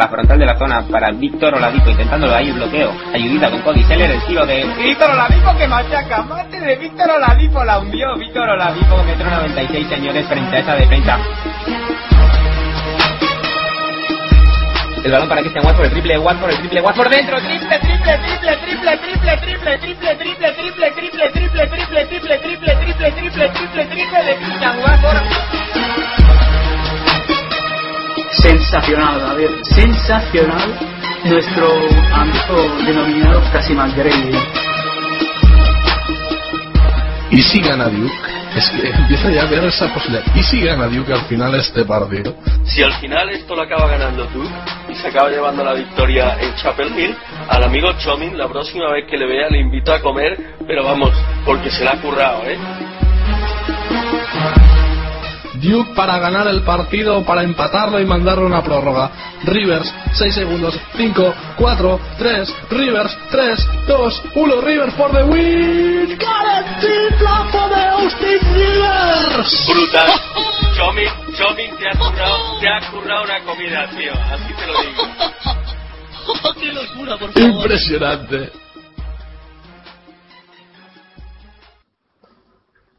la frontal de la zona para Víctor Oladipo intentándolo ahí bloqueo. Ayudita con Cody Seller, el tiro de Víctor Oladipo que machaca. Mate de Víctor Oladipo la hundió. Víctor Oladipo metro 96 señores frente a esa defensa. El balón para Christian Watford, el triple de el triple Watford dentro, triple, triple, triple, triple, triple, triple, triple, triple, triple, triple, triple, triple, triple, triple, triple, triple, triple, triple de Christian Watford. Sensacional, David, sensacional nuestro amigo denominado casi Grady. Y si gana Duke, es que empieza ya a ver esa posibilidad. ¿Y si gana Duke al final este partido? Si al final esto lo acaba ganando Duke y se acaba llevando la victoria en Chapel Hill, al amigo Chomin la próxima vez que le vea le invito a comer, pero vamos, porque se la ha currado, ¿eh? Duke para ganar el partido, para empatarlo y mandarlo a una prórroga. Rivers, 6 segundos, 5, 4, 3, Rivers, 3, 2, 1, Rivers for the win. Guaranteed for the Austin Rivers. Brutal. Chomin, Chomin te ha currado, te ha currado una comida, tío. Así te lo digo. ¡Qué locura, por favor! Impresionante.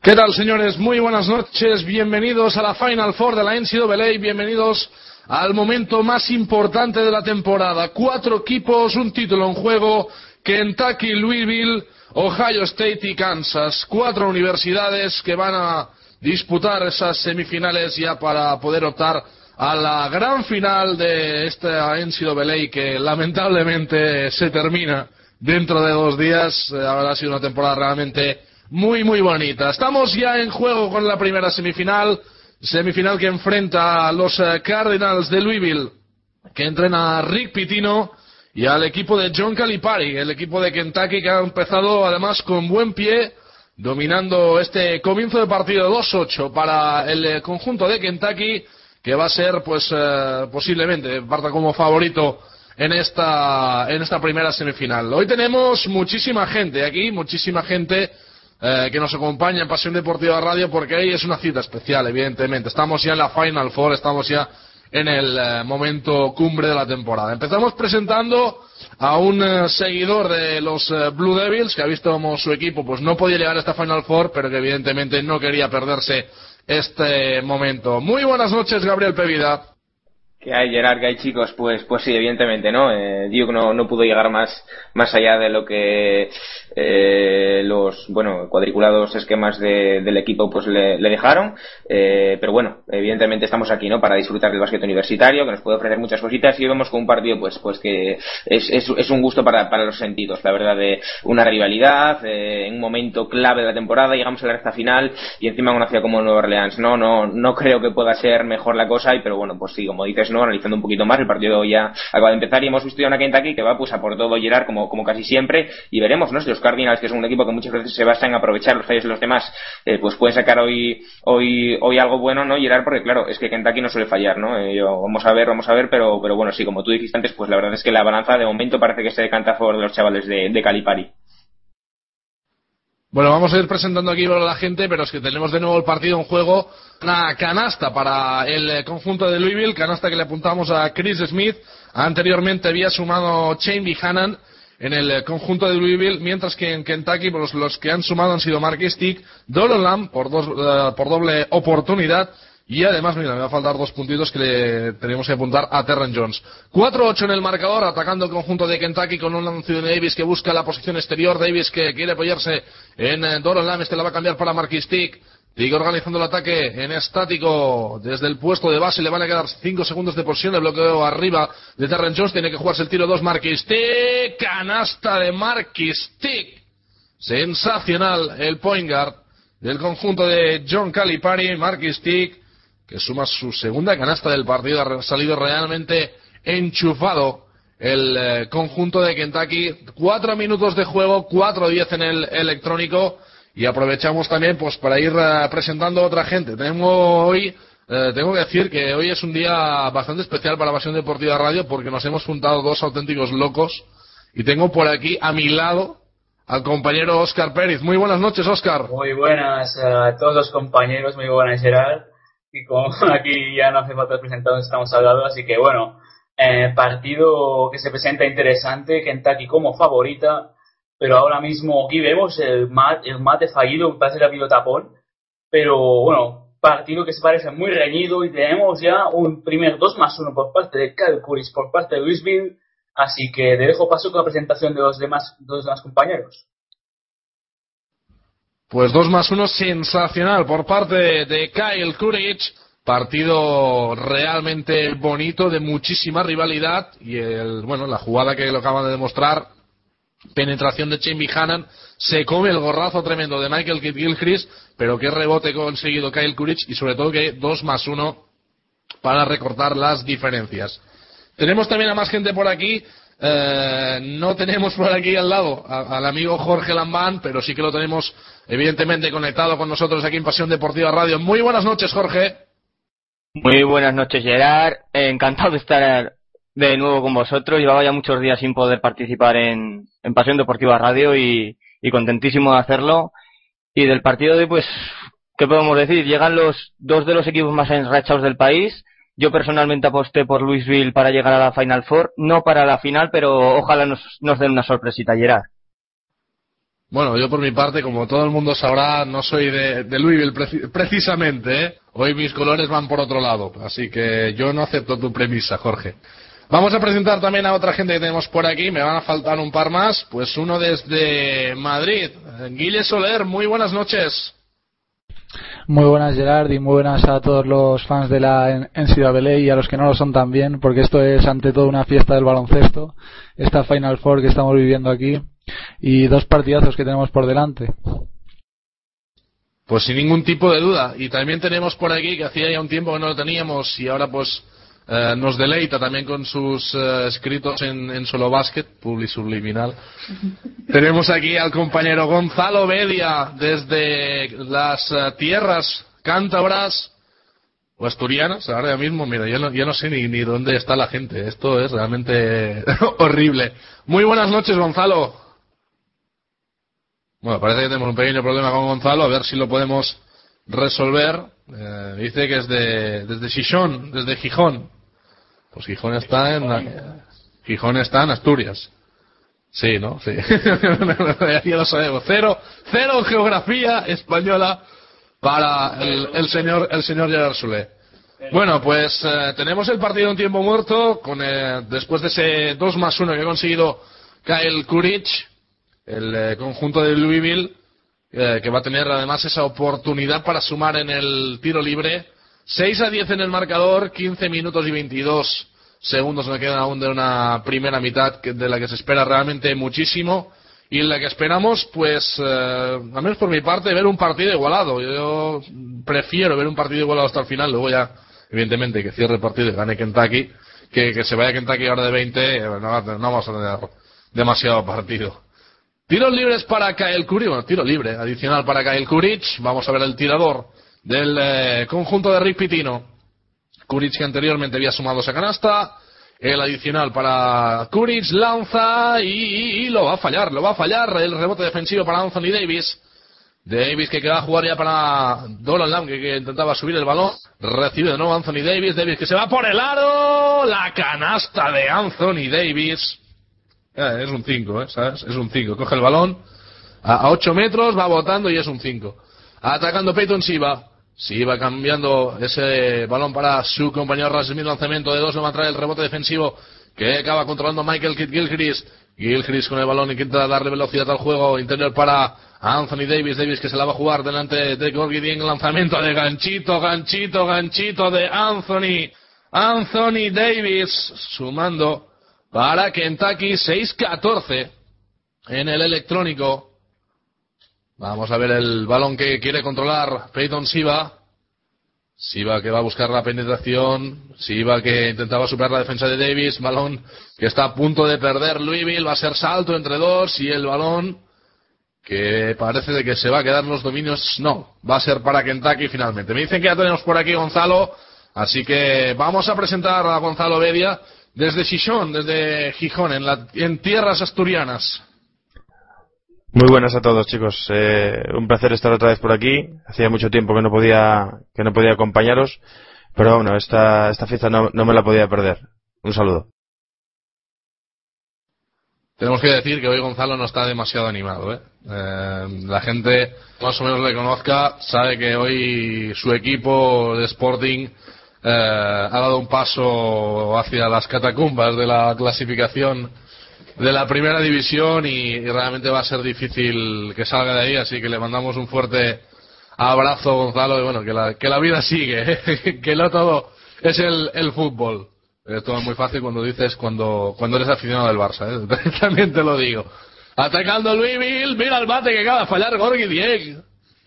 ¿Qué señores? Muy buenas noches. Bienvenidos a la Final Four de la NCAA. Bienvenidos al momento más importante de la temporada. Cuatro equipos, un título en juego. Kentucky, Louisville, Ohio State y Kansas. Cuatro universidades que van a disputar esas semifinales ya para poder optar a la gran final de esta NCAA que lamentablemente se termina dentro de dos días. Eh, Habrá sido una temporada realmente muy, muy bonita. Estamos ya en juego con la primera semifinal, semifinal que enfrenta a los eh, Cardinals de Louisville, que entrena a Rick Pitino, y al equipo de John Calipari, el equipo de Kentucky que ha empezado además con buen pie, dominando este comienzo de partido 2-8 para el eh, conjunto de Kentucky, que va a ser, pues, eh, posiblemente, parta como favorito en esta, en esta primera semifinal. Hoy tenemos muchísima gente aquí, muchísima gente eh, que nos acompaña en Pasión Deportiva Radio porque hoy es una cita especial, evidentemente. Estamos ya en la Final Four, estamos ya en el eh, momento cumbre de la temporada. Empezamos presentando a un eh, seguidor de los eh, Blue Devils que ha visto como su equipo pues no podía llegar a esta Final Four, pero que evidentemente no quería perderse este momento. Muy buenas noches, Gabriel Pevida. Que hay, Gerard, que hay chicos, pues, pues sí, evidentemente, ¿no? Eh, Duke no, no pudo llegar más, más allá de lo que eh, los, bueno, cuadriculados esquemas de- del equipo pues le, dejaron. Eh, pero bueno, evidentemente estamos aquí, ¿no? Para disfrutar del básquet universitario, que nos puede ofrecer muchas cositas y vemos con un partido, pues, pues que es, es, un gusto para, para los sentidos, la verdad, de una rivalidad, eh, en un momento clave de la temporada, llegamos a la recta final y encima en una ciudad como Nueva Orleans, no, no, no creo que pueda ser mejor la cosa, y pero bueno, pues sí, como dices, no, analizando un poquito más, el partido ya acaba de empezar y hemos visto ya una Kentucky que va pues a por todo Gerard como, como casi siempre y veremos, ¿no? Si los Cardinals, que es un equipo que muchas veces se basa en aprovechar los fallos de los demás, eh, pues pueden sacar hoy, hoy, hoy algo bueno, ¿no? Gerard, porque claro, es que Kentucky no suele fallar, ¿no? Eh, vamos a ver, vamos a ver, pero, pero bueno, sí, como tú dijiste antes, pues la verdad es que la balanza de momento parece que se decanta a favor de los chavales de, Calipari. Bueno, vamos a ir presentando aquí a la gente, pero es que tenemos de nuevo el partido en juego. Una canasta para el eh, conjunto de Louisville, canasta que le apuntamos a Chris Smith. Anteriormente había sumado Shane Buchanan en el eh, conjunto de Louisville, mientras que en Kentucky pues, los que han sumado han sido Marquis Stick, Dolan Lamb por, dos, eh, por doble oportunidad y además, mira, me va a faltar dos puntitos que le tenemos que apuntar a Terren Jones. 4-8 en el marcador, atacando el conjunto de Kentucky con un anuncio de Davis que busca la posición exterior. Davis que quiere apoyarse en eh, Doron Lam, este la va a cambiar para Marquis Tick. Tick organizando el ataque en estático desde el puesto de base. Le van a quedar 5 segundos de posición. El bloqueo arriba de Terren Jones. Tiene que jugarse el tiro 2 Marquis Tick. Canasta de Marquis Tick. Sensacional el point guard del conjunto de John Calipari. Marquis Tick que suma su segunda canasta del partido. Ha salido realmente enchufado el eh, conjunto de Kentucky. Cuatro minutos de juego, 4-10 en el electrónico. Y aprovechamos también pues para ir eh, presentando a otra gente. Tengo hoy, eh, tengo que decir que hoy es un día bastante especial para Pasión Deportiva Radio porque nos hemos juntado dos auténticos locos. Y tengo por aquí a mi lado al compañero Oscar Pérez. Muy buenas noches, Oscar. Muy buenas a todos los compañeros, muy buenas Gerard. Y como aquí ya no hace falta presentar, estamos hablando, así que bueno, Eh, partido que se presenta interesante, Kentucky como favorita, pero ahora mismo aquí vemos el mate, el mate fallido, parece que ha habido tapón, pero bueno, partido que se parece muy reñido y tenemos ya un primer 2 más 1 por parte de Calcuris, por parte de Louisville, así que le dejo paso con la presentación de los demás, de los demás compañeros. Pues 2 más 1 sensacional por parte de, Kyle Courage. Partido realmente bonito, de muchísima rivalidad. Y el, bueno, la jugada que lo acaban de demostrar, penetración de Jamie Hannan, se come el gorrazo tremendo de Michael Gilchrist, pero qué rebote conseguido Kyle Courage y sobre todo que 2 más 1 para recortar las diferencias. Tenemos también a más gente por aquí. Eh, no tenemos por aquí al lado al amigo Jorge Lambán, pero sí que lo tenemos evidentemente conectado con nosotros aquí en Pasión Deportiva Radio. Muy buenas noches, Jorge. Muy buenas noches, Gerard. Encantado de estar de nuevo con vosotros. Llevaba ya muchos días sin poder participar en, Pasión Deportiva Radio y, contentísimo de hacerlo. Y del partido de, pues, ¿qué podemos decir? Llegan los dos de los equipos más enrachados del país yo personalmente aposté por Louisville para llegar a la Final Four, no para la final, pero ojalá nos, den una sorpresita, Gerard. Bueno, yo por mi parte, como todo el mundo sabrá, no soy de, Louisville precisamente. ¿eh? Hoy mis colores van por otro lado, así que yo no acepto tu premisa, Jorge. Vamos a presentar también a otra gente que tenemos por aquí, me van a faltar un par más. Pues uno desde Madrid, Guille Soler, muy buenas noches. Muy buenas Gerard y muy buenas a todos los fans de la NCAA y a los que no lo son también, porque esto es ante todo una fiesta del baloncesto, esta Final Four que estamos viviendo aquí y dos partidazos que tenemos por delante. Pues sin ningún tipo de duda. Y también tenemos por aquí, que hacía ya un tiempo que no lo teníamos y ahora pues eh, nos deleita también con sus eh, escritos en, solo básquet, publi subliminal. Tenemos aquí al compañero Gonzalo Bedia desde las eh, tierras cántabras o asturianas. Ahora mismo, mira, yo no, no sé ni, ni dónde está la gente. Esto es realmente horrible. Muy buenas noches, Gonzalo. Bueno, parece que tenemos un pequeño problema con Gonzalo, a ver si lo podemos resolver. dice que es de, desde Gijón, desde Gijón. Pues Gijón está en Gijón está en Asturias. Sí, ¿no? Sí. ya lo sabemos. Cero, cero geografía española para el, señor el señor Gerard Sule. Bueno, pues eh, tenemos el partido en tiempo muerto con eh, después de ese 2 más 1 que ha conseguido Kyle Kurich, el eh, conjunto de Louisville, que va a tener además esa oportunidad para sumar en el tiro libre 6 a 10 en el marcador, 15 minutos y 22 segundos me quedan aún de una primera mitad de la que se espera realmente muchísimo y en la que esperamos, pues, eh, al menos por mi parte, ver un partido igualado. Yo prefiero ver un partido igualado hasta el final, luego ya, evidentemente, que cierre el partido y gane Kentucky, que, que se vaya Kentucky ahora de 20, eh, no, no vamos a tener demasiado partido. Tiros libres para Kyle Curry, bueno, tiro libre, adicional para Kyle Kurich. Vamos a ver el tirador del eh, conjunto de Rick Pitino. Kuric que anteriormente había sumado esa canasta. El adicional para Kuric lanza y, lo va a fallar, lo va a fallar. El rebote defensivo para Anthony Davis. Davis que queda a jugar ya para Dolan Lamb que, intentaba subir el balón. Recibe de nuevo Anthony Davis. Davis que se va por el aro. La canasta de Anthony Davis. es un 5, ¿eh? ¿sabes? Es un 5. Coge el balón a 8 metros, va botando y es un 5. Atacando Peyton Siva. Si va cambiando ese balón para su compañero Rasmus, lanzamiento de dos, no va a traer el rebote defensivo que acaba controlando Michael Gilchrist. Gilchrist con el balón intenta darle velocidad al juego interior para Anthony Davis. Davis que se la va a jugar delante de Gorgie Lanzamiento de ganchito, ganchito, ganchito de Anthony. Anthony Davis sumando para Kentucky 6-14 en el electrónico. Vamos a ver el balón que quiere controlar Peyton Siva. Siva que va a buscar la penetración. Siva que intentaba superar la defensa de Davis. Balón que está a punto de perder Louisville. Va a ser salto entre dos y el balón que parece de que se va a quedar los dominios. No, va a ser para Kentucky finalmente. Me dicen que ya tenemos por aquí Gonzalo. Así que vamos a presentar a Gonzalo Bedia desde Gijón, desde Gijón, en, en tierras asturianas. Muy buenas a todos, chicos. Eh, un placer estar otra vez por aquí. Hacía mucho tiempo que no podía que no podía acompañaros, pero bueno, esta esta fiesta no, no me la podía perder. Un saludo. tenemos que decir que hoy Gonzalo no está demasiado animado. ¿eh? Eh, la gente más o menos le conozca sabe que hoy su equipo de Sporting eh, ha dado un paso hacia las catacumbas de la clasificación de la primera división y, realmente va a ser difícil que salga de ahí, así que le mandamos un fuerte abrazo Gonzalo y bueno, que la, que la vida sigue, ¿eh? que no todo es el, el fútbol. Esto es muy fácil cuando dices cuando, cuando eres aficionado del Barça, ¿eh? también te lo digo. Atacando Louisville, mira el mate que acaba de fallar Gorgi Dieg,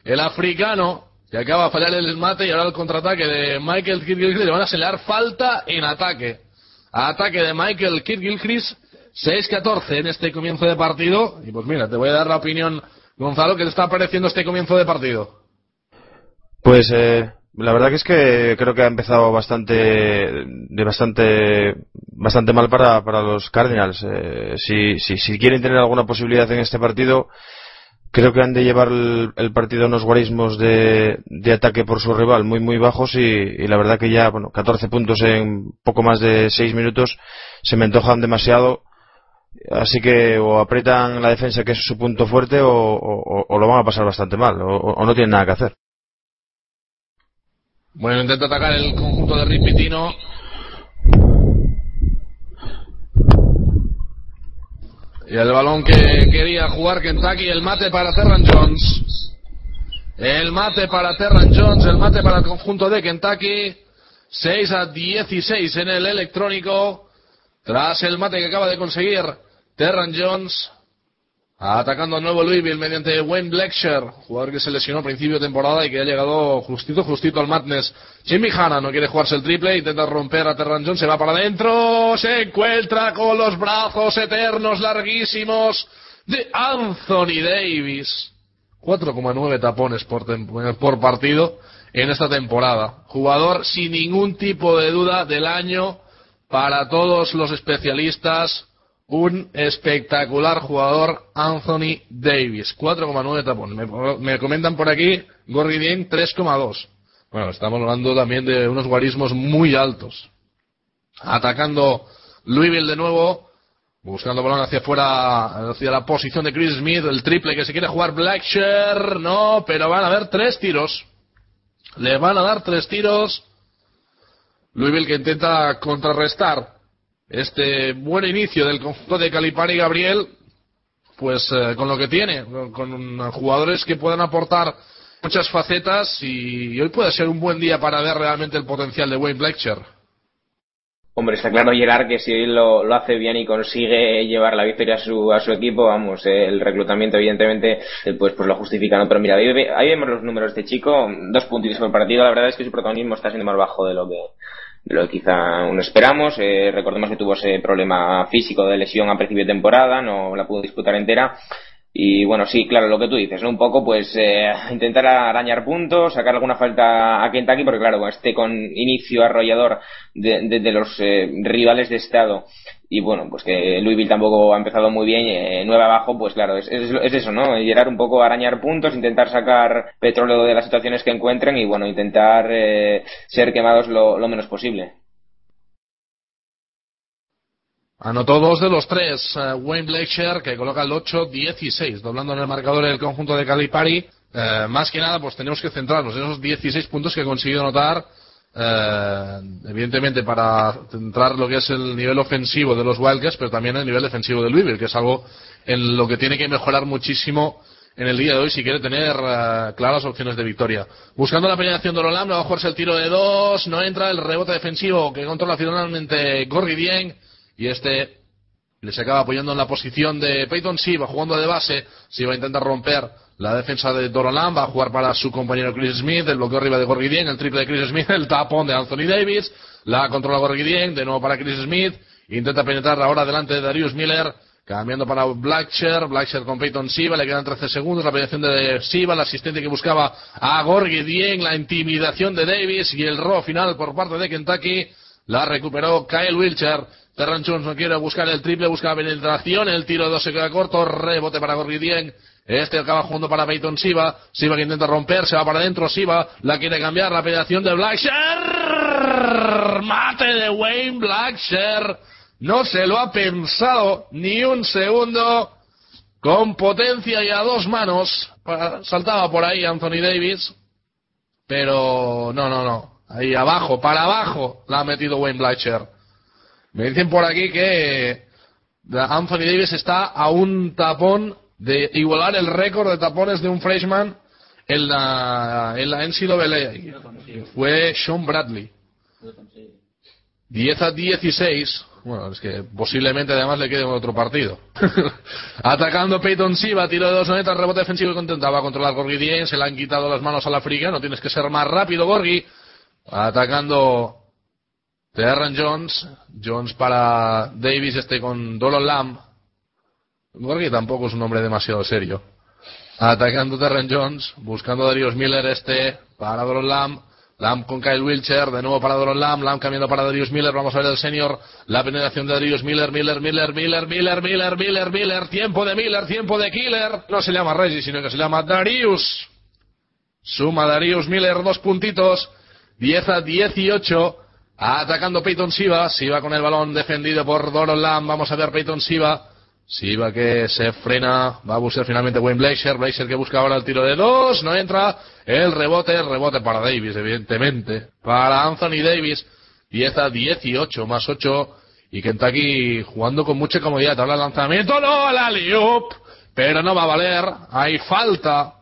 el africano, que acaba de fallar el mate y ahora el contraataque de Michael Kirk le van a señalar falta en ataque. Ataque de Michael Kirk 6-14 en este comienzo de partido. Y pues mira, te voy a dar la opinión, Gonzalo, ¿qué te está pareciendo este comienzo de partido? Pues eh, la verdad que es que creo que ha empezado bastante, de bastante, bastante mal para, para los Cardinals. Eh, si, si, si quieren tener alguna posibilidad en este partido, creo que han de llevar el, partido a unos guarismos de, de, ataque por su rival muy muy bajos y, y, la verdad que ya bueno 14 puntos en poco más de 6 minutos se me antojan demasiado Así que o apretan la defensa, que es su punto fuerte, o, lo van a pasar bastante mal, o, no tienen nada que hacer. Bueno, intenta atacar el conjunto de Ripitino. Y el balón que quería jugar Kentucky, el mate para Terran Jones. El mate para Terran Jones, el mate para el conjunto de Kentucky. 6 a 16 en el electrónico. Tras el mate que acaba de conseguir Terran Jones atacando a nuevo Louisville mediante Wayne Blacksher, jugador que se lesionó a principio de temporada y que ha llegado justito, justito al madness. Jimmy Hanna no quiere jugarse el triple, intenta romper a Terran Jones, se va para adentro, se encuentra con los brazos eternos, larguísimos de Anthony Davis. 4,9 tapones por partido en esta temporada. Jugador sin ningún tipo de duda del año para todos los especialistas un espectacular jugador, Anthony Davis. 4,9 tapones. Me, comentan por aquí, Gorridien 3,2. Bueno, estamos hablando también de unos guarismos muy altos. Atacando Louisville de nuevo, buscando balón hacia afuera, hacia la posición de Chris Smith, el triple que se quiere jugar Blackshear, no, pero van a haber tres tiros. Le van a dar tres tiros. Louisville que intenta contrarrestar este buen inicio del conjunto de Calipari y Gabriel, pues eh, con lo que tiene, con, jugadores que puedan aportar muchas facetas y, hoy puede ser un buen día para ver realmente el potencial de Wayne Blacksher. Hombre, está claro Gerard que si hoy lo, hace bien y consigue llevar la victoria a su, a su equipo, vamos, el reclutamiento evidentemente pues, pues lo justifica, ¿no? Pero mira, ahí, ahí, vemos los números de este chico, dos puntitos por partido, la verdad es que su protagonismo está siendo más bajo de lo que lo que quizá uno esperamos. Eh, recordemos que tuvo ese problema físico de lesión a principio de temporada, no la pudo disputar entera. Y bueno, sí, claro, lo que tú dices, ¿no? Un poco, pues, eh, intentar arañar puntos, sacar alguna falta a Kentucky, porque claro, este con inicio arrollador de, de, los eh, rivales de estado y bueno, pues que Louisville tampoco ha empezado muy bien, eh, nueve abajo, pues claro, es, es, eso, ¿no? Llegar un poco arañar puntos, intentar sacar petróleo de las situaciones que encuentren y bueno, intentar eh, ser quemados lo, menos posible. Anotó dos de los tres eh, Wayne Blackshear, que coloca el 8-16, doblando en el marcador el conjunto de Calipari. Eh, más que nada, pues tenemos que centrarnos en esos 16 puntos que ha conseguido anotar eh, evidentemente para centrar lo que es el nivel ofensivo de los Wildcats, pero también el nivel defensivo del Weaver, que es algo en lo que tiene que mejorar muchísimo en el día de hoy si quiere tener eh, claras opciones de victoria. Buscando la penetración de Roland, va a el tiro de dos, no entra el rebote defensivo que controla finalmente Gorgi Dien y este se acaba apoyando en la posición de Peyton va jugando de base, va a intentar romper la defensa de Dorolan va a jugar para su compañero Chris Smith, el bloqueo arriba de Gorgidien, el triple de Chris Smith, el tapón de Anthony Davis, la controla Gorgidien, de nuevo para Chris Smith, intenta penetrar ahora delante de Darius Miller, cambiando para Blacksher, Blacksher con Peyton Siva, le quedan 13 segundos, la penetración de Siva, el asistente que buscaba a Gorgidien, la intimidación de Davis y el robo final por parte de Kentucky, la recuperó Kyle Wilcher, Terran no quiere buscar el triple, busca penetración, el tiro de dos se queda corto, rebote para Gorgidien, este acaba jugando para Peyton Siva. Siva que intenta romper, se va para adentro. Siva la quiere cambiar. La penetración de Blacksher. Mate de Wayne Blacksher. no se lo ha pensado ni un segundo. Con potencia y a dos manos. Saltaba por ahí Anthony Davis. Pero no, no, no. Ahí abajo, para abajo, la ha metido Wayne Blatcher. Me dicen por aquí que Anthony Davis está a un tapón de igualar el récord de tapones de un freshman en la, en la NCAA. Fue Sean Bradley. 10 a 16. Bueno, es que posiblemente además le quede otro partido. Atacando Peyton Siva, tiro de dos metros, rebote defensivo y contentaba controlar Gorgi 10. Se le han quitado las manos a la friga. No tienes que ser más rápido, Gorgi. Atacando Terran Jones. Jones para Davis, este con Dolon Lamb. Gorgi tampoco es un hombre demasiado serio. Atacando Terran Jones. Buscando Darius Miller, este para Dolon Lamb. Lamb con Kyle Wilcher, de nuevo para Doron Lamb, Lamb cambiando para Darius Miller, vamos a ver el senior, la penetración de Darius Miller, Miller, Miller, Miller, Miller, Miller, Miller, Miller, tiempo de Miller, tiempo de Killer, no se llama Reggie, sino que se llama Darius. Suma Darius Miller dos puntitos, 10 a 18, atacando Peyton Siva, Siva con el balón defendido por Doron Lamb, vamos a ver Peyton Siva, Siva que se frena, va a buscar finalmente Wayne Blazer, Blazer que busca ahora el tiro de dos, no entra, el rebote, el rebote para Davis, evidentemente, para Anthony Davis, 10 a 18 más 8, y Kentucky jugando con mucha comodidad, habla el lanzamiento, no, la liup, pero no va a valer, hay falta,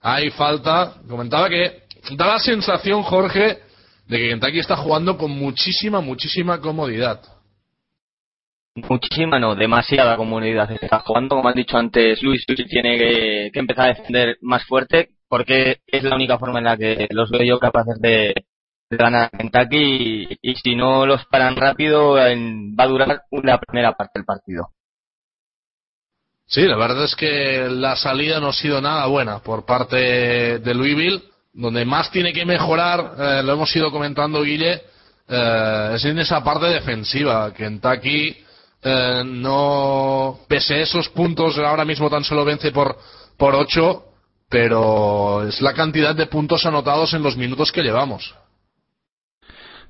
hay falta, comentaba que da la sensación, Jorge, de que Kentucky está jugando con muchísima, muchísima comodidad muchísima, no, demasiada comunidad está jugando. Como han dicho antes, Luis, Luis tiene que, empezar a defender más fuerte porque es la única forma en la que los veo yo capaces de, ganar a Kentucky y, si no los paran rápido va a durar una primera parte del partido. Sí, la verdad es que la salida no ha sido nada buena por parte de Louisville. Donde más tiene que mejorar, eh, lo hemos ido comentando Guille, eh, es en esa parte defensiva. Kentucky eh, no, pese a esos puntos, ahora mismo tan solo vence por, por 8, pero es la cantidad de puntos anotados en los minutos que llevamos.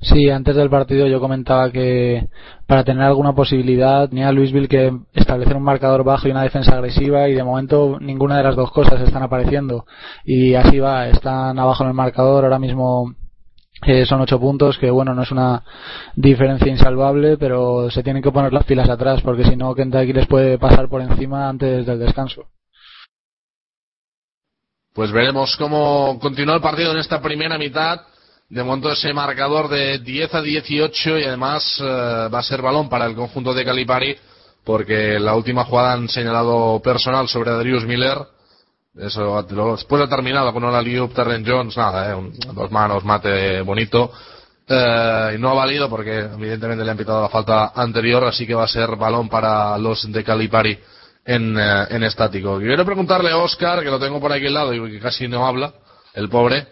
Sí, antes del partido yo comentaba que para tener alguna posibilidad tenía Louisville que establecer un marcador bajo y una defensa agresiva y de momento ninguna de las dos cosas están apareciendo y así va, están abajo en el marcador ahora mismo son ocho puntos, que bueno, no es una diferencia insalvable, pero se tienen que poner las pilas atrás, porque si no, Kentucky les puede pasar por encima antes del descanso. Pues veremos cómo continúa el partido en esta primera mitad. De momento ese marcador de 10 a 18 y además eh, va a ser balón para el conjunto de Calipari porque la última jugada han señalado personal sobre Darius Miller eso, después de terminado con una Liup, Terren Jones, nada, eh, dos manos, mate bonito. Eh, y no ha valido porque evidentemente le han pitado la falta anterior, así que va a ser balón para los de Calipari en, eh, en estático. Quiero preguntarle a Oscar, que lo tengo por aquí al lado y que casi no habla, el pobre,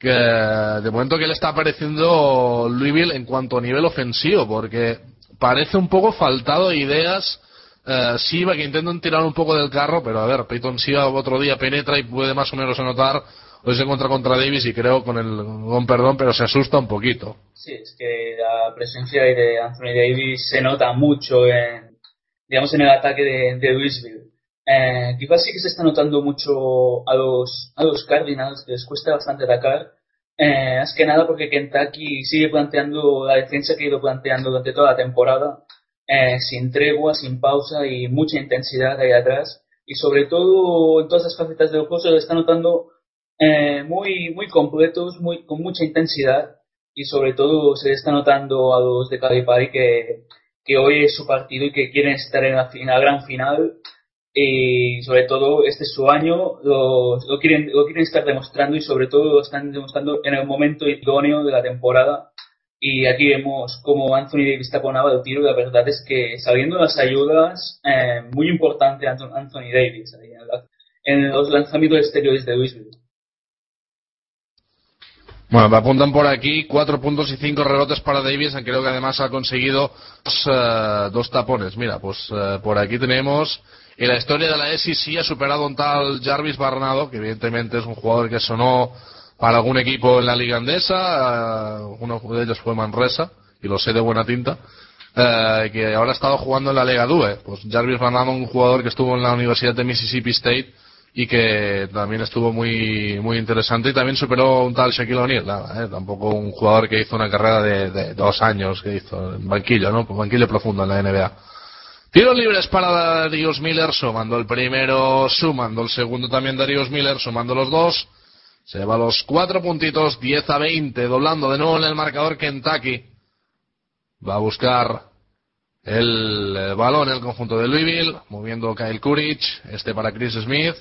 que de momento que le está apareciendo Louisville en cuanto a nivel ofensivo, porque parece un poco faltado de ideas eh, Siva que intentan tirar un poco del carro, pero a ver, Peyton Siva otro día penetra y puede más o menos anotar. Hoy se encuentra contra Davis y creo con el con perdón, pero se asusta un poquito. Sí, es que la presencia de Anthony Davis se nota mucho en, digamos, en el ataque de, de Louisville. Eh, quizás sí que se está notando mucho a los, a los Cardinals, que les cuesta bastante atacar. Eh, es que nada porque Kentucky sigue planteando la defensa que ha ido planteando durante toda la temporada eh, sin tregua, sin pausa y mucha intensidad ahí atrás. Y sobre todo en todas las facetas del juego se está notando eh, muy, muy completos, muy, con mucha intensidad. Y sobre todo se está notando a los de Calipari que, que hoy es su partido y que quieren estar en la, gran final. Y sobre todo este es su año, lo, lo, quieren, lo quieren estar demostrando y sobre todo lo están demostrando en el momento idóneo de la temporada y aquí vemos cómo Anthony Davis taponaba el tiro y la verdad es que sabiendo las ayudas, eh, muy importante Anthony Davis en los lanzamientos exteriores de Louisville. Bueno, me apuntan por aquí cuatro puntos y cinco rebotes para Davis, creo que además ha conseguido dos, eh, dos tapones. Mira, pues eh, por aquí tenemos en la historia de la SEC ha superado un tal Jarvis Barnado, que evidentemente es un jugador que sonó para algún equipo en la liga andesa, eh, uno de ellos fue Manresa, y lo sé de buena tinta. eh, que ahora ha estado jugando en la Lega Due. Pues Jarvis Van un jugador que estuvo en la Universidad de Mississippi State y que también estuvo muy muy interesante y también superó un tal Shaquille O'Neal, eh, tampoco un jugador que hizo una carrera de, dos años que hizo en banquillo, ¿no? Banquillo profundo en la NBA. Tiros libres para Darius Miller, sumando el primero, sumando el segundo también Darius Miller, sumando los dos. Se va los cuatro puntitos, 10 a 20, doblando de nuevo en el marcador Kentucky. Va a buscar el, el balón el conjunto de Louisville, moviendo Kyle Courage, este para Chris Smith.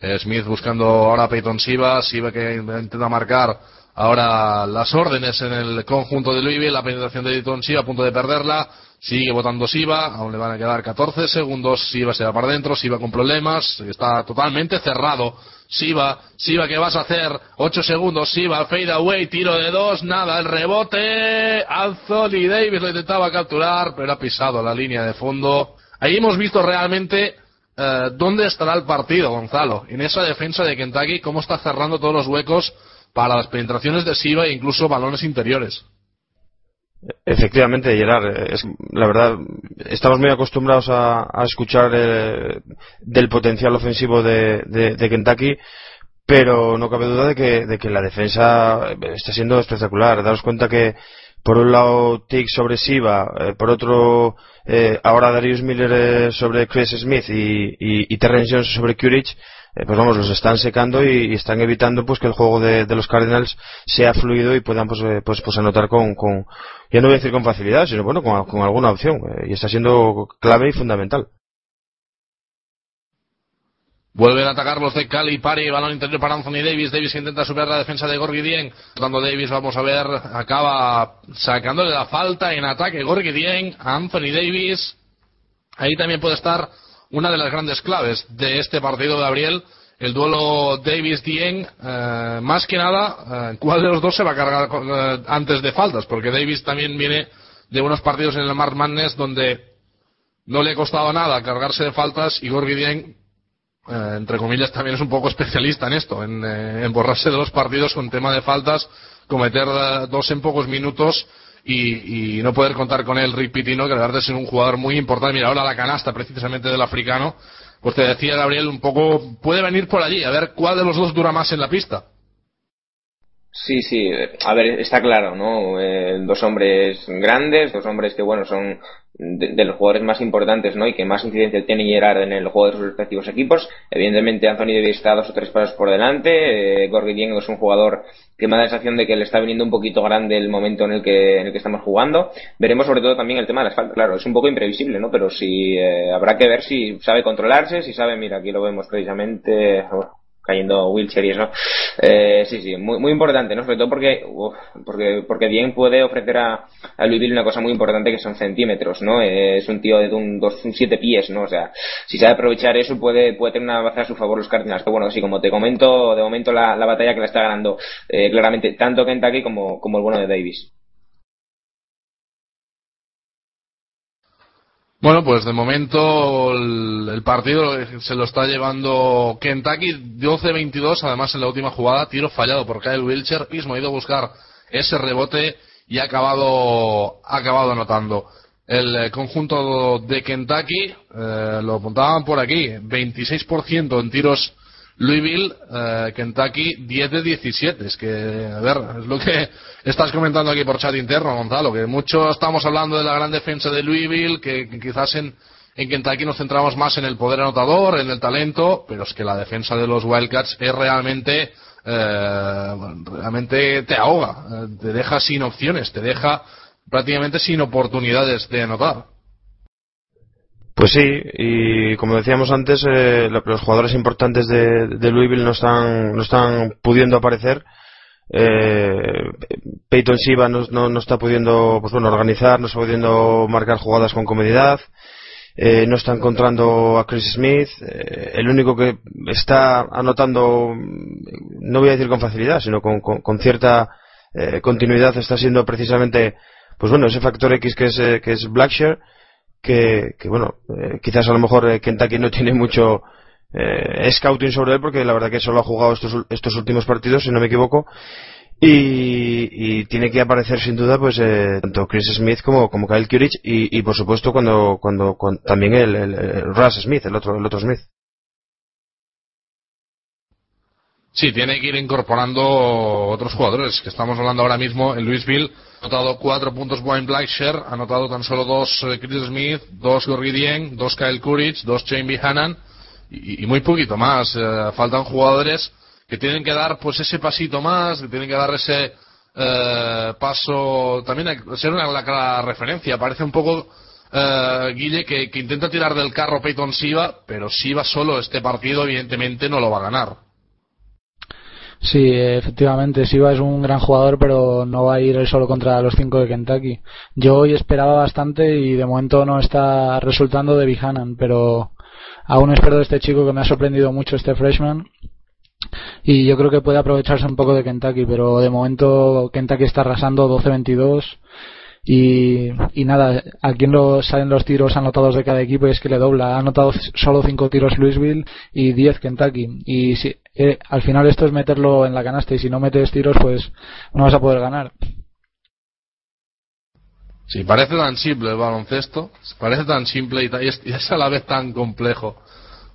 Eh, Smith buscando ahora Peyton Siva, Siva que intenta marcar ahora las órdenes en el conjunto de Louisville, la penetración de Peyton Siva a punto de perderla, sigue votando Siva, aún le van a quedar 14 segundos, Siva se va para adentro, Siva con problemas, está totalmente cerrado, Siva, Siva ¿qué vas a hacer? 8 segundos, Siva, fade away, tiro de dos, nada, el rebote, Anthony Davis lo intentaba capturar, pero ha pisado la línea de fondo. Ahí hemos visto realmente eh, ¿dónde estará el partido, Gonzalo? En esa defensa de Kentucky, ¿cómo está cerrando todos los huecos para las penetraciones de Siva e incluso balones interiores? Efectivamente, Gerard, eh, la verdad, estamos muy acostumbrados a, escuchar eh, del potencial ofensivo de, Kentucky, pero no cabe duda de que, de que la defensa está siendo espectacular. Daros cuenta que por un lado Tick sobre Siva, eh, por otro eh, ahora Darius Miller eh, sobre Chris Smith y, y, Terrence Jones sobre Curich, pues vamos, los están secando y, están evitando pues que el juego de, los Cardinals sea fluido y puedan pues, pues, pues anotar con, con, ya no voy a decir con facilidad, sino bueno, con, con alguna opción y está siendo clave y fundamental. Vuelven a atacar los de Cali, Pari, balón interior para Anthony Davis. Davis intenta superar la defensa de Gorgi Dien. Cuando Davis, vamos a ver, acaba sacándole la falta en ataque. Gorgi Dien, Anthony Davis. Ahí también puede estar una de las grandes claves de este partido, Gabriel. El duelo Davis-Dien, eh, más que nada, eh, ¿cuál de los dos se va a cargar eh, antes de faltas? Porque Davis también viene de unos partidos en el Mark Madness donde no le ha costado nada cargarse de faltas y Gorgi Dien eh, entre comillas, también es un poco especialista en esto, en, eh, borrarse de los partidos con tema de faltas, cometer dos en pocos minutos y, no poder contar con él, Rick Pitino, que la verdad es un jugador muy importante. Mira, ahora la canasta precisamente del africano, pues te decía Gabriel, un poco puede venir por allí, a ver cuál de los dos dura más en la pista. Sí, sí, a ver, está claro, ¿no? dos hombres grandes, dos hombres que, bueno, son de, los jugadores más importantes ¿no? y que más incidencia tiene Gerard en el juego de sus respectivos equipos. Evidentemente Anthony Davis está dos o tres pasos por delante. Eh, Gorgi Dieng es un jugador que me da la sensación de que le está viniendo un poquito grande el momento en el que, en el que estamos jugando. Veremos sobre todo también el tema de las faltas. Claro, es un poco imprevisible, ¿no? Pero si eh, habrá que ver si sabe controlarse, si sabe, mira, aquí lo vemos precisamente cayendo wheelchair y eso. Eh, sí, sí, muy, muy importante, ¿no? Sobre todo porque, porque, porque bien puede ofrecer a, a Louisville una cosa muy importante que son centímetros, ¿no? Eh, es un tío de un, dos, un siete pies, ¿no? O sea, si sabe aprovechar eso puede, puede tener una baza a su favor los Cardinals. Pero bueno, sí, como te comento, de momento la, la batalla que la está ganando eh, claramente tanto Kentucky como, como el bueno de Davis. Bueno, pues de momento el, partido se lo está llevando Kentucky. 12-22, además en la última jugada, tiro fallado por Kyle Wilcher, mismo ha ido a buscar ese rebote y ha acabado, ha acabado anotando. El eh, conjunto de Kentucky, eh, lo apuntaban por aquí, 26% en tiros Louisville, eh, Kentucky 10 de 17. Es que, a ver, es lo que estás comentando aquí por chat interno, Gonzalo, que mucho estamos hablando de la gran defensa de Louisville, que, quizás en, en Kentucky nos centramos más en el poder anotador, en el talento, pero es que la defensa de los Wildcats es realmente, eh, realmente te ahoga, eh, te deja sin opciones, te deja prácticamente sin oportunidades de anotar. Pues sí, y como decíamos antes, eh, los jugadores importantes de, Louisville no están, no están pudiendo aparecer. Eh, Peyton Siva no, no, está pudiendo pues bueno, organizar, no está pudiendo marcar jugadas con comodidad. Eh, no está encontrando a Chris Smith. Eh, el único que está anotando, no voy a decir con facilidad, sino con, con, cierta eh, continuidad, está siendo precisamente, pues bueno, ese factor X que es, que es Blackshear que, bueno, eh, quizás a lo mejor eh, Kentucky no tiene mucho eh, scouting sobre él porque la verdad que solo ha jugado estos, estos últimos partidos, si no me equivoco. y, tiene que aparecer sin duda pues eh, tanto Chris Smith como, como Kyle Curich y, por supuesto cuando, cuando, también el, el, Russ Smith, el otro, el otro Smith. Sí, tiene que ir incorporando otros jugadores, que estamos hablando ahora mismo en Louisville. Ha anotado cuatro puntos Wayne Blackshear, ha anotado tan solo dos eh, Chris Smith, dos Gorgie Dieng, dos Kyle Courage, dos Jamie Hannan y, muy poquito más. Eh, faltan jugadores que tienen que dar pues ese pasito más, que tienen que dar ese eh, paso, también ser una la referencia. Parece un poco Guille que, que intenta tirar del carro Peyton Siva, pero Siva solo este partido evidentemente no lo va a ganar. Sí, efectivamente, Siva es un gran jugador, pero no va a ir él solo contra los cinco de Kentucky. Yo hoy esperaba bastante y de momento no está resultando de Bihanan, pero aún espero de este chico que me ha sorprendido mucho, este freshman. Y yo creo que puede aprovecharse un poco de Kentucky, pero de momento Kentucky está arrasando 12-22 y, y nada, a quien lo salen los tiros anotados de cada equipo y es que le dobla. Ha anotado solo 5 tiros Louisville y 10 Kentucky. Y si, eh, al final esto es meterlo en la canasta y si no metes tiros pues no vas a poder ganar. Sí, parece tan simple el baloncesto, parece tan simple y, es, a la vez tan complejo.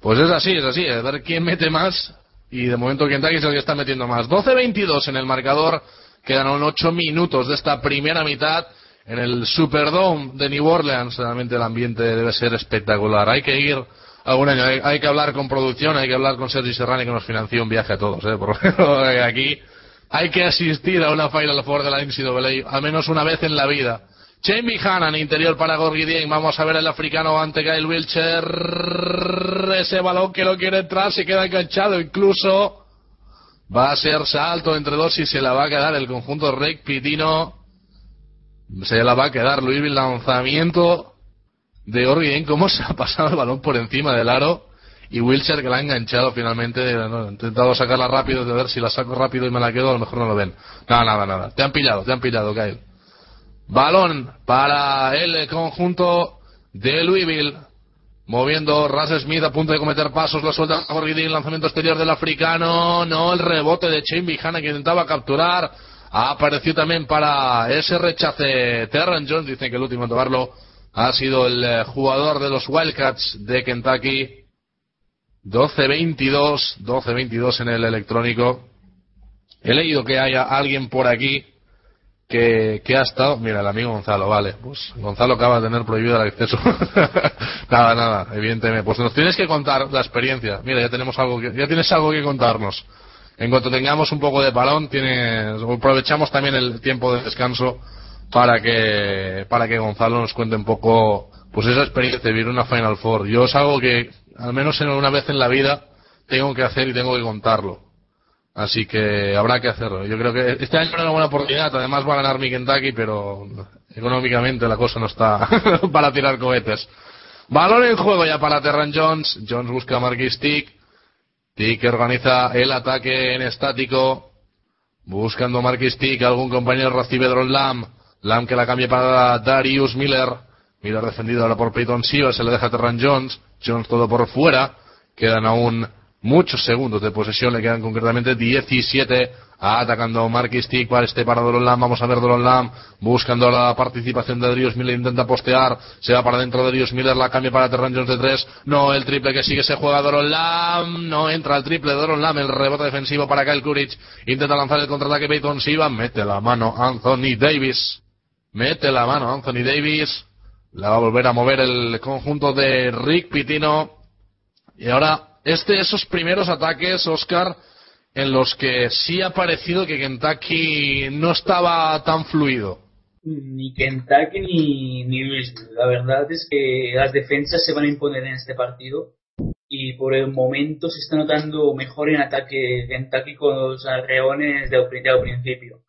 Pues es así, es así, a ver quién mete más y de momento Kentucky es el que está metiendo más. 12-22 en el marcador, quedan 8 minutos de esta primera mitad en el Superdome de New Orleans. Realmente el ambiente debe ser espectacular. Hay que ir algún año, hay, que hablar con producción, hay que hablar con Sergi Serrani que nos financió un viaje a todos. ¿eh? Porque aquí hay que asistir a una Final Four de la NCAA al menos una vez en la vida. Jamie Hannan, interior para Gorgidien. Vamos a ver el africano ante Kyle Wilcher. Ese balón que no quiere entrar se queda enganchado. Incluso va a ser salto entre dos y se la va a quedar el conjunto Rick Pitino se la va a quedar Louisville lanzamiento de Orgien cómo se ha pasado el balón por encima del aro y Wilcher que la ha enganchado finalmente he intentado sacarla rápido de ver si la saco rápido y me la quedo a lo mejor no lo ven. Nada nada nada. Te han pillado te han pillado Kyle. Balón para el conjunto de Louisville moviendo Russ Smith a punto de cometer pasos la suelta Orgien lanzamiento exterior del africano no el rebote de Chain Vijana que intentaba capturar ha aparecido también para ese rechace Terran Jones. Dicen que el último en tomarlo ha sido el eh, jugador de los Wildcats de Kentucky. 12-22, 12-22 en el electrónico. He leído que haya alguien por aquí que, que ha estado. Mira, el amigo Gonzalo, vale. Pues Gonzalo acaba de tener prohibido el acceso. nada, nada, evidentemente. Pues nos tienes que contar la experiencia. Mira, ya tenemos algo que, ya tienes algo que contarnos. En cuanto tengamos un poco de balón, tiene, aprovechamos también el tiempo de descanso para que, para que Gonzalo nos cuente un poco, pues esa experiencia de vivir una Final Four. Yo es algo que, al menos en una vez en la vida, tengo que hacer y tengo que contarlo. Así que habrá que hacerlo. Yo creo que este año es una buena oportunidad. Además va a ganar mi Kentucky, pero económicamente la cosa no está para tirar cohetes. Balón en juego ya para Terran Jones. Jones busca a Marquis Stick que organiza el ataque en estático. Buscando Marquis Tick, algún compañero recibe Dron Lam. Lam que la cambia para Darius Miller. Miller defendido ahora por Peyton Siva, se le deja a Terran Jones. Jones todo por fuera. Quedan aún muchos segundos de posesión, le quedan concretamente 17 atacando Marquis Tick para este para Lam, vamos a ver Lam buscando la participación de Darius Miller, intenta postear, se va para dentro de Darius Miller, la cambia para Terran Jones de 3, no, el triple que sigue se juega Lam, no entra el triple de Lam, el rebote defensivo para Kyle Courage, intenta lanzar el contraataque Peyton Siva, mete la mano Anthony Davis, mete la mano Anthony Davis, la va a volver a mover el conjunto de Rick Pitino, y ahora este, esos primeros ataques, Oscar, en los que sí ha parecido que Kentucky no estaba tan fluido. Ni Kentucky ni, ni La verdad es que las defensas se van a imponer en este partido y por el momento se está notando mejor en ataque Kentucky con los arreones del, principio.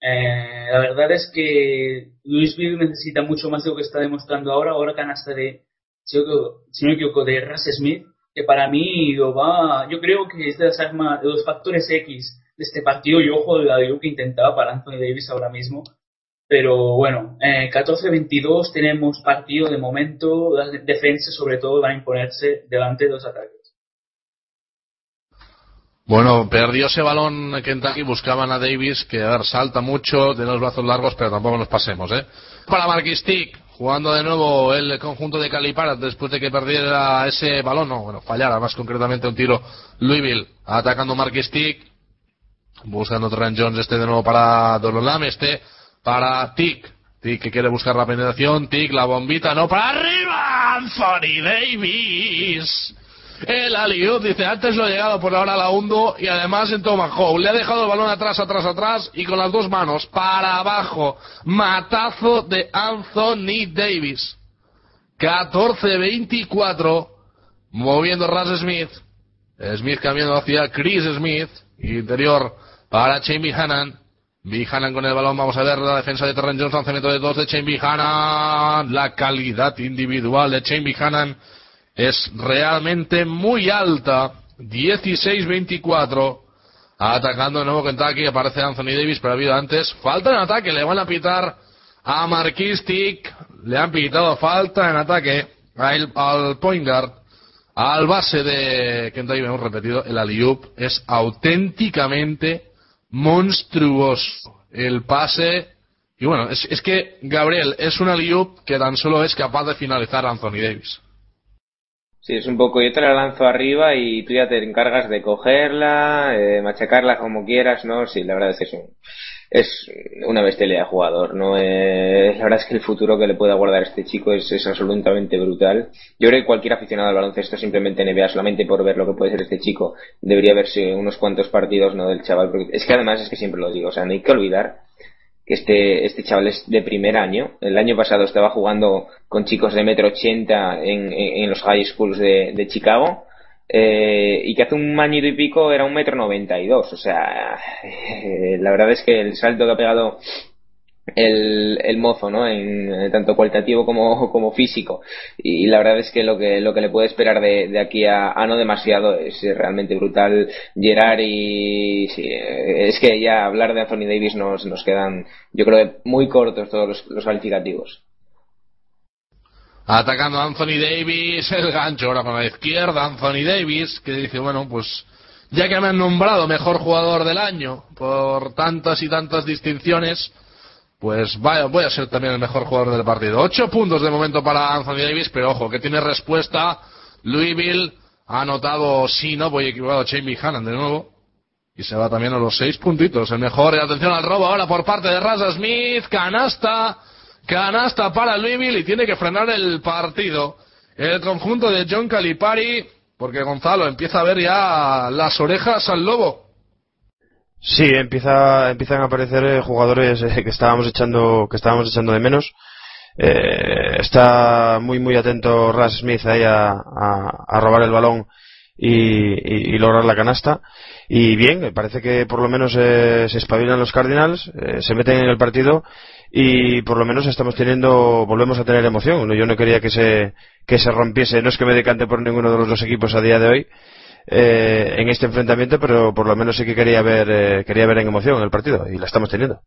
Eh, la verdad es que Louisville necesita mucho más de lo que está demostrando ahora. Ahora canasta de, si no me equivoco, de Russ Smith que para mí va, yo creo que es de de los factores X de este partido y ojo de la de que intentaba para Anthony Davis ahora mismo. Pero bueno, eh, 14-22 tenemos partido de momento, las defensas sobre todo van a imponerse delante de los ataques. Bueno, perdió ese balón Kentucky, buscaban a Davis, que a ver, salta mucho, tiene los brazos largos, pero tampoco nos pasemos, ¿eh? Para Marquis Tick, jugando de nuevo el conjunto de Calipara después de que perdiera ese balón, no, bueno, fallara más concretamente un tiro Louisville, atacando Marquis Tick, buscando Trent Jones este de nuevo para Dololam, este para Tick, Tick que quiere buscar la penetración, Tick, la bombita, no, para arriba, Anthony Davis. El Aliud dice, antes lo he llegado, por ahora la hundo y además en Tomahawk. Le ha dejado el balón atrás, atrás, atrás y con las dos manos para abajo. Matazo de Anthony Davis. 14-24. Moviendo Ras Smith. Smith cambiando hacia Chris Smith. Interior para Chamey Hannan. Hannan con el balón, vamos a ver la defensa de Terren Jones, lanzamiento de dos de Chamey Hannan. La calidad individual de Chamey Hannan es realmente muy alta. 16-24. Atacando de nuevo Kentucky. Aparece Anthony Davis, pero ha habido antes. Falta en ataque. Le van a pitar a Marquis Tick. Le han pitado falta en ataque al, al point guard. Al base de Kentucky, hemos repetido, el Aliup es auténticamente monstruoso. El pase. Y bueno, es, es que Gabriel es un Aliup que tan solo es capaz de finalizar a Anthony Davis. Sí, es un poco, yo te la lanzo arriba y tú ya te encargas de cogerla, eh, machacarla como quieras, ¿no? Sí, la verdad es que es, un, es una bestialidad de jugador, ¿no? Eh, la verdad es que el futuro que le pueda guardar este chico es, es, absolutamente brutal. Yo creo que cualquier aficionado al baloncesto simplemente NBA solamente por ver lo que puede ser este chico debería verse unos cuantos partidos, ¿no? Del chaval, porque es que además es que siempre lo digo, o sea, no hay que olvidar que este, este chaval es de primer año. El año pasado estaba jugando con chicos de metro ochenta en, en, los high schools de, de Chicago. Eh, y que hace un año y pico era un metro noventa y dos. O sea, eh, la verdad es que el salto que ha pegado el, el mozo, ¿no? En, eh, tanto cualitativo como, como físico. Y, la verdad es que lo que, lo que le puede esperar de, aquí a, a, no demasiado es realmente brutal. Gerard y, sí, eh, es que ya hablar de Anthony Davis nos, nos quedan, yo creo, muy cortos todos los, los calificativos. Atacando a Anthony Davis, el gancho ahora con la izquierda, Anthony Davis, que dice, bueno, pues, ya que me han nombrado mejor jugador del año por tantas y tantas distinciones, pues vaya, voy a ser también el mejor jugador del partido. Ocho puntos de momento para Anthony Davis, pero ojo, que tiene respuesta. Louisville ha anotado, sí, no, voy equivocado, Jamie Hannan de nuevo. Y se va también a los seis puntitos. El mejor, y atención al robo ahora por parte de Raza Smith. Canasta, canasta para Louisville y tiene que frenar el partido. El conjunto de John Calipari, porque Gonzalo empieza a ver ya las orejas al lobo. Sí, empieza, empiezan a aparecer eh, jugadores eh, que estábamos echando, que estábamos echando de menos. Eh, está muy muy atento Ras Smith ahí a, a, robar el balón y, lograr la canasta. Y bien, parece que por lo menos eh, se espabilan los Cardinals, eh, se meten en el partido y por lo menos estamos teniendo, volvemos a tener emoción. Yo no quería que se, que se rompiese, no es que me decante por ninguno de los dos equipos a día de hoy, eh, en este enfrentamiento, pero por lo menos sí que quería ver, eh, quería ver en emoción el partido y la estamos teniendo.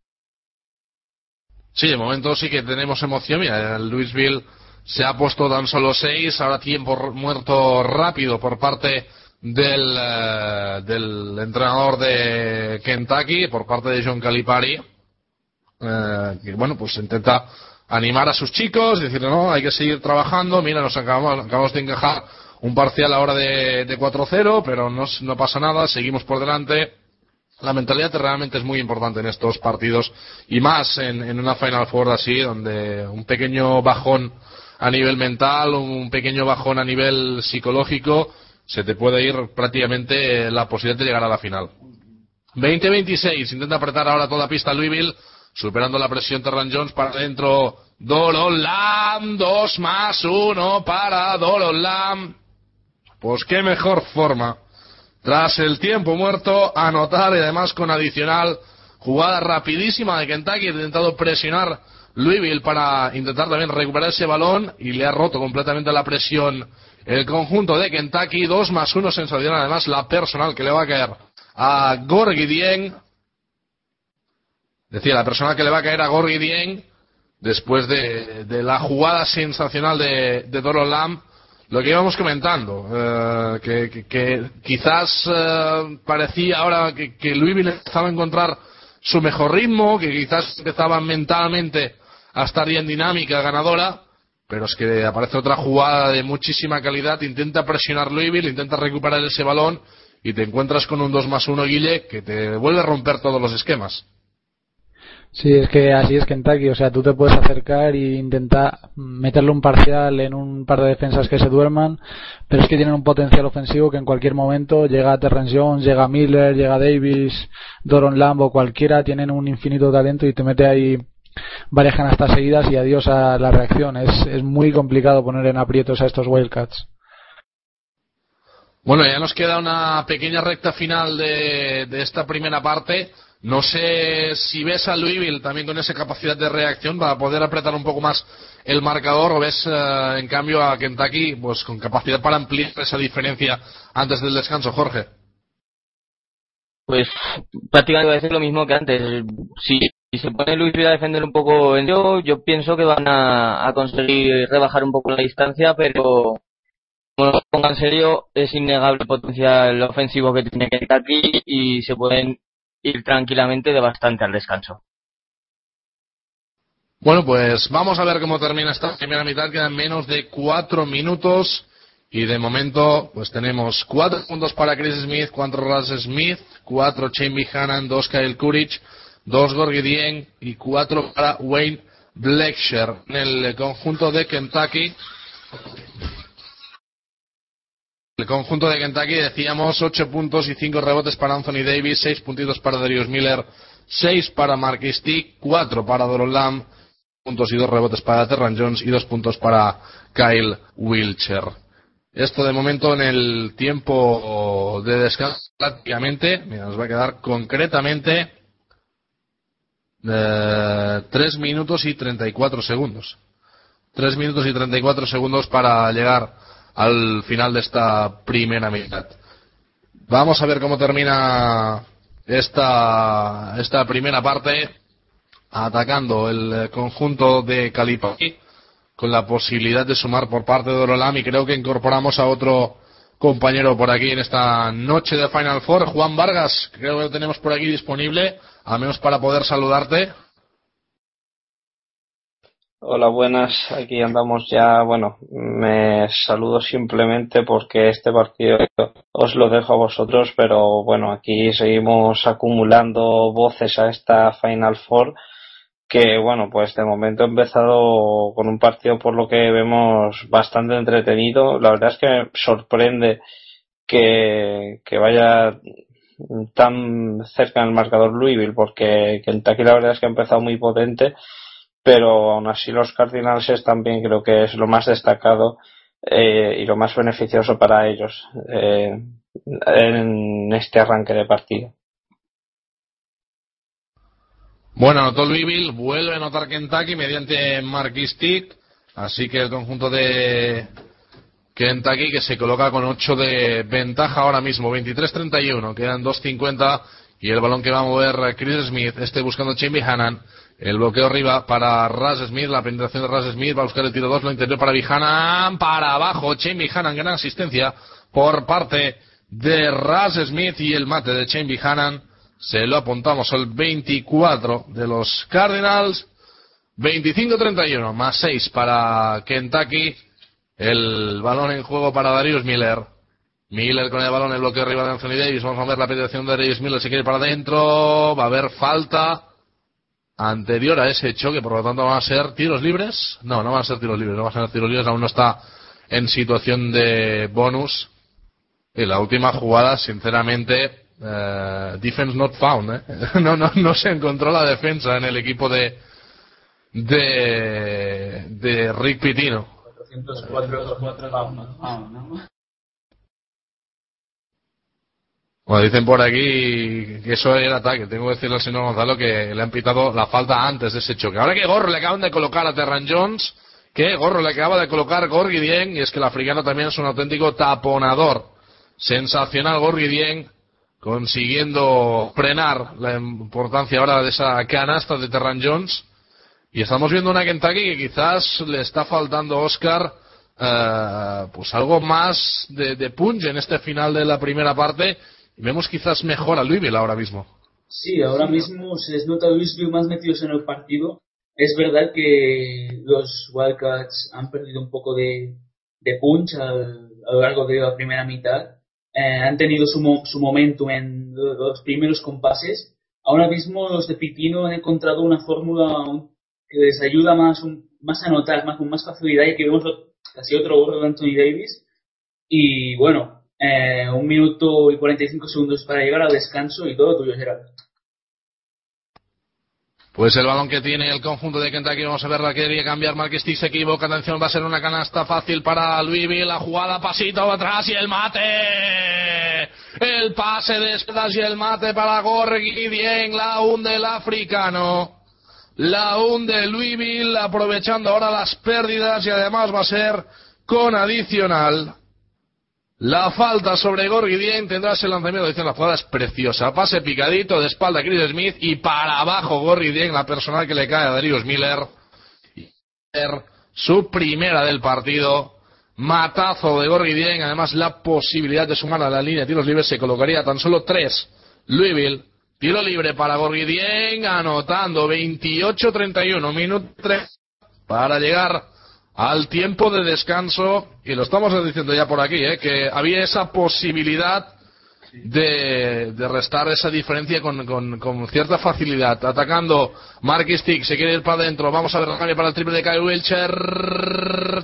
Sí, de momento sí que tenemos emoción. Mira, Louisville se ha puesto tan solo seis, ahora tiempo muerto rápido por parte del, uh, del entrenador de Kentucky, por parte de John Calipari, uh, que bueno, pues intenta animar a sus chicos, decirle, no, hay que seguir trabajando, mira, nos acabamos, acabamos de encajar un parcial ahora de, de 4-0, pero no, pasa nada, seguimos por delante. La mentalidad realmente es muy importante en estos partidos y más en, una Final Four así, donde un pequeño bajón a nivel mental, un pequeño bajón a nivel psicológico, se te puede ir prácticamente la posibilidad de llegar a la final. 20-26, intenta apretar ahora toda pista Louisville, superando la presión Terran Jones para adentro. Dolon Lam, 2 más 1 para Dolon Lam. Pues qué mejor forma, tras el tiempo muerto, anotar y además con adicional jugada rapidísima de Kentucky, intentado presionar Louisville para intentar también recuperar ese balón y le ha roto completamente la presión el conjunto de Kentucky, 2 más 1 sensacional, además la personal que le va a caer a Gorgi Dieng, decía la personal que le va a caer a Gorgi después de, la jugada sensacional de, de Doro Lam lo que íbamos comentando, eh, que, que, quizás eh, parecía ahora que, que Louisville empezaba a encontrar su mejor ritmo, que quizás empezaba mentalmente a estar ya en dinámica ganadora, pero es que aparece otra jugada de muchísima calidad, intenta presionar Louisville, intenta recuperar ese balón y te encuentras con un 2 más 1 Guille que te vuelve a romper todos los esquemas. Sí, es que así es Kentucky, o sea, tú te puedes acercar e intentar meterle un parcial en un par de defensas que se duerman, pero es que tienen un potencial ofensivo que en cualquier momento llega Terrence Jones, llega Miller, llega Davis, Doron Lambo, cualquiera, tienen un infinito talento y te mete ahí varias canastas seguidas y adiós a la reacción. Es, es muy complicado poner en aprietos a estos Wildcats. Bueno, ya nos queda una pequeña recta final de, de esta primera parte. No sé si ves a Louisville también con esa capacidad de reacción para poder apretar un poco más el marcador o ves eh, en cambio a Kentucky pues con capacidad para ampliar esa diferencia antes del descanso, Jorge. Pues prácticamente voy a decir lo mismo que antes. Si, se pone Louisville a defender un poco en yo, yo pienso que van a, conseguir rebajar un poco la distancia, pero lo pongan serio, es innegable el potencial ofensivo que tiene Kentucky y se pueden ir tranquilamente de bastante al descanso. Bueno, pues vamos a ver cómo termina esta primera mitad. Quedan menos de cuatro minutos. Y de momento, pues tenemos cuatro puntos para Chris Smith, cuatro Russ Smith, cuatro Chamby Hannan, dos Kyle Courage, dos Gorgie Dien y cuatro para Wayne Blacksher. En el conjunto de Kentucky, el conjunto de Kentucky decíamos 8 puntos y 5 rebotes para Anthony Davis, 6 puntitos para Darius Miller, 6 para Marquis Tick, 4 para Doron Lamb, puntos y 2 rebotes para Terran Jones y 2 puntos para Kyle Wilcher. Esto de momento en el tiempo de descanso prácticamente, mira, nos va a quedar concretamente eh, 3 minutos y 34 segundos. 3 minutos y 34 segundos para llegar al final de esta primera mitad. Vamos a ver cómo termina esta, esta primera parte atacando el conjunto de Calipa con la posibilidad de sumar por parte de Orolam y creo que incorporamos a otro compañero por aquí en esta noche de Final Four, Juan Vargas, creo que lo tenemos por aquí disponible, al menos para poder saludarte. Hola, buenas. Aquí andamos ya. Bueno, me saludo simplemente porque este partido os lo dejo a vosotros, pero bueno, aquí seguimos acumulando voces a esta Final Four que bueno, pues de momento he empezado con un partido por lo que vemos bastante entretenido. La verdad es que me sorprende que, que vaya tan cerca en el marcador Louisville porque Kentucky la verdad es que ha empezado muy potente pero aún así los Cardinals también creo que es lo más destacado eh, y lo más beneficioso para ellos eh, en este arranque de partido. Bueno, anotó Louisville, vuelve a anotar Kentucky mediante Marquis Tick, así que el conjunto de Kentucky que se coloca con 8 de ventaja ahora mismo, 23-31, quedan 2.50 y el balón que va a mover Chris Smith, este buscando Chimby Hannan, el bloqueo arriba para Ras Smith, la penetración de Ras Smith, va a buscar el tiro 2, lo interior para Bihanan, para abajo, Chamby Hannan, gran asistencia por parte de Ras Smith y el mate de Chamby Hannan. Se lo apuntamos al 24 de los Cardinals. 25-31, más 6 para Kentucky. El balón en juego para Darius Miller. Miller con el balón, el bloqueo arriba de Anthony Davis. Vamos a ver la penetración de Darius Miller. Se quiere para adentro. Va a haber falta anterior a ese choque, por lo tanto van a ser tiros libres. No, no van a ser tiros libres, no van a ser tiros libres, aún no está en situación de bonus. Y la última jugada, sinceramente, eh, defense not found. ¿eh? no, no, no se encontró la defensa en el equipo de de, Rick Pitino. 404, Bueno, dicen por aquí que eso era ataque. Tengo que decirle al señor Gonzalo que le han pitado la falta antes de ese choque. Ahora que gorro le acaban de colocar a Terran Jones, que gorro le acaba de colocar Gorgidien, y es que el africano también es un auténtico taponador. Sensacional Gorgidien, consiguiendo frenar la importancia ahora de esa canasta de Terran Jones. Y estamos viendo una Kentucky que quizás le está faltando Oscar eh, pues algo más de, de punch en este final de la primera parte vemos quizás mejor a Louisville ahora mismo. Sí, ahora mismo se les nota a Louisville más metidos en el partido. Es verdad que los Wildcats han perdido un poco de, de punch al- a lo largo de la primera mitad. Eh, han tenido su, mo- su en lo- los primeros compases. Ahora mismo los de Pitino han encontrado una fórmula que les ayuda más, un- más a notar, más, con más facilidad, y que vemos casi otro gorro de Anthony Davis. Y bueno, eh, un minuto y 45 segundos para llegar al descanso y todo tuyo, Gerard. Pues el balón que tiene el conjunto de Kentucky, vamos a ver la quería cambiar. Marquestic se equivoca, atención, va a ser una canasta fácil para Louisville. La jugada, pasito atrás y el mate. El pase de espaldas y el mate para Gorgui Bien, la hunde el africano. La hunde Louisville, aprovechando ahora las pérdidas y además va a ser con adicional. La falta sobre Gorgidien tendrá ese lanzamiento. Dicen la jugada es preciosa. Pase picadito de espalda Chris Smith y para abajo Gorgidien, la personal que le cae a Darius Miller. Su primera del partido. Matazo de Gorgidien. Además, la posibilidad de sumar a la línea de tiros libres se colocaría tan solo tres. Louisville. Tiro libre para Gorgidien. Anotando 28-31. Minuto 3 para llegar al tiempo de descanso, y lo estamos diciendo ya por aquí, ¿eh? que había esa posibilidad de, restar esa diferencia con, con, cierta facilidad. Atacando Marky Stick, se quiere ir para adentro, vamos a ver cambio para el triple de Kyle Wilcher.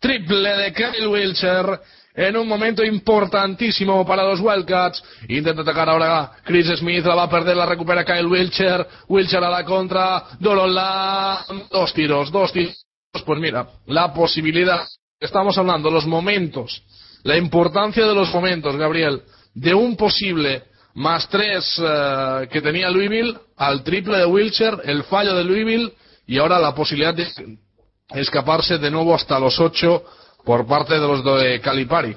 Triple de Kyle Wilcher en un momento importantísimo para los Wildcats. Intenta atacar ahora Chris Smith, la va a perder, la recupera Kyle Wilcher. Wilcher a la contra, Doron Lam, dos tiros, dos tiros. Pues mira, la posibilidad, estamos hablando, los momentos, la importancia de los momentos, Gabriel, de un posible más tres eh, que tenía Louisville al triple de Wilcher, el fallo de Louisville y ahora la posibilidad de escaparse de nuevo hasta los ocho por parte de los de Calipari.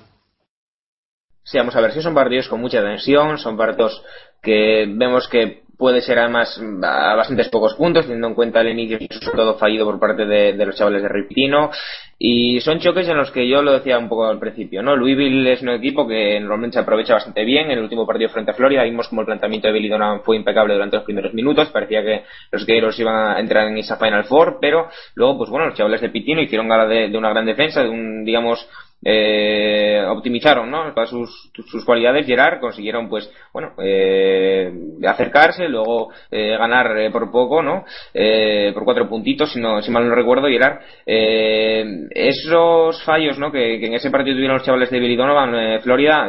Sí, vamos a ver, si son partidos con mucha tensión, son partidos que vemos que puede ser además a bastantes pocos puntos, teniendo en cuenta el inicio sobre todo fallido por parte de, los chavales de Ripitino. Y son choques en los que yo lo decía un poco al principio, ¿no? Louisville es un equipo que normalmente se aprovecha bastante bien, en el último partido frente a Florida vimos como el planteamiento de Billy Donovan fue impecable durante los primeros minutos, parecía que los Gators iban a entrar en esa Final Four, pero luego pues bueno, los chavales de Pitino hicieron gala de una gran defensa, de un digamos eh, optimizaron ¿no? todas sus, sus cualidades Gerard consiguieron pues bueno eh, acercarse luego eh, ganar eh, por poco no eh, por cuatro puntitos si no si mal no recuerdo Gerard eh, esos fallos no que, en ese partido tuvieron los chavales de Billy Donovan Florida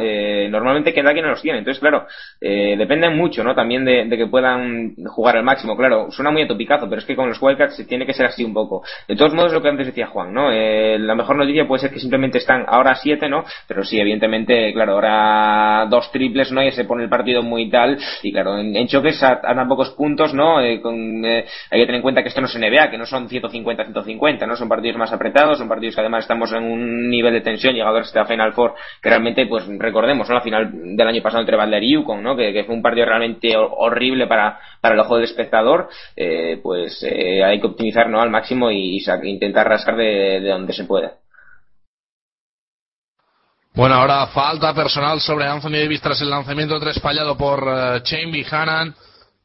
normalmente queda quien no los tiene. Entonces claro dependen mucho no también de, de, que puedan jugar al máximo. Claro suena muy atopicazo pero es que con los Wildcats tiene que ser así un poco. De todos modos lo que antes decía Juan no la mejor noticia puede ser que simplemente están ahora siete, ¿no? Pero sí, evidentemente, claro, ahora dos triples, ¿no? Y se pone el partido muy tal, y claro, en, choques a, a, tan pocos puntos, ¿no? Eh, con, eh, hay que tener en cuenta que esto no es NBA, que no son 150-150, ¿no? Son partidos más apretados, son partidos que además estamos en un nivel de tensión, llegadores hasta la Final Four, que realmente, pues recordemos, ¿no? La final del año pasado entre Butler y Yukon, ¿no? Que, fue un partido realmente horrible para, para el ojo del espectador, eh, pues eh, hay que optimizar, ¿no? Al máximo y, y intentar rascar de donde se pueda. Bueno, ahora falta personal sobre Anthony Davis tras el lanzamiento 3 fallado por uh, Shane Buchanan.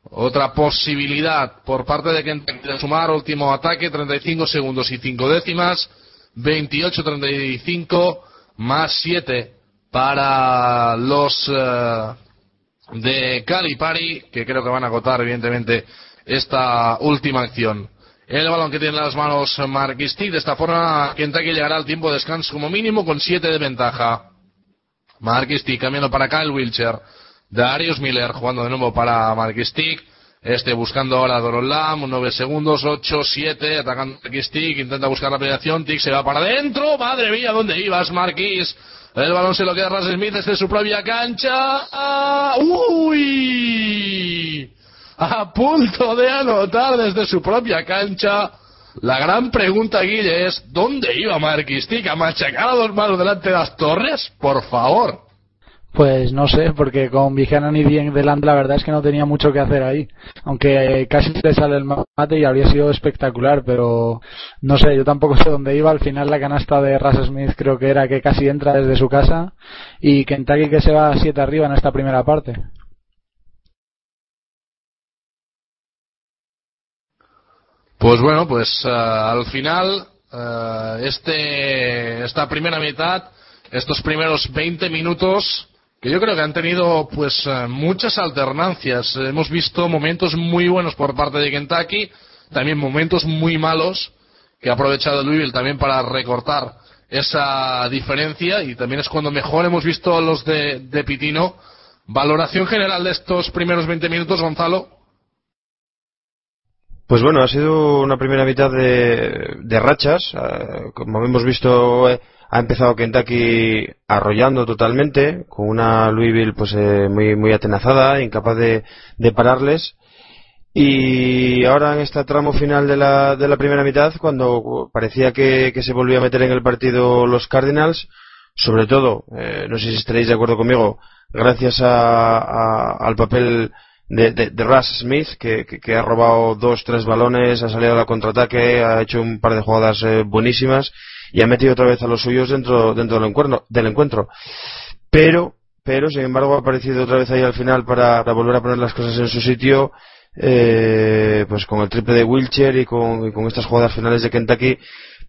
Otra posibilidad por parte de Kentucky de sumar último ataque, 35 segundos y 5 décimas. 28-35 más 7 para los uh, de Calipari, que creo que van a agotar evidentemente esta última acción. El balón que tiene en las manos Marquistic. De esta forma, Kentucky llegará al tiempo de descanso como mínimo con 7 de ventaja. Marquistic cambiando para Kyle Wilcher. Darius Miller jugando de nuevo para Marquistic. Este buscando ahora a Doron Lam, 9 segundos, 8, 7, atacando Marquistic, intenta buscar la penetración, Tick se va para adentro, madre mía, ¿dónde ibas, Marquis? El balón se lo queda Ras Smith desde su propia cancha. ¡Ah! ¡Uy! A punto de anotar desde su propia cancha. La gran pregunta, Guille, es ¿dónde iba Marquistic? ¿A machacar a dos manos delante de las torres? Por favor. Pues no sé, porque con Buchanan y Dien delante la verdad es que no tenía mucho que hacer ahí. Aunque casi le sale el mate y habría sido espectacular, pero no sé, yo tampoco sé dónde iba. Al final la canasta de Russ Smith creo que era que casi entra desde su casa y Kentucky que se va 7 arriba en esta primera parte. Pues bueno, pues uh, al final uh, este esta primera mitad, estos primeros 20 minutos que yo creo que han tenido pues uh, muchas alternancias. Hemos visto momentos muy buenos por parte de Kentucky, también momentos muy malos que ha aprovechado Louisville también para recortar esa diferencia y también es cuando mejor hemos visto a los de, de Pitino. Valoración general de estos primeros 20 minutos, Gonzalo. Pues bueno, ha sido una primera mitad de, rachas. Uh, como hemos visto, eh, ha empezado Kentucky arrollando totalmente, con una Louisville pues eh, muy, muy atenazada, incapaz de, de, pararles. Y ahora en este tramo final de la, de la primera mitad, cuando parecía que, que, se volvía a meter en el partido los Cardinals, sobre todo, eh, no sé si estaréis de acuerdo conmigo, gracias a, a, al papel de, de, de Russ Smith, que, que, que, ha robado dos, tres balones, ha salido al contraataque, ha hecho un par de jugadas eh, buenísimas y ha metido otra vez a los suyos dentro, dentro del, encuentro, del encuentro. Pero, pero, sin embargo, ha aparecido otra vez ahí al final para, para volver a poner las cosas en su sitio, eh, pues con el triple de Wilcher y con, y con estas jugadas finales de Kentucky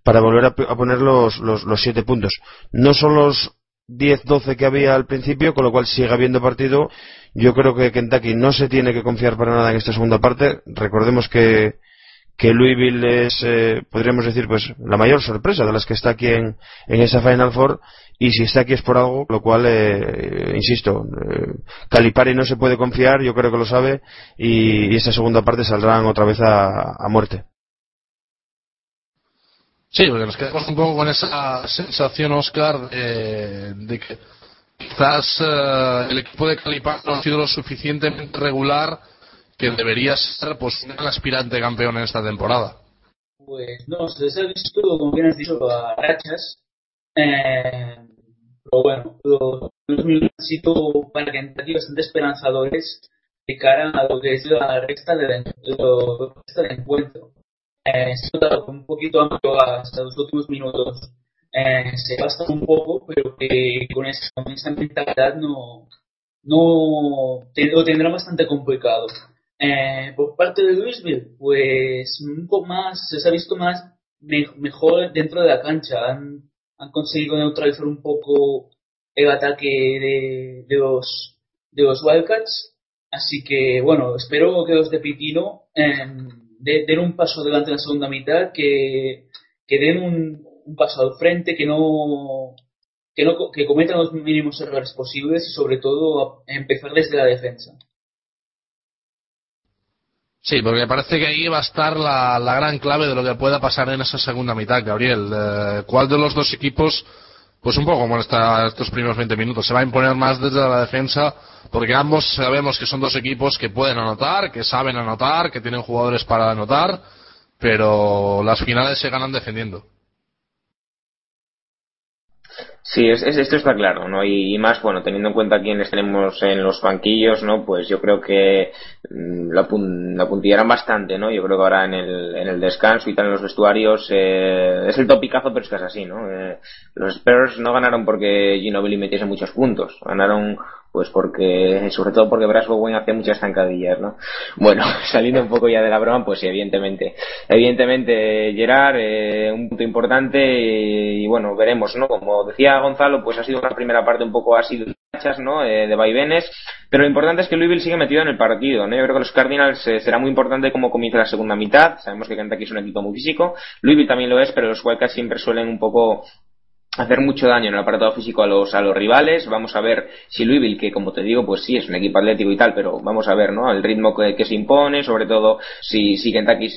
para volver a, a poner los, los, los siete puntos. No son los 10-12 que había al principio, con lo cual sigue habiendo partido. Yo creo que Kentucky no se tiene que confiar para nada en esta segunda parte. Recordemos que, que Louisville es, eh, podríamos decir, pues la mayor sorpresa de las que está aquí en, en esa Final Four. Y si está aquí es por algo, lo cual, eh, insisto, eh, Calipari no se puede confiar, yo creo que lo sabe, y, y esta segunda parte saldrán otra vez a, a muerte. Sí, porque nos quedamos un poco con esa sensación, Oscar, de que quizás eh, el equipo de Calipán no ha sido lo suficientemente regular que debería ser pues, un aspirante campeón en esta temporada. Pues no, se les ha visto, como bien has dicho, a rachas. Eh, pero bueno, los, minutos han sido para Kentucky bastante esperanzadores de cara a lo que es la resta del, del encuentro eh, se nota un poquito amplio hasta los últimos minutos. Eh, se basta un poco, pero que con esa, con esa mentalidad no, no te, lo tendrá bastante complicado. Eh, por parte de Louisville, pues un poco más, se ha visto más me, mejor dentro de la cancha. Han, han conseguido neutralizar un poco el ataque de, de los de los Wildcats. Así que, bueno, espero que los de Pitino eh, de, den un paso adelante en la segunda mitad, que, que den un, un, paso al frente, que no, que no que cometan los mínimos errores posibles y sobre todo empezar desde la defensa. Sí, porque parece que ahí va a estar la, la gran clave de lo que pueda pasar en esa segunda mitad, Gabriel. Eh, ¿Cuál de los dos equipos pues un poco como en estos primeros 20 minutos. Se va a imponer más desde la defensa porque ambos sabemos que son dos equipos que pueden anotar, que saben anotar, que tienen jugadores para anotar, pero las finales se ganan defendiendo. Sí, es, es, esto está claro, ¿no? Y, y, más, bueno, teniendo en cuenta quiénes tenemos en los banquillos, ¿no? Pues yo creo que mmm, lo, lo, apuntillarán bastante, ¿no? Yo creo que ahora en el, en el descanso y tal en los vestuarios eh, es el topicazo, pero es que es así, ¿no? Eh, los Spurs no ganaron porque Ginobili metiese muchos puntos, ganaron pues porque, sobre todo porque Brass Bowen hace muchas zancadillas, ¿no? Bueno, saliendo un poco ya de la broma, pues sí, evidentemente, evidentemente Gerard, eh, un punto importante y, y, bueno, veremos, ¿no? Como decía Gonzalo, pues ha sido una primera parte un poco así ¿no? Eh, de vaivenes, pero lo importante es que Louisville sigue metido en el partido, ¿no? Yo creo que los Cardinals eh, será muy importante cómo comienza la segunda mitad, sabemos que Kentucky es un equipo muy físico, Louisville también lo es, pero los Wildcats siempre suelen un poco hacer mucho daño en el apartado físico a los, a los rivales. Vamos a ver si Louisville, que como te digo, pues sí, es un equipo atlético y tal, pero vamos a ver, ¿no? El ritmo que, que se impone, sobre todo si, si Kentucky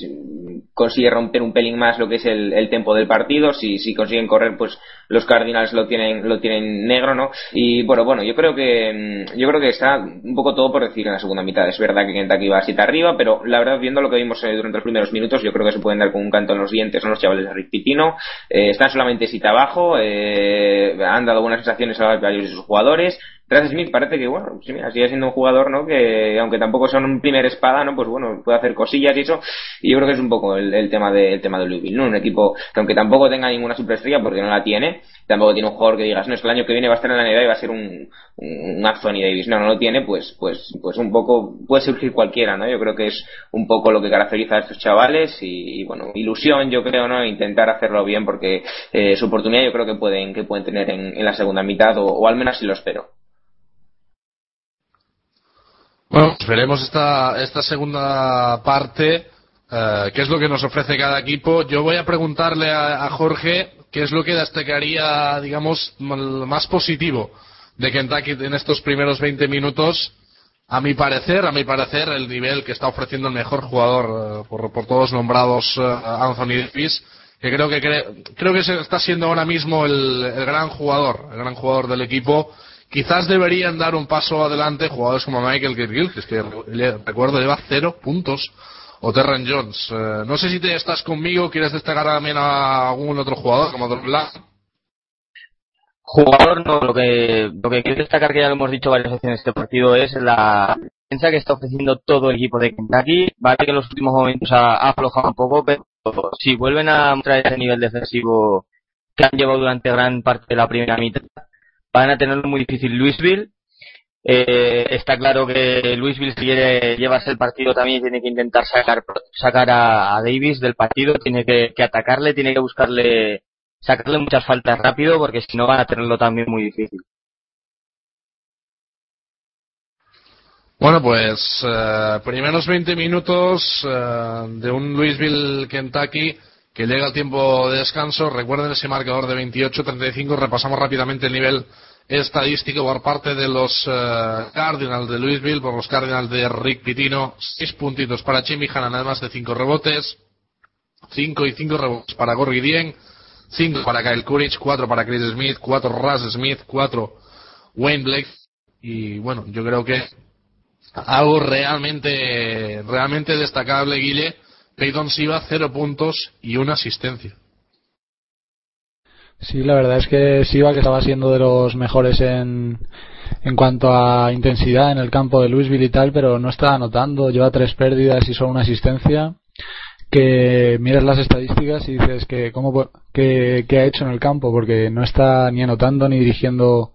consigue romper un pelín más lo que es el, el tempo del partido, si, si consiguen correr, pues los Cardinals lo tienen, lo tienen negro, ¿no? Y bueno, bueno, yo creo que, yo creo que está un poco todo por decir en la segunda mitad. Es verdad que Kentucky va a siete arriba, pero la verdad, viendo lo que vimos eh, durante los primeros minutos, yo creo que se pueden dar con un canto en los dientes, ¿no? Los chavales de Rick Pitino, eh, están solamente siete abajo, han dado buenas sensaciones a varios de sus jugadores, Travis Smith parece que, bueno, mira, sigue siendo un jugador, ¿no? Que aunque tampoco son un primer espada, ¿no? Pues bueno, puede hacer cosillas y eso. Y yo creo que es un poco el, tema de, el tema de Louisville, ¿no? Un equipo que aunque tampoco tenga ninguna superestrella, porque no la tiene, tampoco tiene un jugador que digas, no, es que el año que viene va a estar en la NBA y va a ser un, un Anthony Davis. No, no lo tiene, pues, pues, pues un poco, puede surgir cualquiera, ¿no? Yo creo que es un poco lo que caracteriza a estos chavales y, bueno, ilusión, yo creo, ¿no? Intentar hacerlo bien porque eh, su oportunidad yo creo que pueden, que pueden tener en, en la segunda mitad o, o al menos si lo espero. Bueno, veremos esta, esta segunda parte, eh, qué es lo que nos ofrece cada equipo. Yo voy a preguntarle a, Jorge qué es lo que destacaría, digamos, más positivo de Kentucky en estos primeros 20 minutos. A mi parecer, a mi parecer, el nivel que está ofreciendo el mejor jugador eh, por, por, todos nombrados, eh, Anthony Davis, que creo que creo que está siendo ahora mismo el, el gran jugador, el gran jugador del equipo Quizás deberían dar un paso adelante jugadores como Michael Gilgil, que es que recuerdo lleva cero puntos, o Terran Jones. Eh, no sé si te estás conmigo, quieres destacar también a algún otro jugador como Black. Jugador no, lo que, lo que quiero destacar, que ya lo hemos dicho varias veces en este partido, es la defensa que está ofreciendo todo el equipo de Kentucky. Vale que en los últimos momentos ha, aflojado un poco, pero si vuelven a mostrar ese nivel defensivo que han llevado durante gran parte de la primera mitad, van a tenerlo muy difícil Louisville. Eh, está claro que Louisville si quiere llevarse el partido también tiene que intentar sacar sacar a, Davis del partido, tiene que, atacarle, tiene que buscarle sacarle muchas faltas rápido porque si no van a tenerlo también muy difícil. Bueno, pues eh, primeros 20 minutos eh, de un Louisville Kentucky que llega el tiempo de descanso. Recuerden ese marcador de 28-35. Repasamos rápidamente el nivel estadístico por parte de los eh, Cardinals de Louisville, por los Cardinals de Rick Pitino. Seis puntitos para Hannan, además de cinco rebotes. Cinco y cinco rebotes para Gorgie Dien. Cinco para Kyle Courage, cuatro para Chris Smith, cuatro Russ Smith, cuatro Wayne Blake. Y bueno, yo creo que algo realmente, realmente destacable, Guille, Peyton Siva, cero puntos y una asistencia. Sí, la verdad es que Siva, que estaba siendo de los mejores en, en cuanto a intensidad en el campo de Louisville y tal, pero no está anotando, lleva tres pérdidas y solo una asistencia. Que miras las estadísticas y dices que cómo que, ha hecho en el campo, porque no está ni anotando ni dirigiendo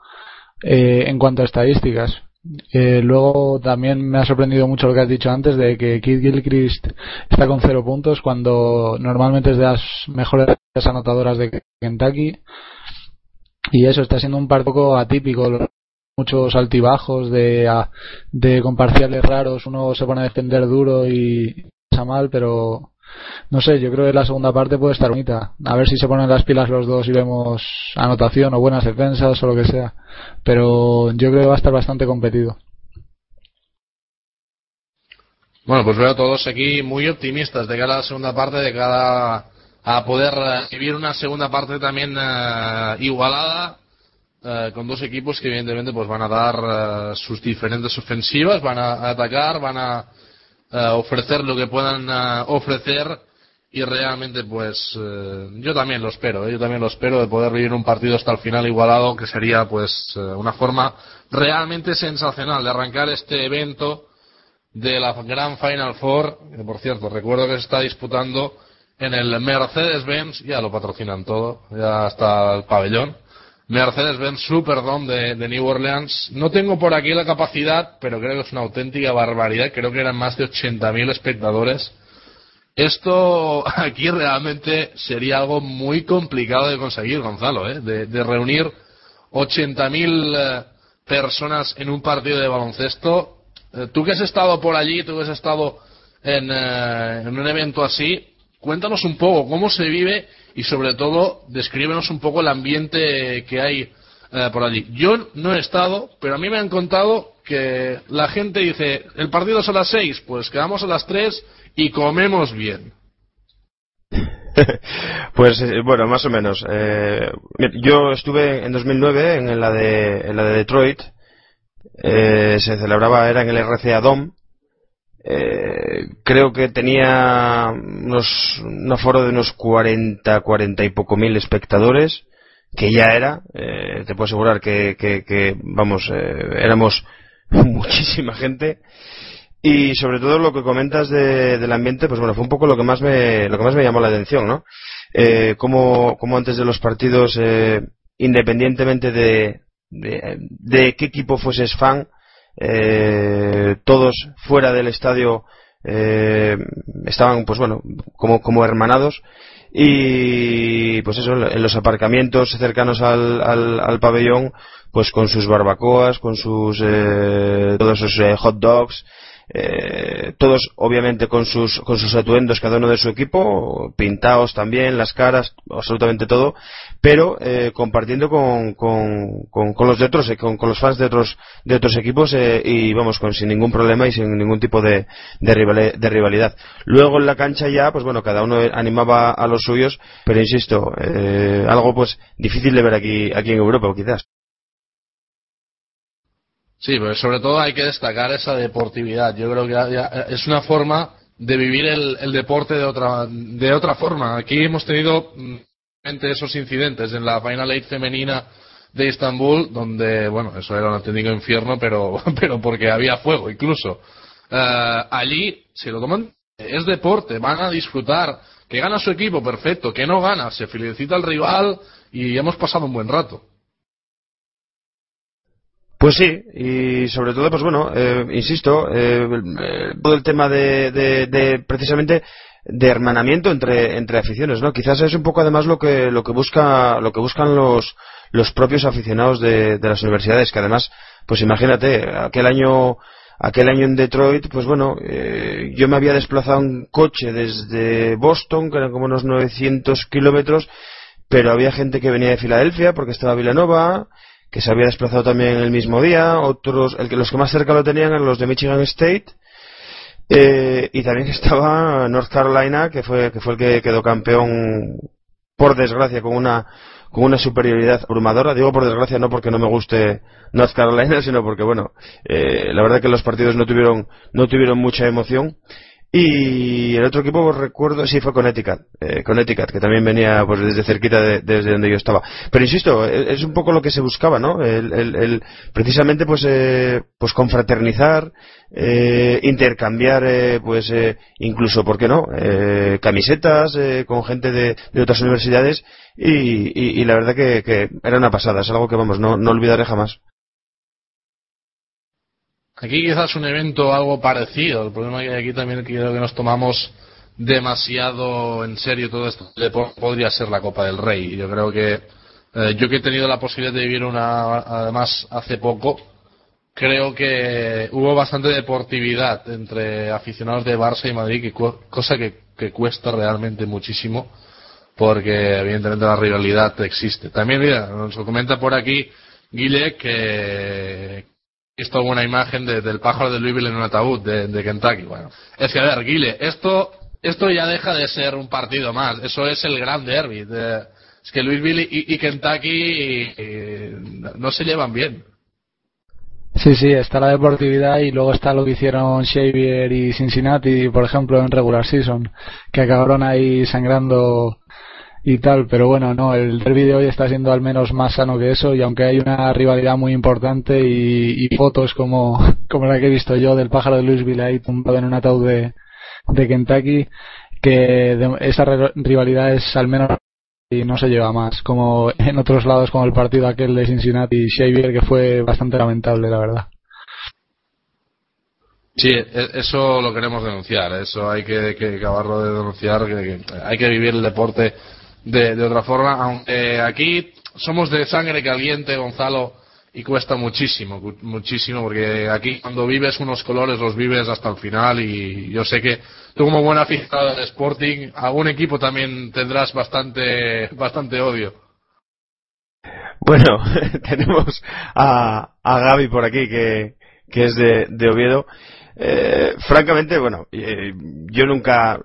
eh, en cuanto a estadísticas. Eh, luego también me ha sorprendido mucho lo que has dicho antes de que Kid Gilchrist está con cero puntos cuando normalmente es de las mejores anotadoras de Kentucky. Y eso está siendo un par poco atípico. Muchos altibajos de, de raros. Uno se pone a defender duro y pasa mal, pero no sé, yo creo que la segunda parte puede estar bonita. A ver si se ponen las pilas los dos y vemos anotación o buenas defensas o lo que sea. Pero yo creo que va a estar bastante competido. Bueno, pues veo a todos aquí muy optimistas de cara a la segunda parte, de cara a poder eh, vivir una segunda parte también eh, igualada, eh, con dos equipos que evidentemente pues van a dar sus diferentes ofensivas, van a atacar, van a ofrecer lo que puedan ofrecer y realmente pues eh, yo también lo espero yo también lo espero de poder vivir un partido hasta el final igualado que sería pues una forma realmente sensacional de arrancar este evento de la gran Final Four que por cierto recuerdo que se está disputando en el Mercedes-Benz ya lo patrocinan todo ya está el pabellón Mercedes-Benz Superdome de, de, New Orleans. No tengo por aquí la capacidad, pero creo que es una auténtica barbaridad. Creo que eran más de 80.000 espectadores. Esto aquí realmente sería algo muy complicado de conseguir, Gonzalo, ¿eh? de, reunir 80.000 eh, personas en un partido de baloncesto. Eh, tú que has estado por allí, tú que has estado en, eh, en un evento así, cuéntanos un poco cómo se vive y sobre todo descríbenos un poco el ambiente que hay eh, por allí. Yo no he estado, pero a mí me han contado que la gente dice, el partido es a las seis, pues quedamos a las tres y comemos bien. pues eh, bueno, más o menos. Eh, yo estuve en 2009 en la de, en la de Detroit. se celebraba, era en el RCA Dome eh, creo que tenía unos, un aforo de unos 40, 40 y poco mil espectadores que ya era, eh, te puedo asegurar que, que, vamos, eh, éramos muchísima gente y sobre todo lo que comentas de, del ambiente, pues bueno, fue un poco lo que más me, lo que más me llamó la atención, ¿no? Eh, como, como antes de los partidos, eh, independientemente de, de, de, qué equipo fueses fan, eh, todos fuera del estadio eh, estaban, pues bueno, como, como hermanados. Y pues eso en los aparcamientos cercanos al, al, pabellón pues con sus barbacoas con sus eh, todos sus eh, hot dogs eh, todos obviamente con sus con sus atuendos cada uno de su equipo pintados también las caras absolutamente todo pero eh, compartiendo con, con, con, los de otros eh, con, los fans de otros de otros equipos y vamos con sin ningún problema y sin ningún tipo de, de, de, rivalidad. Luego en la cancha ya pues bueno cada uno animaba a los suyos pero insisto algo pues difícil de ver aquí aquí en Europa quizás Sí, pero sobre todo hay que destacar esa deportividad. Yo creo que es una forma de vivir el, deporte de otra, de otra forma. Aquí hemos tenido mm, esos incidentes en la Final Eight femenina de Estambul, donde, bueno, eso era un auténtico infierno, pero, pero porque había fuego incluso. Uh, allí se lo toman, es deporte, van a disfrutar. Que gana su equipo, perfecto. Que no gana, se felicita al rival y hemos pasado un buen rato. Pues sí, y sobre todo, pues bueno, eh, insisto, eh, eh, todo el tema de, de, precisamente de hermanamiento entre, entre aficiones, ¿no? Quizás es un poco además lo que, lo que busca, lo que buscan los, los propios aficionados de, de las universidades, que además, pues imagínate, aquel año, aquel año en Detroit, pues bueno, yo me había desplazado en coche desde Boston, que eran como unos 900 kilómetros, pero había gente que venía de Filadelfia porque estaba Villanova, que se había desplazado también el mismo día, otros, el que los que más cerca lo tenían eran los de Michigan State, eh, y también estaba North Carolina, que fue, que fue el que quedó campeón, por desgracia, con una, con una superioridad abrumadora. Digo por desgracia no porque no me guste North Carolina, sino porque, bueno, eh, la verdad que los partidos no tuvieron, no tuvieron mucha emoción. Y el otro equipo, pues, recuerdo, sí, fue Connecticut, eh, Connecticut, que también venía pues desde cerquita de, desde donde yo estaba. Pero insisto, e, es un poco lo que se buscaba, ¿no? El, el, precisamente, pues, eh, pues confraternizar, eh, intercambiar, eh, pues, eh, incluso, ¿por qué no? Eh, camisetas eh, con gente de, de otras universidades y, y, y, la verdad que, que era una pasada, es algo que, vamos, no, no olvidaré jamás. Aquí quizás un evento algo parecido. El problema que aquí también creo que nos tomamos demasiado en serio todo esto. Podría ser la Copa del Rey. Yo creo que eh, yo que he tenido la posibilidad de vivir una, además hace poco, creo que hubo bastante deportividad entre aficionados de Barça y Madrid, cosa que, que cuesta realmente muchísimo, porque evidentemente la rivalidad existe. También, mira, nos comenta por aquí Guile que, visto una imagen del pájaro de Louisville en un ataúd de, Kentucky. Bueno, es que a ver, Guile, esto, esto ya deja de ser un partido más. Eso es el gran derby. es que Louisville y, Kentucky no se llevan bien. Sí, sí, está la deportividad y luego está lo que hicieron Xavier y Cincinnati, por ejemplo, en regular season, que acabaron ahí sangrando y tal, pero bueno, no, el derby de hoy está siendo al menos más sano que eso y aunque hay una rivalidad muy importante y, fotos como, como la que he visto yo del pájaro de Louisville ahí tumbado en un ataúd de, de Kentucky, que esa rivalidad es al menos y no se lleva más, como en otros lados como el partido aquel de Cincinnati y Xavier que fue bastante lamentable la verdad. Sí, e, eso lo queremos denunciar, eso hay que, que acabarlo de denunciar, que hay que vivir el deporte de, de otra forma, aunque aquí somos de sangre caliente, Gonzalo, y cuesta muchísimo, muchísimo, porque aquí cuando vives unos colores los vives hasta el final y yo sé que tú como buena aficionado de Sporting, algún equipo también tendrás bastante, bastante odio. Bueno, tenemos a, a Gaby por aquí que, que es de, de Oviedo. Eh, francamente, bueno, eh, yo nunca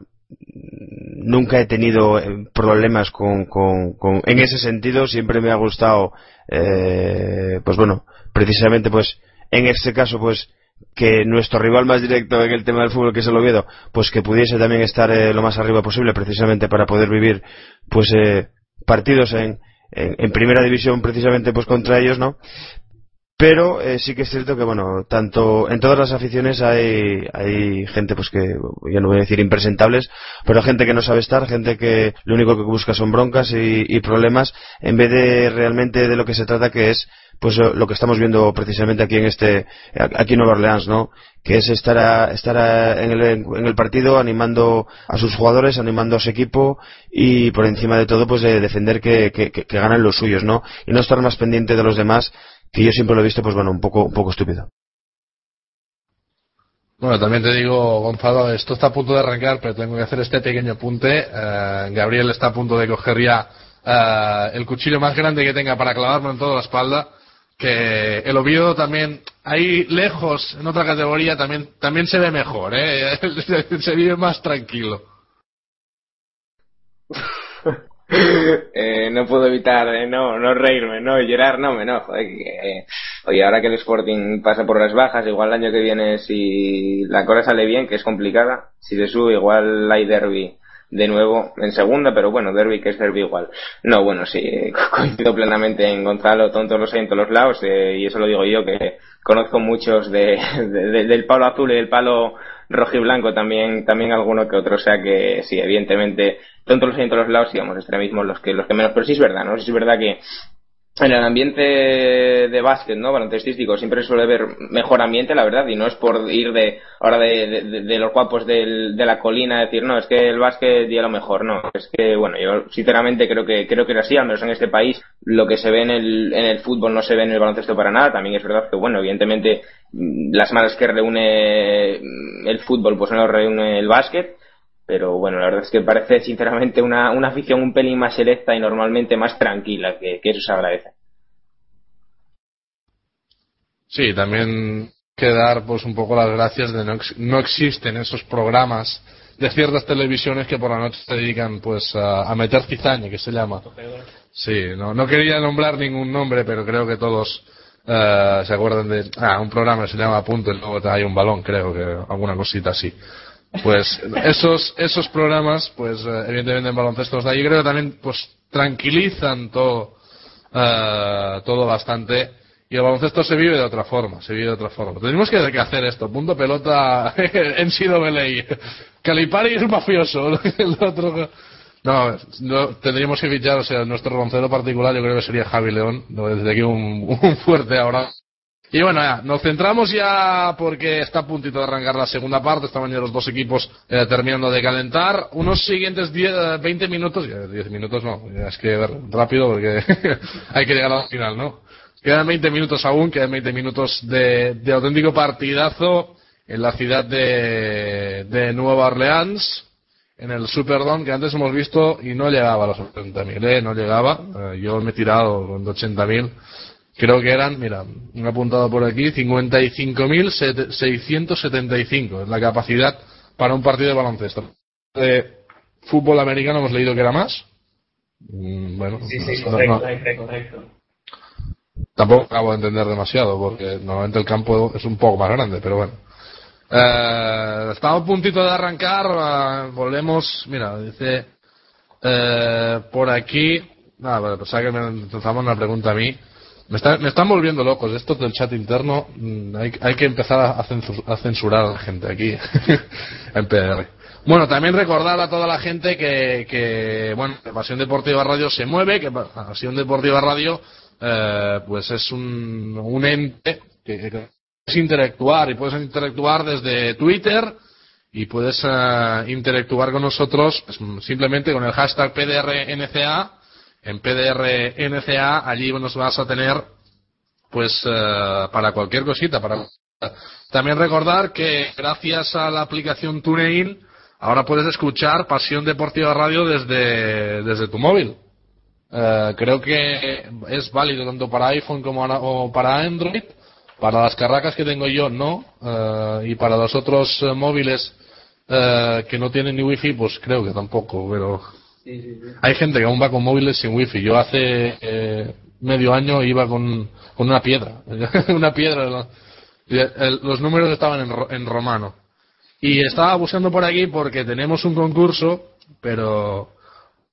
nunca he tenido eh, problemas con, con, con, en ese sentido siempre me ha gustado eh, pues bueno precisamente pues en este caso pues que nuestro rival más directo en el tema del fútbol que es el Oviedo pues que pudiese también estar eh, lo más arriba posible precisamente para poder vivir pues eh, partidos en en, primera división precisamente pues contra ellos, ¿no? Pero eh, sí que es cierto que, bueno, tanto en todas las aficiones hay, hay gente, pues que, ya no voy a decir impresentables, pero gente que no sabe estar, gente que lo único que busca son broncas y, problemas, en vez de realmente de lo que se trata, que es, pues lo que estamos viendo precisamente aquí en este, aquí en Nueva Orleans, ¿no? Que es estar, estar en, el, en el partido animando a sus jugadores, animando a su equipo y por encima de todo, pues de defender que, que, que los suyos, ¿no? Y no estar más pendiente de los demás que yo siempre lo he visto, pues bueno, un poco, un poco estúpido. Bueno, también te digo, Gonzalo, esto está a punto de arrancar, pero tengo que hacer este pequeño apunte. Eh, Gabriel está a punto de coger ya eh, el cuchillo más grande que tenga para clavarlo en toda la espalda. Que el Oviedo también, ahí lejos, en otra categoría, también, también se ve mejor, ¿eh? se vive más tranquilo. eh, no puedo evitar eh, no, no reírme, no llorar, no me enojo. Eh, oye, ahora que el Sporting pasa por las bajas, igual el año que viene, si la cosa sale bien, que es complicada, si se sube, igual hay derby de nuevo en segunda, pero bueno, derby que es derby igual. No, bueno, sí, coincido plenamente en Gonzalo, tontos los hay en todos los lados, eh, y eso lo digo yo, que conozco muchos de, del palo azul y del palo rojo y blanco también, también alguno que otro, sea que sí, evidentemente tontos los en todos los lados, digamos, extremismos los que, los que menos, pero sí es verdad, ¿no? Sí es verdad que en el ambiente de básquet, ¿no? Baloncestístico siempre suele haber mejor ambiente, la verdad, y no es por ir de ahora de, de, los guapos de la colina decir, no, es que el básquet ya lo mejor, no. Es que, bueno, yo sinceramente creo que creo que era así, al menos en este país, lo que se ve en el, en el fútbol no se ve en el baloncesto para nada. También es verdad que, bueno, evidentemente las malas que reúne el fútbol, pues no reúne el básquet pero bueno, la verdad es que parece sinceramente una, una afición un pelín más selecta y normalmente más tranquila, que, eso se agradece. Sí, también que dar pues un poco las gracias de no, no existen esos programas de ciertas televisiones que por la noche se dedican pues a, meter cizaña, que se llama. Sí, no, no quería nombrar ningún nombre, pero creo que todos eh, se acuerdan de ah, un programa que se llama Punto y luego hay un balón, creo que alguna cosita así pues esos esos programas pues eh, evidentemente en baloncesto de ahí creo que también pues tranquilizan todo uh, todo bastante. Y el baloncesto se vive de otra forma se vive de otra forma. Tenemos que, hacer esto punto pelota en sido Belay Calipari es mafioso el otro no, no, tendríamos que fichar, o sea, nuestro roncero particular yo creo que sería Javi León. Desde aquí un, un fuerte ahora y bueno, ya, nos centramos ya porque está a puntito de arrancar la segunda parte. Estaban ya los dos equipos eh, terminando de calentar. Unos siguientes 10, 20 eh, minutos, 10 minutos no, es que rápido porque hay que llegar al final, ¿no? Quedan 20 minutos aún, quedan 20 minutos de, de auténtico partidazo en la ciudad de, de Nueva Orleans, en el Superdome que antes hemos visto y no llegaba a los 80.000, ¿eh? no llegaba. Eh, yo me he tirado con 80.000 creo que eran, mira, un apuntado por aquí, 55.675 es la capacidad para un partido de baloncesto. De fútbol americano hemos leído que era más. Mm, bueno, sí, sí, correcto, correcto. Tampoco acabo de entender demasiado, porque normalmente el campo es un poco más grande, pero bueno. Eh, estamos a puntito de arrancar, eh, volvemos, mira, dice eh, por aquí, nada, bueno, pues que me lanzamos una pregunta a mí. Me, están volviendo locos. Esto del chat interno, mm, hay, que empezar a, censurar a la gente aquí en PR. Bueno, también recordar a toda la gente que, que bueno, Pasión Deportiva Radio se mueve, que Pasión Deportiva Radio, eh, pues es un, ente que, puedes interactuar y puedes interactuar desde Twitter y puedes eh, interactuar con nosotros pues, simplemente con el hashtag PDRNCA en PDR NCA, allí nos vas a tener pues eh, para cualquier cosita. Para... También recordar que gracias a la aplicación TuneIn ahora puedes escuchar Pasión Deportiva Radio desde, desde tu móvil. Eh, creo que es válido tanto para iPhone como para Android. Para las carracas que tengo yo no. Eh, y para los otros móviles que no tienen ni wifi pues creo que tampoco. Pero hay gente que aún va con móviles sin wifi. Yo hace eh, medio año iba con, una piedra. una piedra. los números estaban en, en, romano. Y estaba buscando por aquí porque tenemos un concurso, pero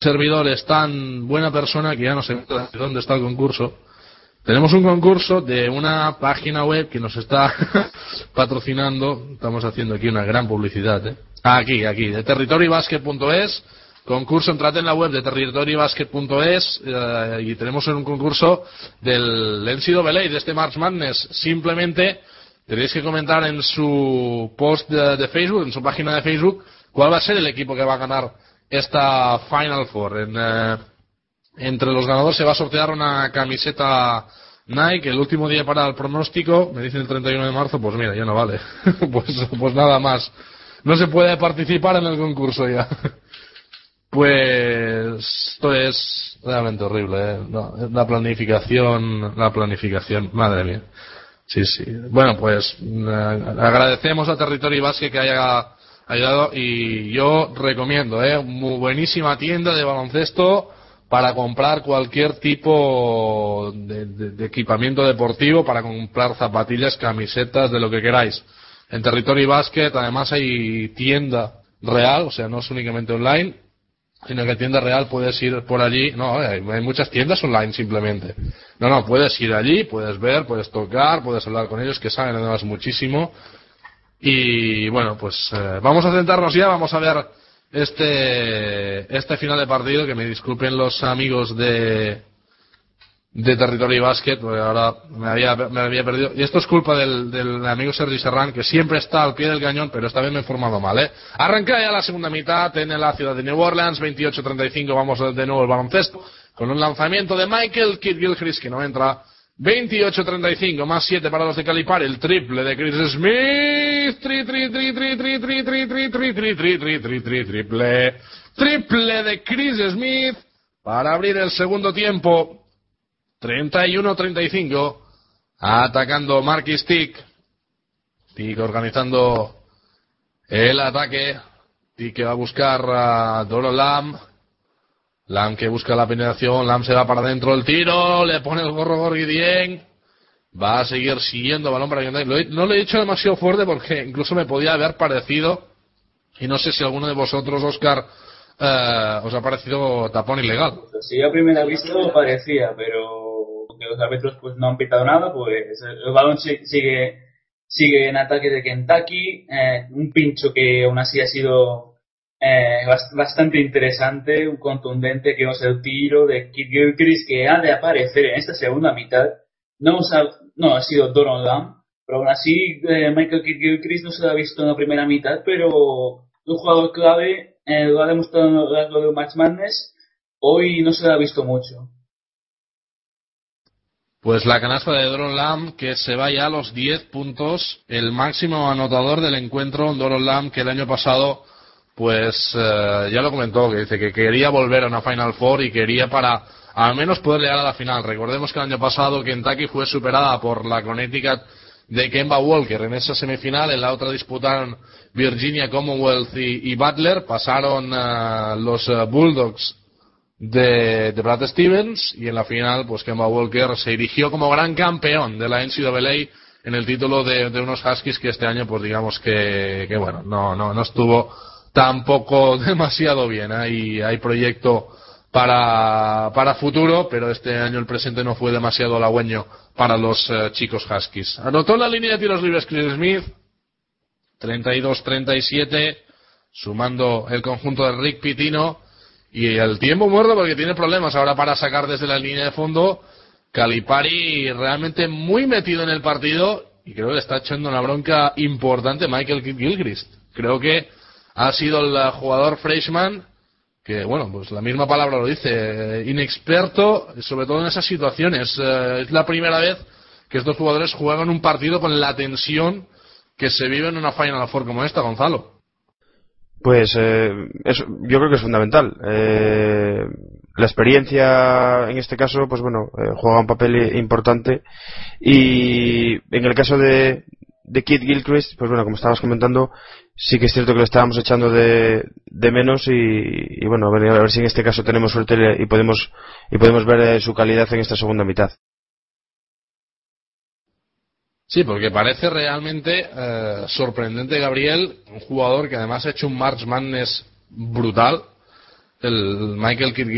servidor es tan buena persona que ya no sé dónde está el concurso. Tenemos un concurso de una página web que nos está patrocinando. Estamos haciendo aquí una gran publicidad. ¿eh? Aquí, aquí, de territoriobasket.es. Concurso, entrad en la web de territoriobasket.es eh, y tenemos un concurso del NCAA de este March Madness. Simplemente tenéis que comentar en su post de, Facebook, en su página de Facebook, cuál va a ser el equipo que va a ganar esta Final Four. En, eh, entre los ganadores se va a sortear una camiseta Nike el último día para el pronóstico, me dicen el 31 de marzo, pues mira, ya no vale. pues, pues nada más. No se puede participar en el concurso ya. Pues esto es realmente horrible, ¿eh? la planificación, la planificación, madre mía. Sí, sí. Bueno, pues eh, agradecemos a Territorio Basque que haya ayudado y yo recomiendo, ¿eh? Muy buenísima tienda de baloncesto para comprar cualquier tipo de, equipamiento deportivo, para comprar zapatillas, camisetas, de lo que queráis. En Territorio Basket además hay tienda real, o sea, no es únicamente online, sino que tienda real puedes ir por allí, no, hay, muchas tiendas online simplemente. No, no, puedes ir allí, puedes ver, puedes tocar, puedes hablar con ellos, que saben además muchísimo. Y bueno, pues eh, vamos a centrarnos ya, vamos a ver este, este final de partido, que me disculpen los amigos de, de territorio básquet, porque ahora me había, me había perdido. Y esto es culpa del, del amigo Sergi Serrán, que siempre está al pie del cañón, pero esta vez me he informado mal, ¿eh? Arranca ya la segunda mitad en la ciudad de New Orleans, 28-35, vamos de nuevo el baloncesto, con un lanzamiento de Michael Kidd Gilchrist, que no entra. 28-35, más 7 para los de Calipar, el triple de Chris Smith, tri, tri, tri, tri, tri, tri, tri, tri, tri, tri, tri, tri, tri, tri, triple, triple de Chris Smith, para abrir el segundo tiempo, 31-35. Atacando Marquis Tick. Tick organizando el ataque. Tick que va a buscar a Doro Lam. Lam que busca la penetración. Lam se va para adentro. El tiro. Le pone el gorro Gorgidien. Va a seguir siguiendo balón para No lo he dicho demasiado fuerte porque incluso me podía haber parecido. Y no sé si alguno de vosotros, Oscar, eh, os ha parecido tapón ilegal. Yo a primera vista parecía, pero los árbitros pues no han pitado nada, pues el balón sigue sigue en ataque de Kentucky, eh, un pincho que aún así ha sido eh, bastante interesante, un contundente que es el tiro de Kid Gilchrist que ha de aparecer en esta segunda mitad. No, ha, no ha sido Doron Lamb, pero aún así eh, Michael Kid Gilchrist no se lo ha visto en la primera mitad, pero un jugador clave lo ha demostrado en el de Match Madness, hoy no se lo ha visto mucho. Pues la canasta de Doron Lam que se vaya a los 10 puntos, el máximo anotador del encuentro, Doron Lam que el año pasado, pues eh, ya lo comentó, que dice que quería volver a una Final Four y quería para al menos poder llegar a la final. Recordemos que el año pasado Kentucky fue superada por la Connecticut de Kemba Walker en esa semifinal, en la otra disputaron Virginia Commonwealth y, Butler, pasaron eh, los eh, Bulldogs de, Brad Stevens y en la final pues Kemba Walker se erigió como gran campeón de la NCAA en el título de, unos Huskies que este año pues digamos que, que bueno no, no, no estuvo tampoco demasiado bien. Hay, hay proyecto para, para futuro pero este año el presente no fue demasiado halagüeño para los eh, chicos Huskies. Anotó la línea de tiros libres Chris Smith 32-37 sumando el conjunto de Rick Pitino y el tiempo muerto porque tiene problemas ahora para sacar desde la línea de fondo. Calipari realmente muy metido en el partido y creo que le está echando una bronca importante Michael Gilchrist. Creo que ha sido el jugador freshman que, bueno, pues la misma palabra lo dice, inexperto, sobre todo en esas situaciones. Eh, es la primera vez que estos jugadores juegan un partido con la tensión que se vive en una Final Four como esta, Gonzalo. Pues eh, yo creo que es fundamental. Eh, la experiencia, en este caso, pues bueno, eh, juega un papel importante. Y en el caso de, de Kid Gilchrist, pues bueno, como estabas comentando, sí que es cierto que lo estábamos echando de, de menos y, bueno, a ver, a ver, si en este caso tenemos suerte y podemos, y podemos ver eh, su calidad en esta segunda mitad. Sí, porque parece realmente eh, sorprendente Gabriel, un jugador que además ha hecho un March Madness brutal, el Michael Kidd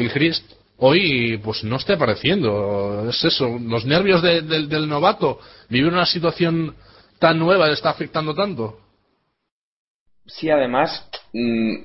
hoy pues no esté apareciendo. Es eso, los nervios del novato, vivir una situación tan nueva le está afectando tanto. Sí, además,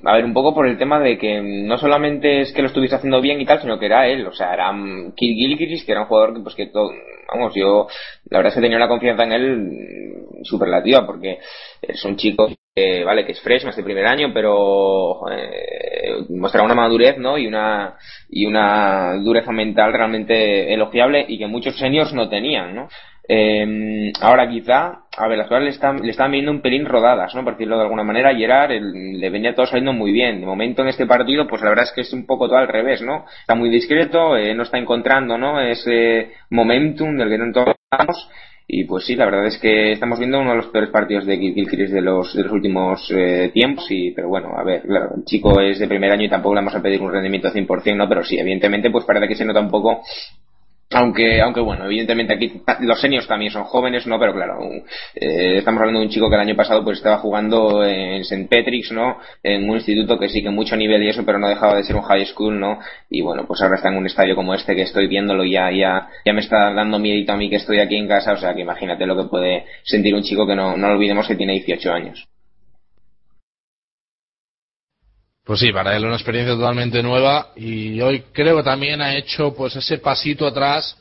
a ver, un poco por el tema de que no solamente es que lo estuviese haciendo bien y tal, sino que era él, o sea, era mm, Kirk Gilchrist, que era un jugador que, pues que todo, vamos, yo, la verdad es que tenía una confianza en él mm, superlativa, porque es un chico que, vale, que es fresh, más de primer año, pero eh, muestra una madurez, ¿no? Y una, y una dureza mental realmente elogiable y que muchos seniors no tenían, ¿no? Eh, ahora quizá, a ver, las cosas le están, le están viendo un pelín rodadas, ¿no? Por decirlo de alguna manera, Gerard le venía todo saliendo muy bien. De momento en este partido, pues la verdad es que es un poco todo al revés, ¿no? Está muy discreto, eh, no está encontrando, ¿no? Ese momentum del que tanto hablamos. Y pues sí, la verdad es que estamos viendo uno de los peores partidos de Gilchrist de los, de los últimos eh, tiempos. Y, pero bueno, a ver, claro, el chico es de primer año y tampoco le vamos a pedir un rendimiento 100%, ¿no? Pero sí, evidentemente, pues parece que se nota un poco aunque, aunque bueno, evidentemente aquí los seniors también son jóvenes, ¿no? Pero claro, eh, estamos hablando de un chico que el año pasado pues estaba jugando en St. Patrick's, ¿no? En un instituto que sí que mucho nivel y eso, pero no dejaba de ser un high school, ¿no? Y bueno, pues ahora está en un estadio como este que estoy viéndolo y ya, ya, ya me está dando miedo a mí que estoy aquí en casa, o sea que imagínate lo que puede sentir un chico que no, no olvidemos que tiene 18 años. Pues sí, para él una experiencia totalmente nueva y hoy creo que también ha hecho pues ese pasito atrás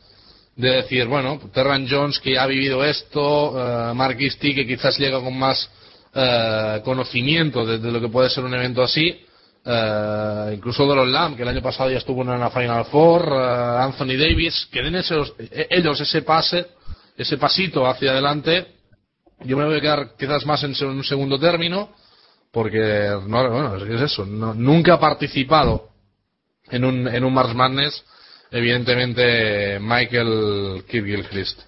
de decir, bueno, Terran Jones que ya ha vivido esto, uh, Mark que quizás llega con más uh, conocimiento de, lo que puede ser un evento así, uh, incluso Doron Lamb que el año pasado ya estuvo en una Final Four, Anthony Davis, que den esos, e, ellos ese pase, ese pasito hacia adelante, yo me voy a quedar quizás más en un segundo término, porque no, bueno, es eso, nunca ha participado en un, en un Mars Madness, evidentemente Michael Kirgilchrist.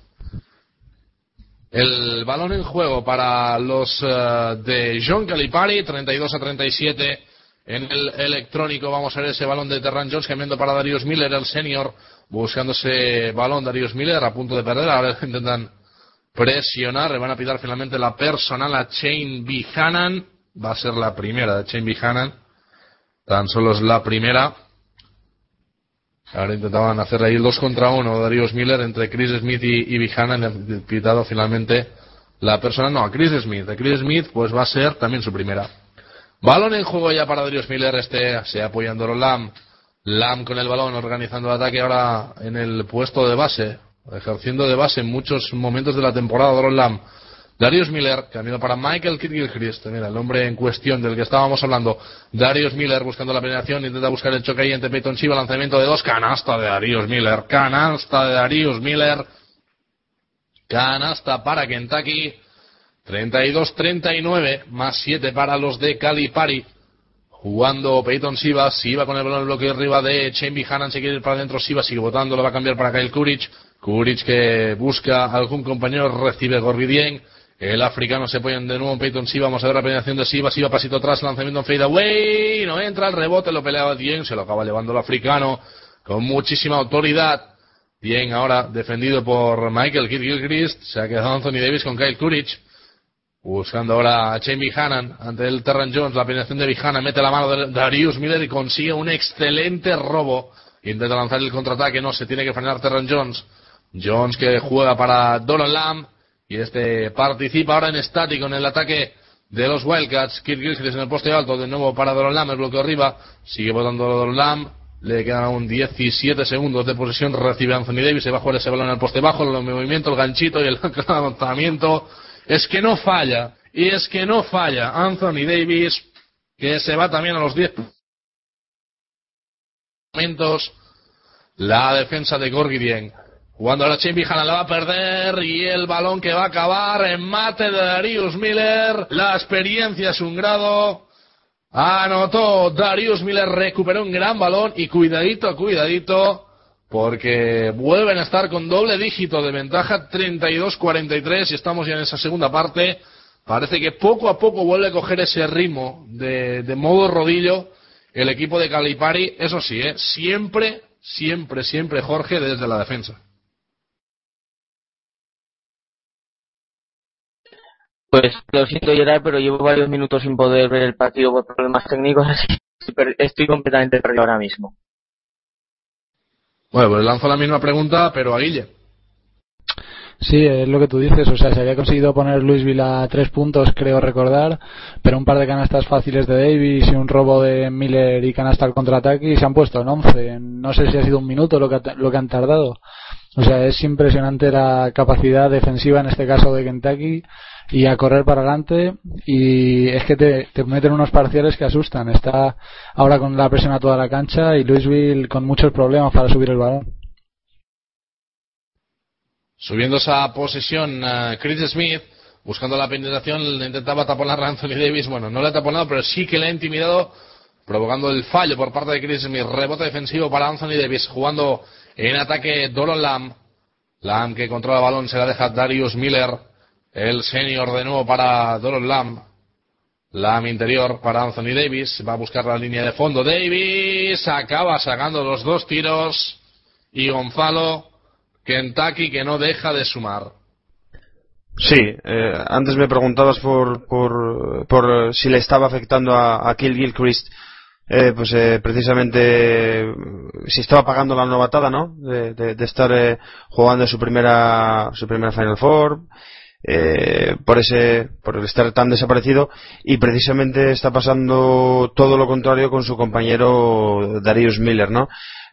El balón en juego para los eh, de John Calipari, 32 a 37 en el electrónico. Vamos a ver ese balón de Terran Jones cambiando para Darius Miller, el senior, buscando ese balón Darius Miller a punto de perder. Ahora intentan presionar, le van a pitar finalmente la personal a Chain Buchanan va a ser la primera de Chain Buchanan. Tan solo es la primera. Ahora intentaban hacer ahí el 2 contra 1 Darius Miller entre Chris Smith y, y Buchanan. Pitado finalmente la persona, no, a Chris Smith. A Chris Smith pues va a ser también su primera. Balón en juego ya para Darius Miller. Este se apoyando Lam. Lam con el balón organizando el ataque ahora en el puesto de base. Ejerciendo de base en muchos momentos de la temporada Doron Lam Darius Miller, camino para Michael Kidd mira, el hombre en cuestión del que estábamos hablando. Darius Miller buscando la penetración, intenta buscar el choque ahí entre Peyton Chiva, lanzamiento de dos, canasta de Darius Miller, canasta de Darius Miller, canasta para Kentucky, 32-39, más 7 para los de Calipari. Jugando Peyton Siva, Siva con el balón en el bloque arriba de Chambi Hannan, se quiere ir para adentro, Siva sigue votando, lo va a cambiar para Kyle Courage. Courage que busca algún compañero, recibe Gorbidien. El africano se pone de nuevo en Peyton Siva. Vamos a ver la penetración de Siva. Siva pasito atrás, lanzamiento en fade away. No entra el rebote, lo peleaba bien. Se lo acaba llevando el africano con muchísima autoridad. Bien, ahora defendido por Michael Gilchrist. Se ha quedado Anthony Davis con Kyle Courage. Buscando ahora a Shane Bihanan ante el Terran Jones. La penetración de Bihanan mete la mano de Darius Miller y consigue un excelente robo. Intenta lanzar el contraataque. No se tiene que frenar Terran Jones. Jones que juega para Donald Lamb. Y este participa ahora en estático en el ataque de los Wildcats. Kirk Gilchrist en el poste alto, de nuevo para Doron Lam, el bloqueo arriba. Sigue votando Doron Lam. Le quedan aún 17 segundos de posesión. Recibe Anthony Davis. Se va a jugar ese balón el poste bajo. El movimiento, el ganchito y el lanzamiento. Es que no falla. Y es que no falla Anthony Davis, que se va también a los 10 momentos. La defensa de Gorgirien Jugando la Chimbijana la va a perder y el balón que va a acabar en mate de Darius Miller. La experiencia es un grado. Anotó Darius Miller, recuperó un gran balón y cuidadito, cuidadito, porque vuelven a estar con doble dígito de ventaja, 32-43 y estamos ya en esa segunda parte. Parece que poco a poco vuelve a coger ese ritmo de, de modo rodillo el equipo de Calipari. Eso sí, ¿eh? siempre, siempre, siempre Jorge desde la defensa. Pues lo siento Gerard, pero llevo varios minutos sin poder ver el partido por problemas técnicos, así estoy completamente perdido ahora mismo. Bueno, pues lanzo la misma pregunta, pero a Guille. Sí, es lo que tú dices. O sea, se había conseguido poner Louisville a tres puntos, creo recordar, pero un par de canastas fáciles de Davis y un robo de Miller y canasta al contraataque y se han puesto en once. No sé si ha sido un minuto lo que, lo que han tardado. O sea, es impresionante la capacidad defensiva en este caso de Kentucky y a correr para adelante y es que te, te meten unos parciales que asustan. Está ahora con la presión a toda la cancha y Louisville con muchos problemas para subir el balón. Subiendo esa posesión, Chris Smith, buscando la penetración, le intentaba taponar a Anthony Davis. Bueno, no le ha taponado, pero sí que le ha intimidado, provocando el fallo por parte de Chris Smith. Rebote defensivo para Anthony Davis, jugando en ataque Doron Lamb. Lamb que controla el balón, se la deja Darius Miller. El senior de nuevo para Doron Lamb. Lamb interior para Anthony Davis. Va a buscar la línea de fondo. Davis acaba sacando los dos tiros. Y Gonzalo Kentucky que no deja de sumar. Sí, eh, antes me preguntabas por, por, por, si le estaba afectando a, a Kill Gilchrist, eh, pues eh, precisamente si estaba pagando la novatada, ¿no? De, de, de estar eh, jugando su primera, su primera Final Four, eh, por ese por estar tan desaparecido y precisamente está pasando todo lo contrario con su compañero Darius Miller no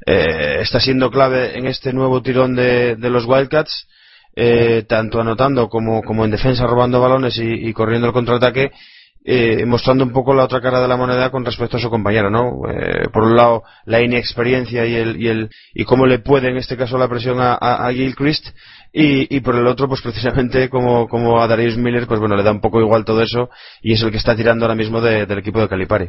eh, está siendo clave en este nuevo tirón de, de los Wildcats eh, tanto anotando como, como en defensa robando balones y, y corriendo el contraataque eh, mostrando un poco la otra cara de la moneda con respecto a su compañero, ¿no? Eh, por un lado, la inexperiencia y el, y el, y cómo le puede, en este caso, la presión a, a, a Gilchrist, y, por el otro, pues precisamente como, como a Darius Miller, pues bueno, le da un poco igual todo eso, y es el que está tirando ahora mismo de, del equipo de Calipari.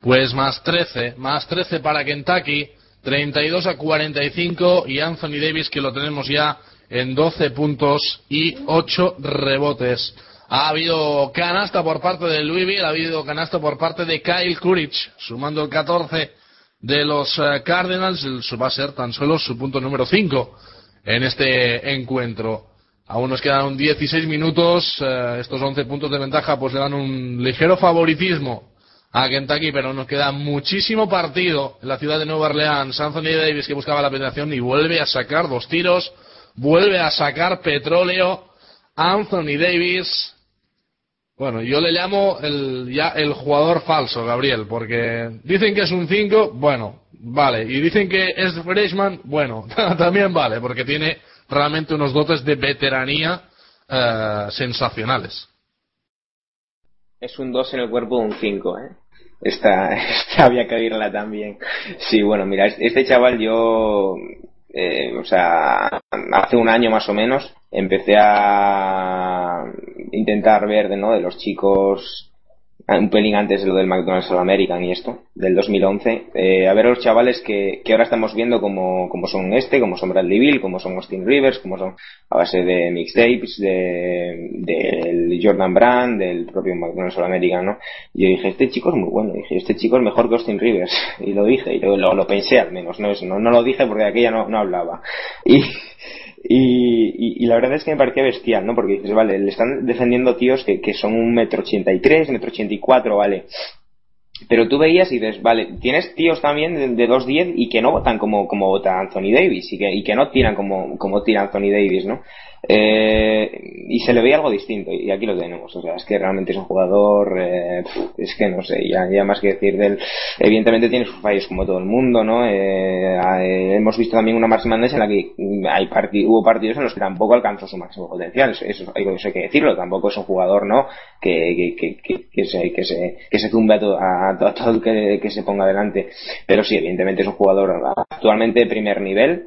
Pues más 13, más 13 para Kentucky, 32 a 45 y Anthony Davis que lo tenemos ya en 12 puntos y 8 rebotes. Ha habido canasta por parte de Louisville, ha habido canasta por parte de Kyle Courage, sumando el 14 de los uh, Cardinals. Va a ser tan solo su punto número 5 en este encuentro. Aún nos quedan 16 minutos. Uh, estos 11 puntos de ventaja pues le dan un ligero favoritismo a Kentucky, pero nos queda muchísimo partido en la ciudad de Nueva Orleans. Anthony Davis que buscaba la penetración y vuelve a sacar dos tiros, vuelve a sacar petróleo. Anthony Davis. Bueno, yo le llamo el, ya el jugador falso, Gabriel, porque dicen que es un 5, bueno, vale. Y dicen que es freshman, bueno, también vale, porque tiene realmente unos dotes de veteranía eh, sensacionales. Es un 2 en el cuerpo de un 5, ¿eh? Esta, esta había que oírla también. Sí, bueno, mira, este chaval yo, eh, o sea, hace un año más o menos, empecé a intentar ver de, ¿no? de los chicos un pelín antes de lo del McDonald's All American y esto, del 2011, eh, a ver a los chavales que, que ahora estamos viendo como, como son este, como son Bradley Bill, como son Austin Rivers, como son a base de mixtapes, de, del Jordan Brand, del propio McDonald's All American, ¿no? Yo dije, este chico es muy bueno, dije, este chico es mejor que Austin Rivers, y lo dije, y lo, lo, lo pensé al menos, no, no, no lo dije porque aquella no, no hablaba. Y, y, y, y, la verdad es que me parecía bestial, ¿no? Porque dices, vale, le están defendiendo tíos que, que son un metro ochenta y tres, metro ochenta y cuatro, vale. Pero tú veías y dices, vale, tienes tíos también de, de 2'10 y que no votan como, como vota Anthony Davis y que, y que no tiran como, como tira Anthony Davis, ¿no? Eh, y se le veía algo distinto y aquí lo tenemos o sea es que realmente es un jugador eh, es que no sé ya, ya más que decir de él evidentemente tiene sus fallos como todo el mundo no eh, eh, hemos visto también una máxima en la que hay parti hubo partidos en los que tampoco alcanzó su máximo potencial eso, hay que decirlo tampoco es un jugador no que, que, que, que se que se que se tumbe a todo, a, todo que, que se ponga delante pero sí evidentemente es un jugador actualmente de primer nivel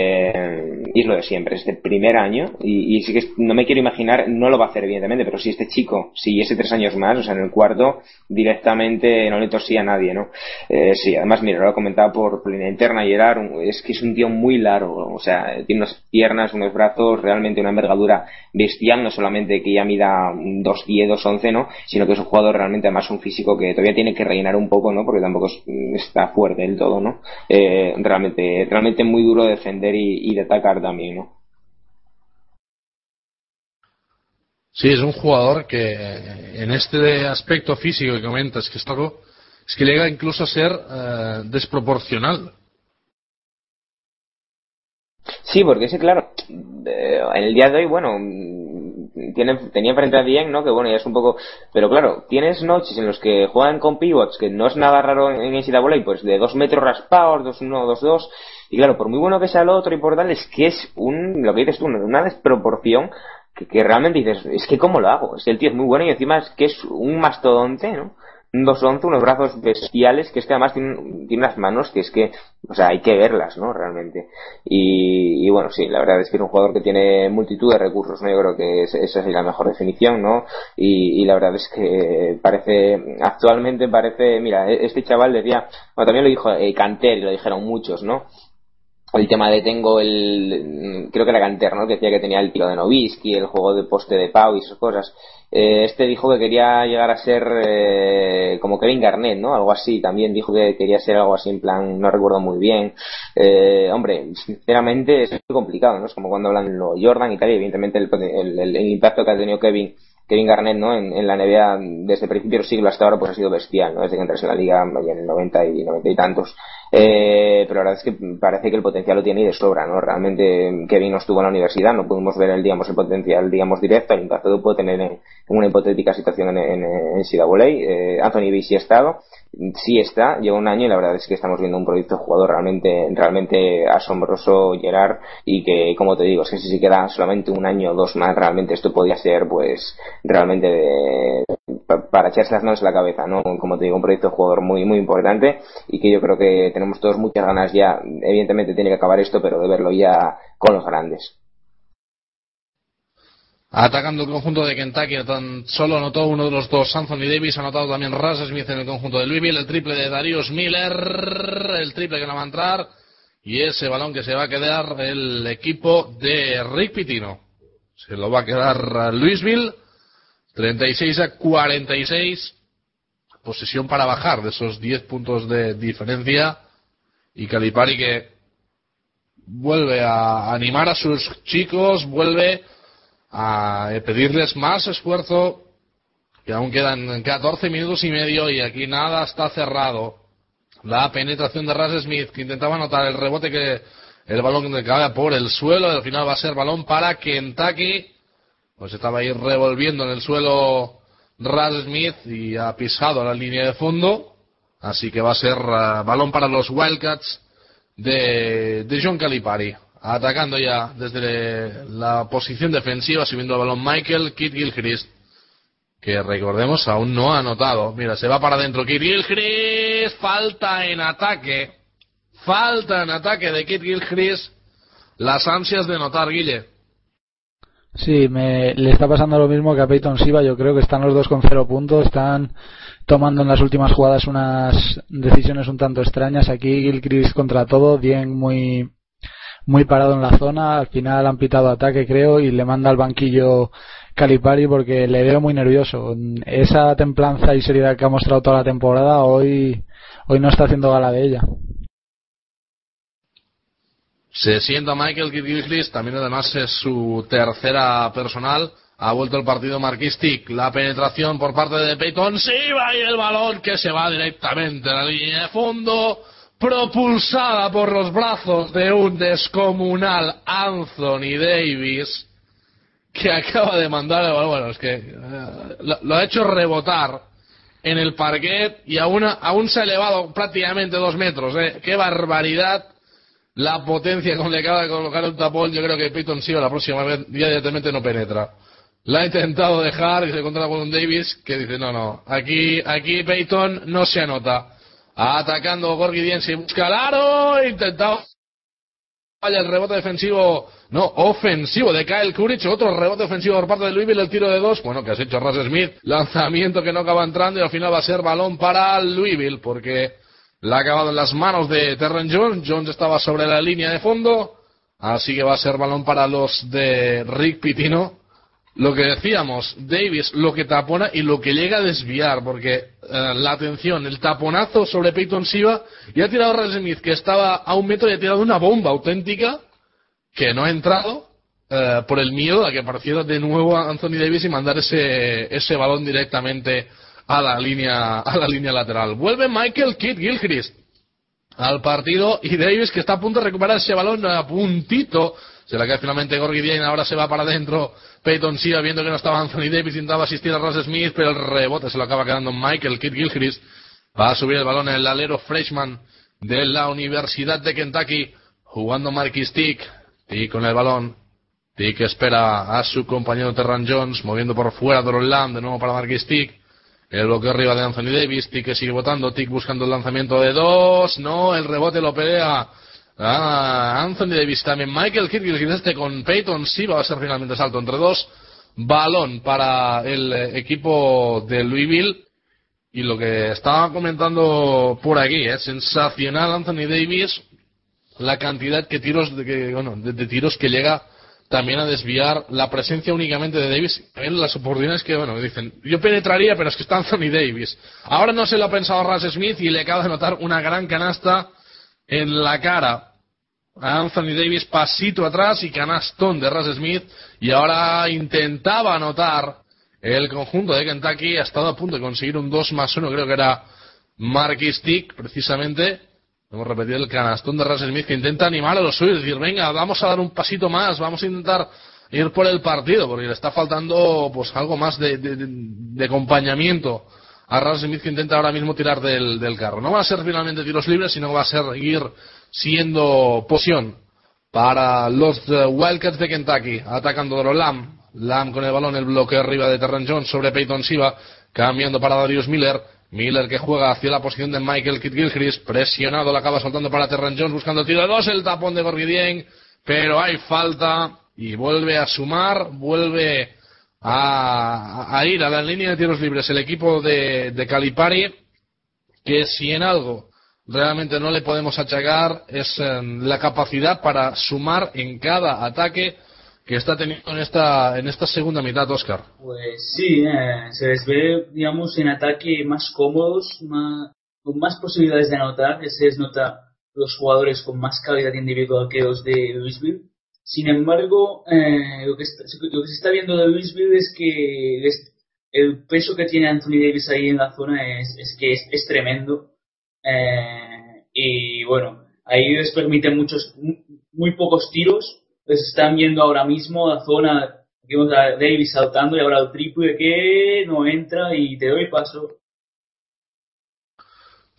eh, y es lo de siempre, es el primer año y, sí que no me quiero imaginar, no lo va a hacer evidentemente, pero si este chico siguiese tres años más, o sea, en el cuarto, directamente no le tosía a nadie, ¿no? Eh, sí, además, mira, lo he comentado por, línea interna y era, es que es un tío muy largo, o sea, tiene unas piernas, unos brazos, realmente una envergadura bestial, no solamente que ya mida 2'10, 2'11, ¿no? Sino que es un jugador realmente además un físico que todavía tiene que rellenar un poco, ¿no? Porque tampoco está fuerte del todo, ¿no? Eh, realmente, realmente muy duro de defender y, y de atacar también, ¿no? Sí, es un jugador que en este aspecto físico que comentas que es algo, es que llega incluso a ser eh, desproporcional. Sí, porque ese, claro, eh, en el día de hoy, bueno, tiene, tenía frente a Dien, ¿no? Que bueno, ya es un poco. Pero claro, tienes noches en los que juegan con pivots, que no es nada raro en NCAA, pues de dos metros raspados, dos uno, dos dos. Y claro, por muy bueno que sea el otro y por tal, es que es un, lo que dices tú, una desproporción que, que realmente dices, es que cómo lo hago. Es que el tío es muy bueno y encima es que es un mastodonte, ¿no? Un 211, unos brazos bestiales, que es que además tiene, tiene, unas manos que es que, o sea, hay que verlas, ¿no? Realmente. Y, y, bueno, sí, la verdad es que es un jugador que tiene multitud de recursos, ¿no? Yo creo que esa es la mejor definición, ¿no? Y, y, la verdad es que parece, actualmente parece, mira, e-, este chaval decía, bueno, también lo dijo eh, Canter y lo dijeron muchos, ¿no? el tema de tengo el creo que era Canter ¿no? que decía que tenía el tiro de Novisky el juego de poste de Pau y esas cosas eh, este dijo que quería llegar a ser eh, como Kevin Garnett, ¿no? Algo así. También dijo que quería ser algo así en plan, no recuerdo muy bien. Eh, hombre, sinceramente es muy complicado, ¿no? Es como cuando hablan lo Jordan y tal, y evidentemente el, impacto que ha tenido Kevin Kevin Garnett, ¿no? En, la NBA desde el principio del siglo hasta ahora pues ha sido bestial, ¿no? Desde que entrase en la liga en el 90 y 90 y tantos. Eh, pero la verdad es que parece que el potencial lo tiene y de sobra, ¿no? Realmente Kevin no estuvo en la universidad, no pudimos ver el, digamos, el potencial, digamos, directo, el impacto que puede tener en, una hipotética situación en, en, en Eh, Anthony Davis sí ha estado, sí está, lleva un año y la verdad es que estamos viendo un proyecto de jugador realmente, realmente asombroso, Gerard, y que, como te digo, es que si queda solamente un año o dos más, realmente esto podría ser, pues, realmente de, para echarse las manos en la cabeza, ¿no? Como te digo, un proyecto de jugador muy, muy importante y que yo creo que tenemos todos muchas ganas ya, evidentemente tiene que acabar esto, pero de verlo ya con los grandes. Atacando el conjunto de Kentucky, tan solo anotó uno de los dos. Anthony Davis ha anotado también Russ Smith en el conjunto de Louisville. El triple de Darius Miller. El triple que no va a entrar. Y ese balón que se va a quedar el equipo de Rick Pitino. Se lo va a quedar Louisville. 36 a 46. Posesión para bajar de esos 10 puntos de diferencia. Y Calipari que vuelve a animar a sus chicos. Vuelve a pedirles más esfuerzo, que aún quedan 14 minutos y medio y aquí nada está cerrado. La penetración de Ras Smith, que intentaba anotar el rebote que el balón que cae por el suelo, al final va a ser balón para Kentucky. Pues estaba ahí revolviendo en el suelo Ras Smith y ha pisado la línea de fondo. Así que va a ser uh, balón para los Wildcats de, de John Calipari atacando ya desde la posición defensiva, subiendo el balón Michael Kit Gilchrist, que recordemos aún no ha anotado. Mira, se va para adentro Kit Gilchrist, falta en ataque, falta en ataque de Kit Gilchrist, las ansias de notar Guille. Sí, me, le está pasando lo mismo que a Peyton Siva. Yo creo que están los dos con cero puntos. Están tomando en las últimas jugadas unas decisiones un tanto extrañas. Aquí Gilchrist contra todo. Bien muy muy parado en la zona. Al final han pitado ataque, creo, y le manda al banquillo Calipari porque le veo muy nervioso. Esa templanza y seriedad que ha mostrado toda la temporada, hoy, hoy no está haciendo gala de ella. Se sienta Michael Gilchrist, también además es su tercera personal. Ha vuelto el partido Marquistic. La penetración por parte de Peyton. Sí, va y el balón que se va directamente a la línea de fondo propulsada por los brazos de un descomunal Anthony Davis, que acaba de mandar, bueno, es que eh, lo, ha hecho rebotar en el parquet y aún, aún se ha elevado prácticamente dos metros. Eh. ¡Qué barbaridad! La potencia con le acaba de colocar un tapón, yo creo que Peyton Siva la próxima vez directamente no penetra. La ha intentado dejar y se encuentra con un Davis que dice, no, no, aquí, aquí Peyton no se anota Atacando Gorgi Diense, busca el aro, intentado. Vaya el rebote defensivo, no, ofensivo de Kyle Courage, otro rebote ofensivo por parte de Louisville, el tiro de dos, bueno, que has hecho Russ Smith, lanzamiento que no acaba entrando y al final va a ser balón para Louisville, porque la ha acabado en las manos de Terren Jones, Jones estaba sobre la línea de fondo, así que va a ser balón para los de Rick Pitino, lo que decíamos, Davis lo que tapona y lo que llega a desviar, porque eh, la atención, el taponazo sobre Peyton Siva, y ha tirado a que estaba a un metro y ha tirado una bomba auténtica, que no ha entrado, eh, por el miedo a que apareciera de nuevo Anthony Davis y mandar ese, ese balón directamente a la línea, a la línea lateral. Vuelve Michael Kidd Gilchrist al partido y Davis que está a punto de recuperar ese balón a puntito. Se la cae finalmente Gorgie Bien, ahora se va para adentro. Peyton sigue viendo que no estaba Anthony Davis, intentaba asistir a Ross Smith, pero el rebote se lo acaba quedando Michael Kidd Gilchrist. Va a subir el balón el alero freshman de la Universidad de Kentucky, jugando Marquis Tick. Tick con el balón. Tick espera a su compañero Terran Jones, moviendo por fuera Land, de nuevo para Marquis Tick. El bloqueo arriba de Anthony Davis, Tick sigue votando, Tick buscando el lanzamiento de dos, no, el rebote lo pelea ah, Anthony Davis también, Michael Kirk este con Peyton sí va a ser finalmente salto entre dos, balón para el equipo de Louisville. Y lo que estaba comentando por aquí, es sensacional Anthony Davis, la cantidad que tiros de, que, bueno, de tiros que llega también a desviar la presencia únicamente de Davis. En las oportunidades que, bueno, dicen, yo penetraría, pero es que está Anthony Davis. Ahora no se lo ha pensado Russ Smith y le acaba de notar una gran canasta en la cara Anthony Davis, pasito atrás y canastón de Russ Smith. Y ahora intentaba anotar el conjunto de Kentucky, ha estado a punto de conseguir un 2 más 1, creo que era Marquis Tick, precisamente, Hemos repetido el canastón de Russell Smith que intenta animar a los suyos, decir, venga, vamos a dar un pasito más, vamos a intentar ir por el partido, porque le está faltando pues algo más de, de, acompañamiento a Russell Smith que intenta ahora mismo tirar del, del, carro. No va a ser finalmente tiros libres, sino va a seguir siendo posición para los eh, Wildcats de Kentucky, atacando a Lam. Lam con el balón, el bloque arriba de Terran Jones sobre Peyton Siva, cambiando para Darius Miller. Miller que juega hacia la posición de Michael Kidd Gilchrist, presionado, la acaba soltando para Terran Jones buscando el tiro de dos, el tapón de Gorgidien, pero hay falta y vuelve a sumar, vuelve a, ir a la línea de tiros libres el equipo de, de Calipari, que si en algo realmente no le podemos achacar es la capacidad para sumar en cada ataque que está teniendo en esta, en esta segunda mitad, Oscar. Pues sí, eh, se les ve, digamos, en ataque más cómodos, más, con más posibilidades de anotar, que se les nota los jugadores con más calidad individual que los de Louisville. Sin embargo, eh, lo, que está, lo, que se está viendo de Louisville es que el peso que tiene Anthony Davis ahí en la zona es, es que es, tremendo. Eh, y bueno, ahí les permite muchos, muy pocos tiros pues están viendo ahora mismo la zona, vemos a Davis saltando y ahora el triple que no entra y te doy paso.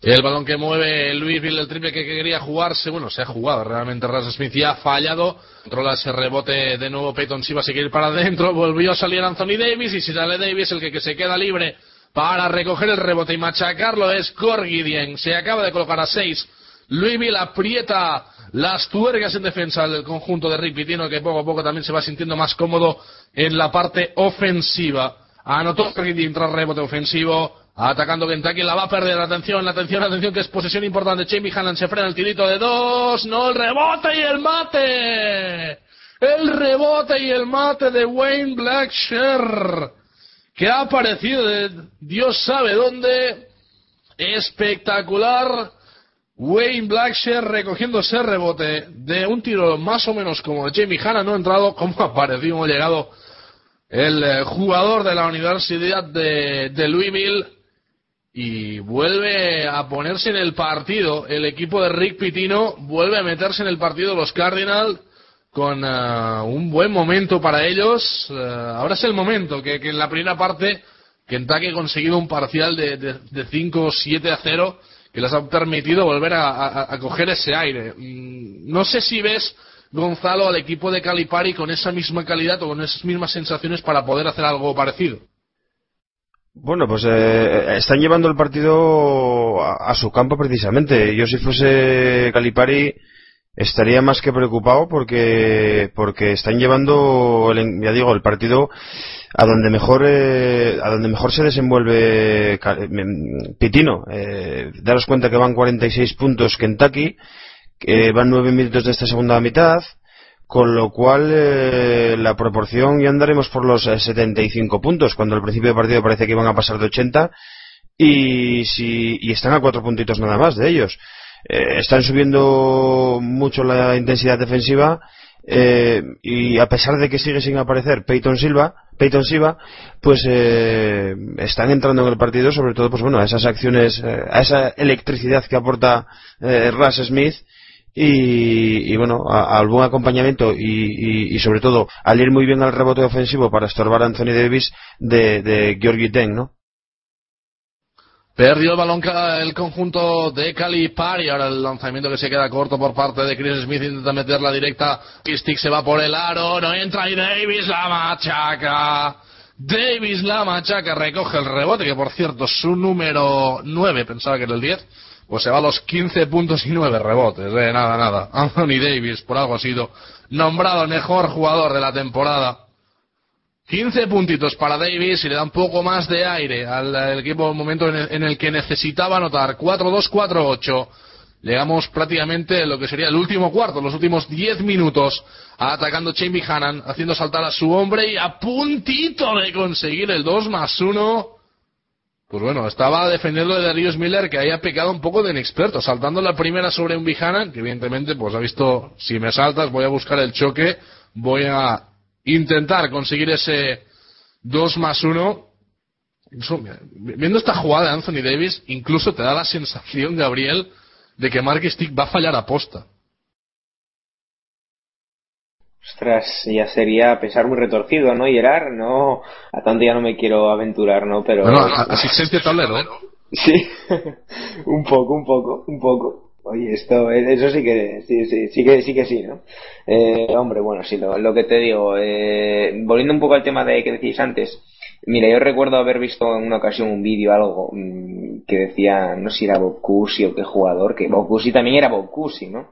El balón que mueve Louisville, el triple que quería jugarse, bueno, se ha jugado realmente Russ Smith y ha fallado. Controla ese rebote de nuevo Peyton si va a seguir para adentro, volvió a salir Anthony Davis y si sale Davis el que, que se queda libre para recoger el rebote y machacarlo es Corgidien. Se acaba de colocar a 6. Louisville aprieta las tuercas en defensa del conjunto de Rick Pitino, que poco a poco también se va sintiendo más cómodo en la parte ofensiva. Anotó Rick tras rebote ofensivo, atacando Kentucky, la va a perder, atención, atención, atención, que es posesión importante, Jamie Hannan se frena el tirito de dos, no, el rebote y el mate, el rebote y el mate de Wayne Blacksher, que ha aparecido de Dios sabe dónde, espectacular, Wayne Blackshear recogiendo ese rebote de un tiro más o menos como Jamie Hanna no ha entrado, como apareció, llegado el eh, jugador de la Universidad de, Louisville y vuelve a ponerse en el partido el equipo de Rick Pitino, vuelve a meterse en el partido los Cardinals con eh, un buen momento para ellos. Eh, ahora es el momento que, en la primera parte Kentucky ha conseguido un parcial de, de, de 5-7 a 0 que les ha permitido volver a, coger ese aire. Mm, no sé si ves, Gonzalo, al equipo de Calipari con esa misma calidad o con esas mismas sensaciones para poder hacer algo parecido. Bueno, pues eh, están llevando el partido a, su campo precisamente. Yo si fuese Calipari estaría más que preocupado porque porque están llevando, el, ya digo, el partido a donde mejor eh, a donde mejor se desenvuelve Pitino. Eh, daros cuenta que van 46 puntos Kentucky que van 9 minutos de esta segunda mitad con lo cual eh, la proporción ya andaremos por los 75 eh, puntos cuando al principio del partido parece que iban a pasar de 80 y si y están a cuatro puntitos nada más de ellos eh, están subiendo mucho la intensidad defensiva eh, y a pesar de que sigue sin aparecer Peyton Silva, Peyton Silva, pues eh, están entrando en el partido sobre todo pues bueno a esas acciones, eh, a esa electricidad que aporta eh, Russ Smith y, bueno, al buen acompañamiento y, y- y sobre todo al ir muy bien al rebote ofensivo para estorbar a Anthony Davis de, de Georgie Deng, ¿no? Perdió el balón el conjunto de Cali Par y ahora el lanzamiento que se queda corto por parte de Chris Smith intenta meterla directa. Stick se va por el aro, no entra y Davis la machaca. Davis la machaca, recoge el rebote, que por cierto su número 9, pensaba que era el 10, pues se va a los 15 puntos y 9 rebotes. Eh, nada, nada. Anthony Davis por algo ha sido nombrado el mejor jugador de la temporada. 15 puntitos para Davis y le da un poco más de aire al, equipo en el momento en el, que necesitaba anotar 4-2-4-8. Llegamos prácticamente a lo que sería el último cuarto, los últimos 10 minutos, atacando Shane Buchanan, haciendo saltar a su hombre y a puntito de conseguir el 2 más 1. Pues bueno, estaba defendiendo de Darius Miller que había pecado un poco de inexperto, saltando la primera sobre un Buchanan, que evidentemente pues ha visto, si me saltas voy a buscar el choque, voy a intentar conseguir ese 2 más 1. Incluso, mira, Viendo esta jugada de Anthony Davis, incluso te da la sensación, Gabriel, de que Mark Stick va a fallar a posta. Ostras, ya sería pensar muy retorcido, ¿no? Gerard, no, a tanto ya no me quiero aventurar, ¿no? Pero... Bueno, asistencia tablero. Sí, un poco, un poco, un poco. Oye, esto, eh, eso sí que, sí, sí, sí que, sí que sí, ¿no? Eh, hombre, bueno, sí, lo, lo que te digo, eh, volviendo un poco al tema de que decís antes, mira, yo recuerdo haber visto en una ocasión un vídeo, algo, mm, que decía, no sé si era Bob o qué jugador, que Bob también era Bob ¿no?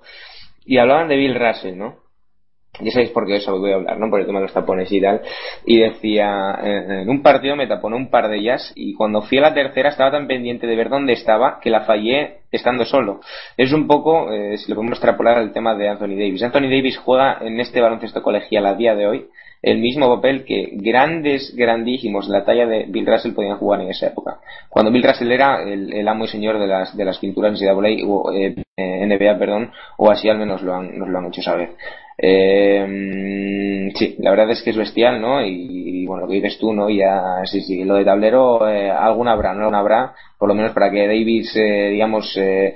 Y hablaban de Bill Russell, ¿no? Ya sabéis por qué eso voy a hablar, ¿no? Por el tema de los tapones y tal. Y decía, eh, en un partido me taponé un par de ellas y cuando fui a la tercera estaba tan pendiente de ver dónde estaba que la fallé estando solo. Es un poco, eh, si lo podemos extrapolar al tema de Anthony Davis. Anthony Davis juega en este baloncesto colegial a día de hoy el mismo papel que grandes, grandísimos la talla de Bill Russell podían jugar en esa época. Cuando Bill Russell era el, amo y señor de las, de las pinturas NCAA o NBA, perdón, o así al menos lo han, nos lo han hecho saber. Eh, sí, la verdad es que es bestial, ¿no? Y, bueno, lo que dices tú, ¿no? Ya, sí, sí, lo de tablero, eh, alguna habrá, ¿no? Alguna habrá, por lo menos para que Davis, eh, digamos, eh,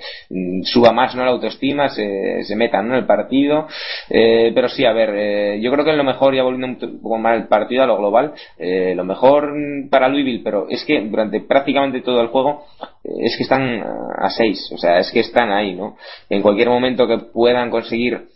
suba más, ¿no? La autoestima, se, se meta, ¿no? El partido. Eh, pero sí, a ver, eh, yo creo que lo mejor, ya volviendo un poco más al partido, a lo global, lo mejor para Louisville, pero es que durante prácticamente todo el juego, es que están a seis, o sea, es que están ahí, ¿no? En cualquier momento que puedan conseguir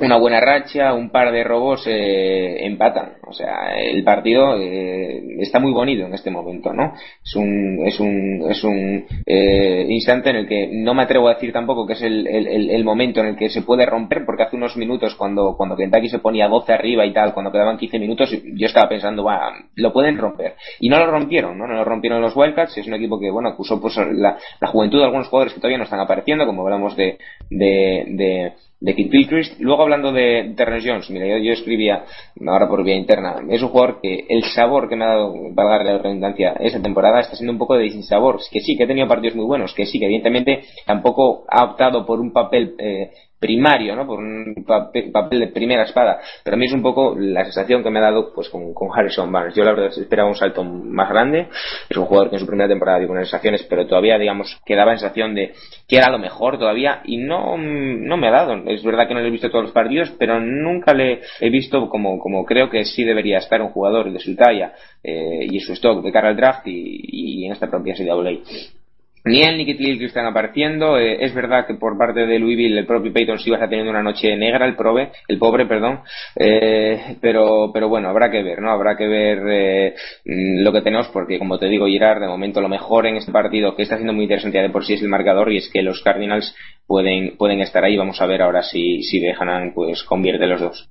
una buena racha, un par de robos eh, empatan. O sea, el partido eh, está muy bonito en este momento, ¿no? Es un, es un, es un eh, instante en el que no me atrevo a decir tampoco que es el, el, el, momento en el que se puede romper, porque hace unos minutos cuando, cuando Kentucky se ponía 12 arriba y tal, cuando quedaban 15 minutos, yo estaba pensando, va, lo pueden romper. Y no lo rompieron, ¿no? No lo rompieron los Wildcats, es un equipo que, bueno, acusó pues la, la juventud de algunos jugadores que todavía no están apareciendo, como hablamos de, de, de de Kid Gilchrist. Luego hablando de Terrence Jones, mira, yo, yo, escribía, ahora por vía interna, es un jugador que el sabor que me ha dado, valga la redundancia, esta temporada está siendo un poco de sinsabor. Que sí, que ha tenido partidos muy buenos, que sí, que evidentemente tampoco ha optado por un papel eh, primario, ¿no? Por un papel, papel, de primera espada. Pero a mí es un poco la sensación que me ha dado pues con, con, Harrison Barnes. Yo la verdad esperaba un salto más grande. Es un jugador que en su primera temporada dio buenas sensaciones, pero todavía, digamos, quedaba sensación de que era lo mejor todavía y no, no me ha dado. Es verdad que no le he visto todos los partidos, pero nunca le he visto como, como creo que sí debería estar un jugador de su talla eh, y su stock de cara al draft y, y en esta propia CWA. Ni él ni Kit que están apareciendo. Eh, es verdad que por parte de Louisville el propio Peyton sí está teniendo una noche negra, el prove, el pobre, perdón. Eh, pero, pero bueno, habrá que ver, ¿no? Habrá que ver eh, lo que tenemos porque, como te digo, Girard, de momento lo mejor en este partido, que está siendo muy interesante ya de por sí es el marcador y es que los Cardinals pueden, pueden estar ahí. Vamos a ver ahora si, si Bejanan pues convierte los dos.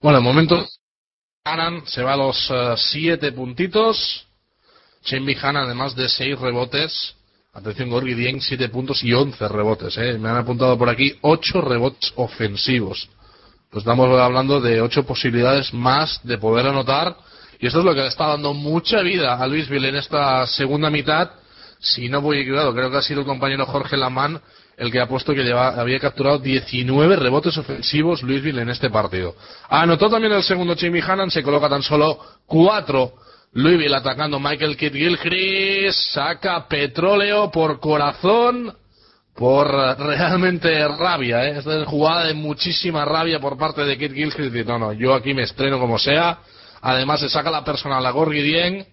Bueno, de momento, Hanan se va a los uh, siete puntitos. Shane Bihan, además de 6 rebotes. Atención, Gorgi Dieng, 7 puntos y 11 rebotes. ¿eh? Me han apuntado por aquí 8 rebotes ofensivos. Pues estamos hablando de 8 posibilidades más de poder anotar. Y esto es lo que le está dando mucha vida a Louisville en esta segunda mitad. Si no voy equivocado, creo que ha sido el compañero Jorge Lamán el que ha puesto que lleva, había capturado 19 rebotes ofensivos Louisville en este partido. Anotó también el segundo Jimmy Hannan, se coloca tan solo 4. Louisville atacando Michael Kidd Gilchrist, saca petróleo por corazón, por realmente rabia, ¿eh? Esta es jugada de muchísima rabia por parte de Kid Gilchrist. No, no, yo aquí me estreno como sea. Además se saca la personal a Gorgi Dien,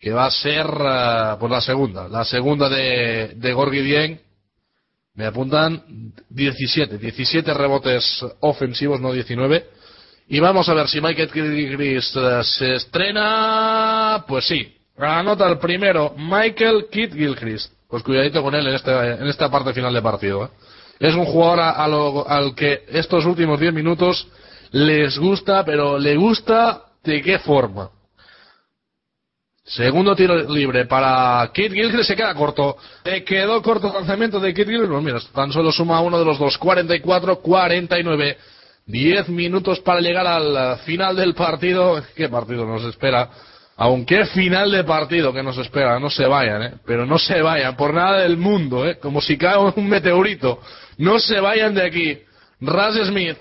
que va a ser uh, pues la segunda, la segunda de, de Gorgi. Me apuntan 17, 17 rebotes ofensivos, no 19. Y vamos a ver si Michael uh, se estrena. Pues sí, anota el primero Michael Kidd Gilchrist. Pues cuidadito con él en, este, en esta parte final de partido. ¿eh? Es un jugador a, lo, al que estos últimos 10 minutos les gusta, pero le gusta de qué forma. Segundo tiro libre para Kid Gilchrist, se queda corto. Se quedó corto el lanzamiento de Kid Gilchrist. Pues mira, tan solo suma uno de los dos, 44-49. 10 minutos para llegar al final del partido. ¿Qué partido nos espera? Aunque final de partido que nos espera, no se vayan, ¿eh? Pero no se vayan, por nada del mundo, ¿eh? Como si cae un meteorito. No se vayan de aquí. Raz Smith,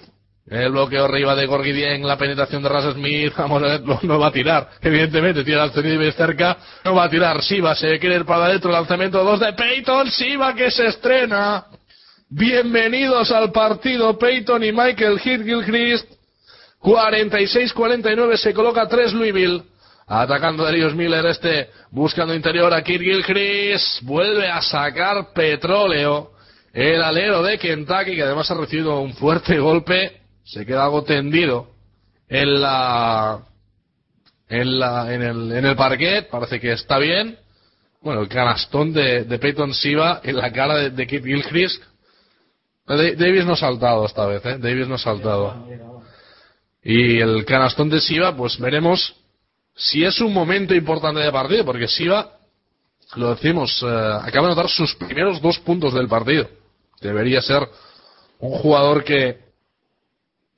el bloqueo arriba de Gorgidien, la penetración de Raz Smith, vamos a ver, no, va a tirar. Evidentemente, tira al de cerca, no va a tirar. Siva se quiere ir para adentro, lanzamiento 2 de Peyton, Siva que se estrena. Bienvenidos al partido Peyton y Michael Gilchrist. 46-49 se coloca 3 Louisville. Atacando a Darius Miller, este buscando interior a Kirk. Vuelve a sacar petróleo. El alero de Kentucky, que además ha recibido un fuerte golpe, se queda algo tendido en la, en la, en el, en el parquet. Parece que está bien. Bueno, el canastón de, Peyton Siva en la cara de, de. Davis no ha saltado esta vez, ¿eh? Davis no ha saltado. Y el canastón de Siva, pues veremos si es un momento importante de partido, porque Siva, lo decimos, eh, acaba de anotar sus primeros dos puntos del partido. Debería ser un jugador que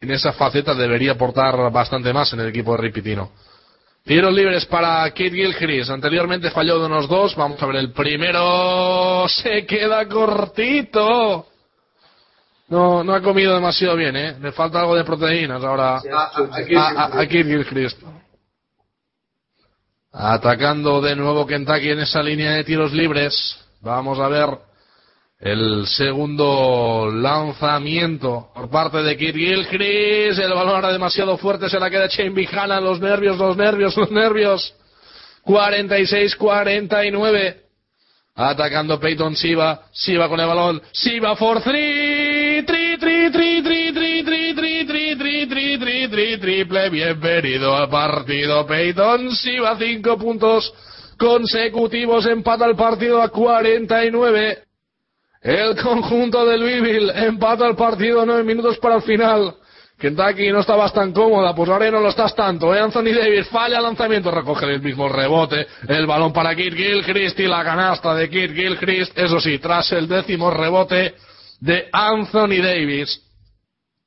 en esa faceta debería aportar bastante más en el equipo de Ripitino. Tiros libres para Kate Gilchrist. Anteriormente falló de unos dos. Vamos a ver el primero. Se queda cortito. No, no ha comido demasiado bien, ¿eh? Le falta algo de proteínas ahora a, a, a, a Gilchrist. Atacando de nuevo Kentucky en esa línea de tiros libres. Vamos a ver el segundo lanzamiento por parte de Kid Gilchrist. El balón era demasiado fuerte, se la queda Shane Bijana. Los nervios, los nervios, los nervios. 46-49. Atacando Peyton Siva. Siva con el balón. Siva for three. Bienvenido al partido. Peyton Siva, cinco puntos consecutivos. Empata el partido a 49. El conjunto de Louisville empata el partido nueve minutos para el final. Kentucky no estabas tan cómoda, pues ahora no lo estás tanto. ¿eh? Anthony Davis falla el lanzamiento, recoge el mismo rebote. El balón para Kid Gilchrist y la canasta de Kid Gilchrist. Eso sí, tras el décimo rebote de Anthony Davis.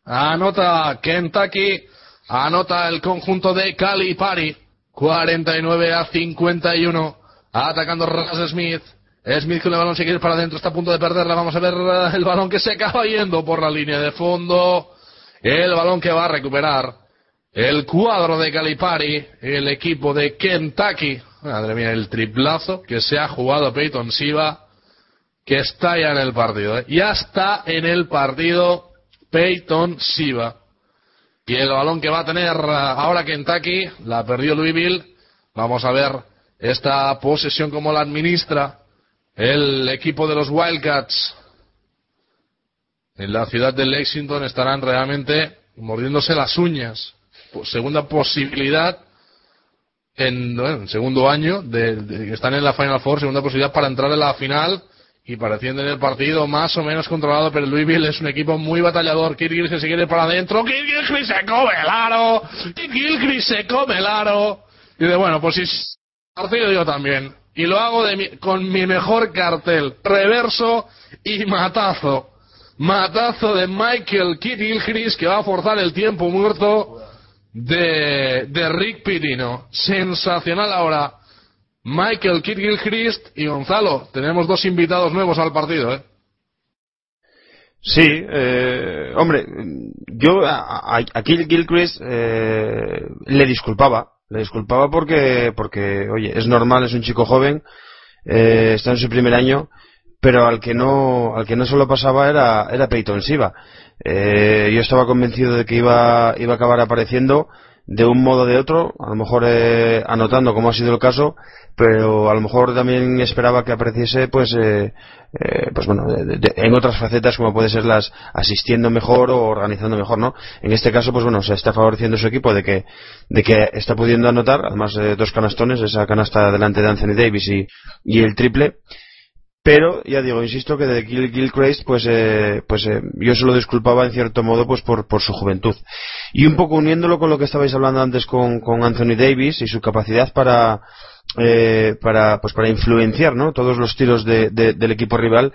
Anota Kentucky, anota el conjunto de Calipari. 49 a 51. Atacando Ras Smith. Smith con el balón se quiere para adentro, está a punto de perderla. Vamos a ver el balón que se acaba yendo por la línea de fondo. El balón que va a recuperar el cuadro de Calipari, el equipo de Kentucky. Madre mía, el triplazo que se ha jugado Peyton Siva, que está ya en el partido. ¿eh? Ya está en el partido Peyton Siva. Y el balón que va a tener ahora Kentucky, la perdió Louisville. Vamos a ver esta posesión como la administra el equipo de los Wildcats en la ciudad de Lexington estarán realmente mordiéndose las uñas. Segunda posibilidad en, bueno, segundo año de, están en la Final Four, segunda posibilidad para entrar en la final y pareciendo en el partido más o menos controlado, pero Louisville es un equipo muy batallador. Kirk se quiere para adentro, Kirk se come el aro, Kirk se come el aro. Y de bueno, pues si partido yo también. Y lo hago de mi, con mi mejor cartel, reverso y matazo. Matazo de Michael Gilchrist que va a forzar el tiempo muerto de, de Rick Pitino. Sensacional ahora. Michael Kidd Gilchrist y Gonzalo. Tenemos dos invitados nuevos al partido, ¿eh? Sí, eh, hombre, yo a, a, eh, le disculpaba, le disculpaba porque, porque, oye, es normal, es un chico joven, eh, está en su primer año, pero al que no, al que no solo pasaba era, era Peyton Siva. Eh, yo estaba convencido de que iba, iba a acabar apareciendo de un modo o de otro, a lo mejor eh, anotando como ha sido el caso, pero a lo mejor también esperaba que apareciese pues eh, eh pues bueno en otras facetas como puede ser las asistiendo mejor o organizando mejor no en este caso pues bueno se está favoreciendo su equipo de que de que está pudiendo anotar además de dos canastones esa canasta delante de Anthony Davis y, y el triple pero ya digo insisto que de Gil Gilchrist pues eh, pues eh, yo se lo disculpaba en cierto modo pues por, por su juventud y un poco uniéndolo con lo que estabais hablando antes con, con Anthony Davis y su capacidad para eh, para pues para influenciar ¿no? todos los tiros de, del equipo rival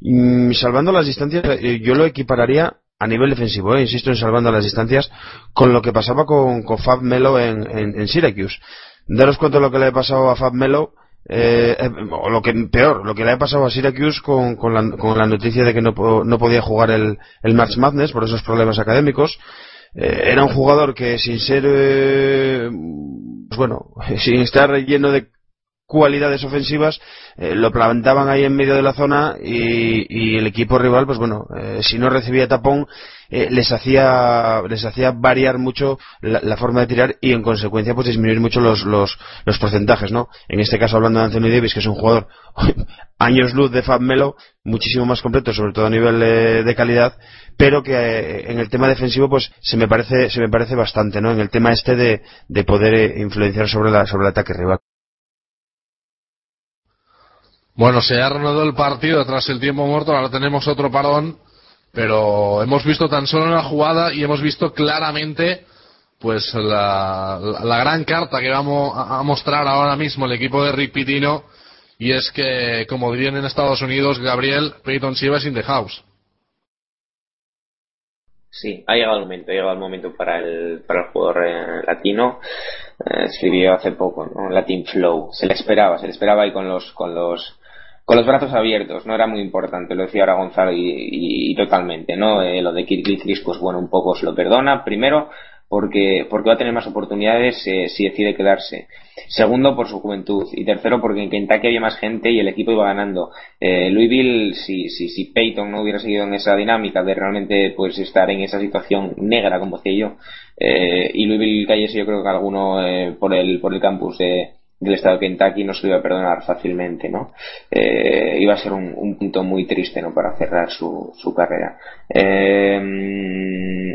y, salvando las distancias eh, yo lo equipararía a nivel defensivo, eh, insisto en salvando las distancias con lo que pasaba con, con Fab Melo en, en, en Syracuse daros cuenta de lo que le ha pasado a Fab Melo eh, eh, o lo que peor, lo que le ha pasado a Syracuse con, con, la, con la noticia de que no, no podía jugar el, el March Madness por esos problemas académicos. Eh, era un jugador que sin ser, eh, pues bueno, sin estar lleno de cualidades ofensivas eh, lo plantaban ahí en medio de la zona y, y el equipo rival pues bueno eh, si no recibía tapón eh, les hacía les hacía variar mucho la, forma de tirar y en consecuencia pues disminuir mucho los, los, los porcentajes no en este caso hablando de Anthony Davis que es un jugador años luz de Fab Melo muchísimo más completo sobre todo a nivel de, de calidad pero que eh, en el tema defensivo pues se me parece se me parece bastante no en el tema este de, de poder eh, influenciar sobre la sobre el ataque rival bueno, se ha reanudado el partido tras el tiempo muerto, ahora tenemos otro parón, pero hemos visto tan solo una jugada y hemos visto claramente pues la, la gran carta que vamos a mostrar ahora mismo el equipo de Rick Pitino y es que, como dirían en Estados Unidos, Gabriel Peyton Siva es in the house. Sí, ha llegado el momento, ha llegado el momento para el, para el jugador eh, latino. Eh, escribió hace poco, ¿no? Latin Flow. Se le esperaba, se le esperaba ahí con los, con los, con los brazos abiertos, no era muy importante, lo decía ahora Gonzalo y, y, totalmente, ¿no? Eh, lo de Kirk pues bueno, un poco se lo perdona, primero porque, porque va a tener más oportunidades eh, si decide quedarse. Segundo, por su juventud. Y tercero, porque en Kentucky había más gente y el equipo iba ganando. Eh, Louisville, si, si, si Peyton no hubiera seguido en esa dinámica de realmente pues estar en esa situación negra, como decía yo, eh, y Louisville cayese yo creo que alguno eh, por, el, por el campus de del estado de Kentucky no se lo iba a perdonar fácilmente, ¿no? Eh, iba a ser un, un, punto muy triste, ¿no? Para cerrar su, su carrera. Eh,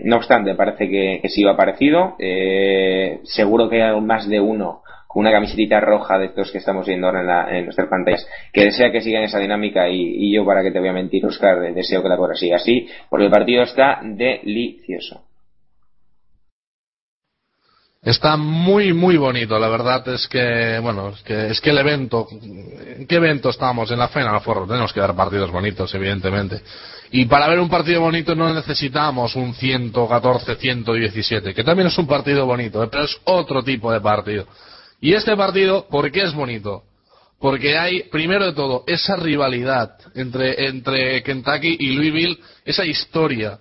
no obstante, parece que, que sí iba parecido. Eh, seguro que hay más de uno con una camiseta roja de estos que estamos viendo ahora en, la, en nuestras pantallas, que desea que sigan esa dinámica y, y, yo, para que te voy a mentir, Oscar, deseo que la cosa siga así, porque el partido está delicioso. Está muy, muy bonito. La verdad es que, bueno, es que, es que el evento, ¿en qué evento estamos? En la Final Four. Tenemos que dar partidos bonitos, evidentemente. Y para ver un partido bonito no necesitamos un 114-117, que también es un partido bonito, ¿eh? pero es otro tipo de partido. Y este partido, ¿por qué es bonito? Porque hay, primero de todo, esa rivalidad entre, entre Kentucky y Louisville, esa historia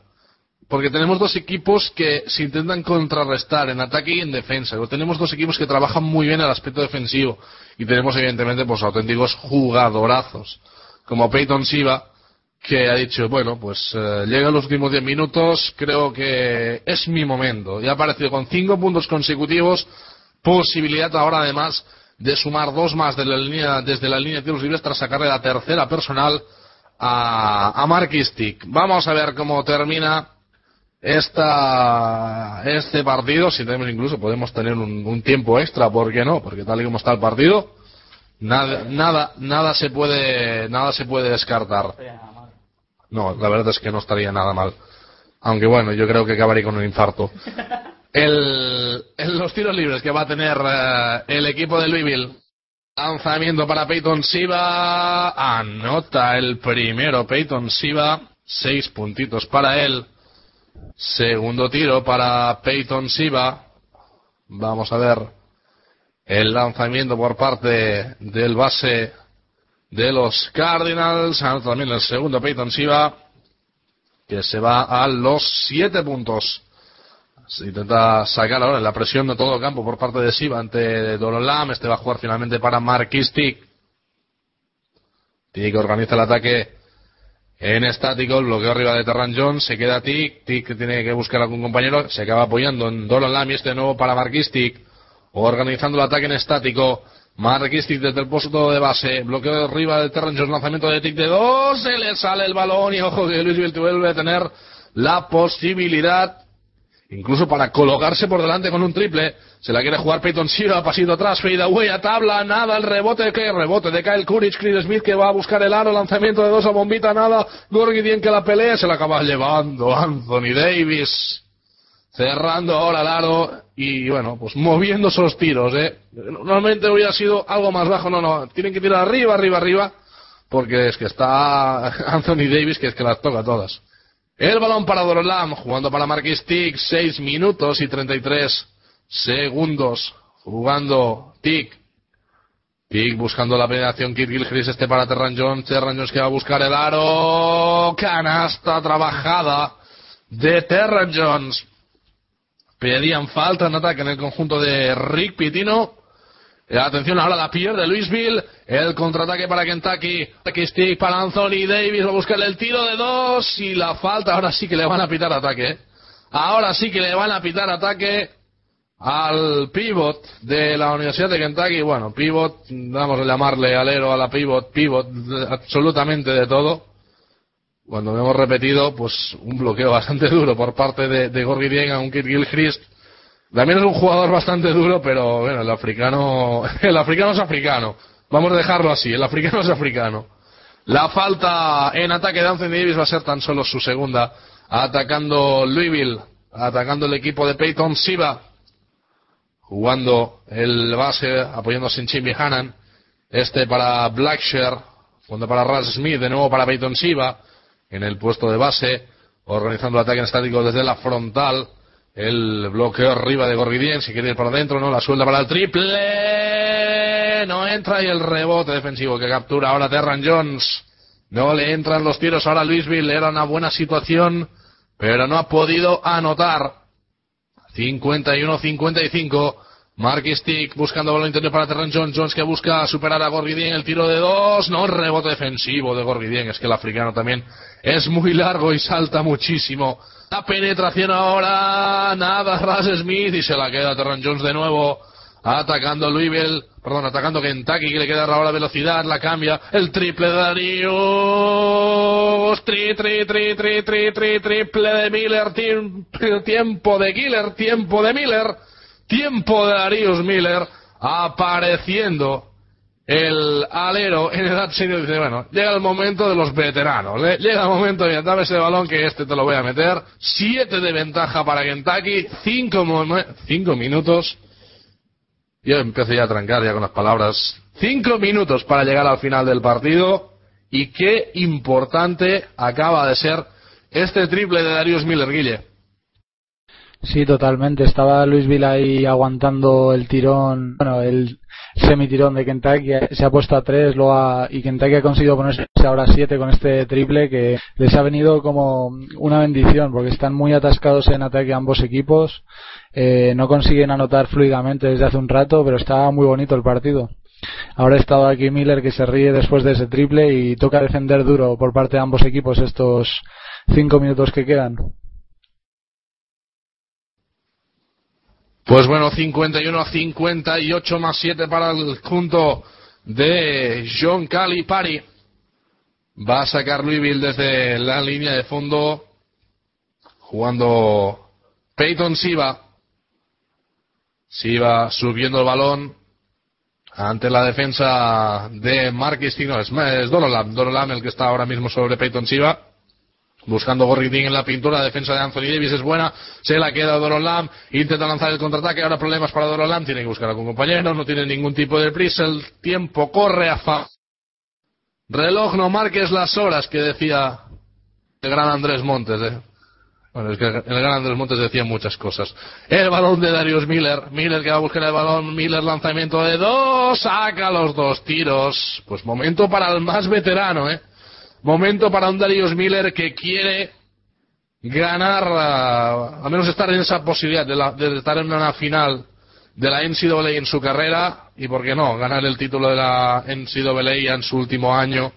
porque tenemos dos equipos que se intentan contrarrestar en ataque y en defensa. Tenemos dos equipos que trabajan muy bien el aspecto defensivo. Y tenemos, evidentemente, pues auténticos jugadorazos. Como Peyton Siva, que ha dicho, bueno, pues eh, llega los últimos 10 minutos, creo que es mi momento. Y ha aparecido con cinco puntos consecutivos, posibilidad ahora además de sumar dos más de la línea, desde la línea de tiros libres tras sacarle la tercera personal a, a Marquistic. Vamos a ver cómo termina esta, este partido, si tenemos incluso, podemos tener un, un, tiempo extra, ¿por qué no? Porque tal y como está el partido, nada, nada, nada se puede, nada se puede descartar. No, la verdad es que no estaría nada mal. Aunque bueno, yo creo que acabaría con un infarto. El, en los tiros libres que va a tener uh, el equipo de Louisville, lanzamiento para Peyton Siva, anota el primero Peyton Siva, seis puntitos para él. Segundo tiro para Peyton Siva. Vamos a ver el lanzamiento por parte del base de los Cardinals. También el segundo Peyton Siva. que se va a los 7 puntos. Intenta sacar ahora la presión de todo el campo por parte de Siva ante Dorolam. Este va a jugar finalmente para Marquis Tick. Tick organiza el ataque en estático. El bloqueo arriba de Terran Jones. Se queda Tick. Tick tiene que buscar a algún compañero. Se acaba apoyando en Dorolam y este nuevo para Marquis Tick. Organizando el ataque en estático. Marquis Tick desde el puesto de base. Bloqueo arriba de Terran Jones. Lanzamiento de Tick de dos. Se le sale el balón y ojo que Luis Vilt vuelve a tener la posibilidad incluso para colocarse por delante con un triple. Se la quiere jugar Peyton Sierra, pasito atrás, fade away, a tabla, nada, el rebote, que rebote de Kyle Courage, Chris Smith que va a buscar el aro, lanzamiento de dos a bombita, nada, Gorgidien que la pelea, se la acaba llevando Anthony Davis. Cerrando ahora el aro y bueno, pues moviendo esos tiros, eh. Normalmente hubiera sido algo más bajo, no, no, tienen que tirar arriba, arriba, arriba, porque es que está Anthony Davis que es que las toca todas. El balón para Dorolam, jugando para Marquis Tick, 6 minutos y 33 segundos. Jugando Tick. Tick buscando la penetración, Kid Gilchrist este para Terran Jones. Terran Jones que va a buscar el aro. Canasta trabajada de Terran Jones. Pedían falta en ataque en el conjunto de Rick Pitino. Eh, atención, ahora la pierde Louisville. El contraataque para Kentucky. Stick para Anthony Davis. Va a buscar el tiro de dos. Y la falta. Ahora sí que le van a pitar ataque. Ahora sí que le van a pitar ataque al pivot de la Universidad de Kentucky. Bueno, pivot, vamos a llamarle alero a la pivot, pivot, absolutamente de todo. Cuando hemos repetido, pues un bloqueo bastante duro por parte de, de Dieng a un Kid Gilchrist también es un jugador bastante duro, pero bueno, el africano, el africano es africano. Vamos a dejarlo así, el africano es africano. La falta en ataque de Anthony Davis va a ser tan solo su segunda, atacando Louisville, atacando el equipo de Peyton Siva, jugando el base, apoyándose en Chimby Hannan, este para Blackshire, fondo para Ras Smith, de nuevo para Peyton Siva, en el puesto de base, organizando el ataque en estático desde la frontal, el bloqueo arriba de Gorgidien, si quiere ir para adentro, no, la suelta para el triple, no entra y el rebote defensivo que captura ahora Terran Jones. No le entran los tiros ahora a Louisville, era una buena situación, pero no ha podido anotar. 51-55. Marquis Stick buscando balón interior para Terran Jones. Jones que busca superar a Gorgidien. El tiro de dos. No, rebote defensivo de Gorgidien. Es que el africano también es muy largo y salta muchísimo. La penetración ahora, nada, Ras Smith y se la queda Terran Jones de nuevo. Atacando Louisville, perdón, atacando Kentucky, que le queda ahora velocidad, la cambia. El triple de Darius. Tri, tri, tri, tri, tri, tri, triple de Miller. Tiempo de Killer, tiempo de Miller. Tiempo de Darius Miller. Apareciendo el alero en edad senior dice, bueno, llega el momento de los veteranos, ¿eh? llega el momento de dame ese balón que este te lo voy a meter. Siete de ventaja para Kentucky, cinco, cinco minutos. Yo empiezo ya a trancar ya con las palabras. Cinco minutos para llegar al final del partido. Y qué importante acaba de ser este triple de Darius Miller, Guille. Sí, totalmente. Estaba Luis Vila ahí aguantando el tirón, bueno, el semitirón de Kentucky. Se ha puesto a tres lo y Kentucky ha conseguido ponerse ahora a siete con este triple que les ha venido como una bendición porque están muy atascados en ataque ambos equipos. Eh, no consiguen anotar fluidamente desde hace un rato, pero está muy bonito el partido. Ahora ha estado aquí Miller que se ríe después de ese triple y toca defender duro por parte de ambos equipos estos cinco minutos que quedan. Pues bueno, 51 a 58 más 7 para el punto de John Calipari. Va a sacar Louisville desde la línea de fondo jugando Peyton Siva. Siva subiendo el balón ante la defensa de Marquis No, es, Dorolam, Dorolam el que está ahora mismo sobre Peyton Siva buscando Gorritín en la pintura, la defensa de Anthony Davis es buena, se la queda Dorolam, intenta lanzar el contraataque, ahora problemas para Dorolam, tiene que buscar a algún compañero, no tiene ningún tipo de prisa, el tiempo corre a fa. Reloj no marques las horas que decía el gran Andrés Montes, ¿eh? Bueno, es que el gran Andrés Montes decía muchas cosas. El balón de Darius Miller. Miller que va a buscar el balón. Miller lanzamiento de dos. Saca los dos tiros. Pues momento para el más veterano, ¿eh? Momento para un Darius Miller que quiere ganar, a, al menos estar en esa posibilidad de, de estar en una final de la NCAA en su carrera y, por qué no, ganar el título de la NCAA en su último año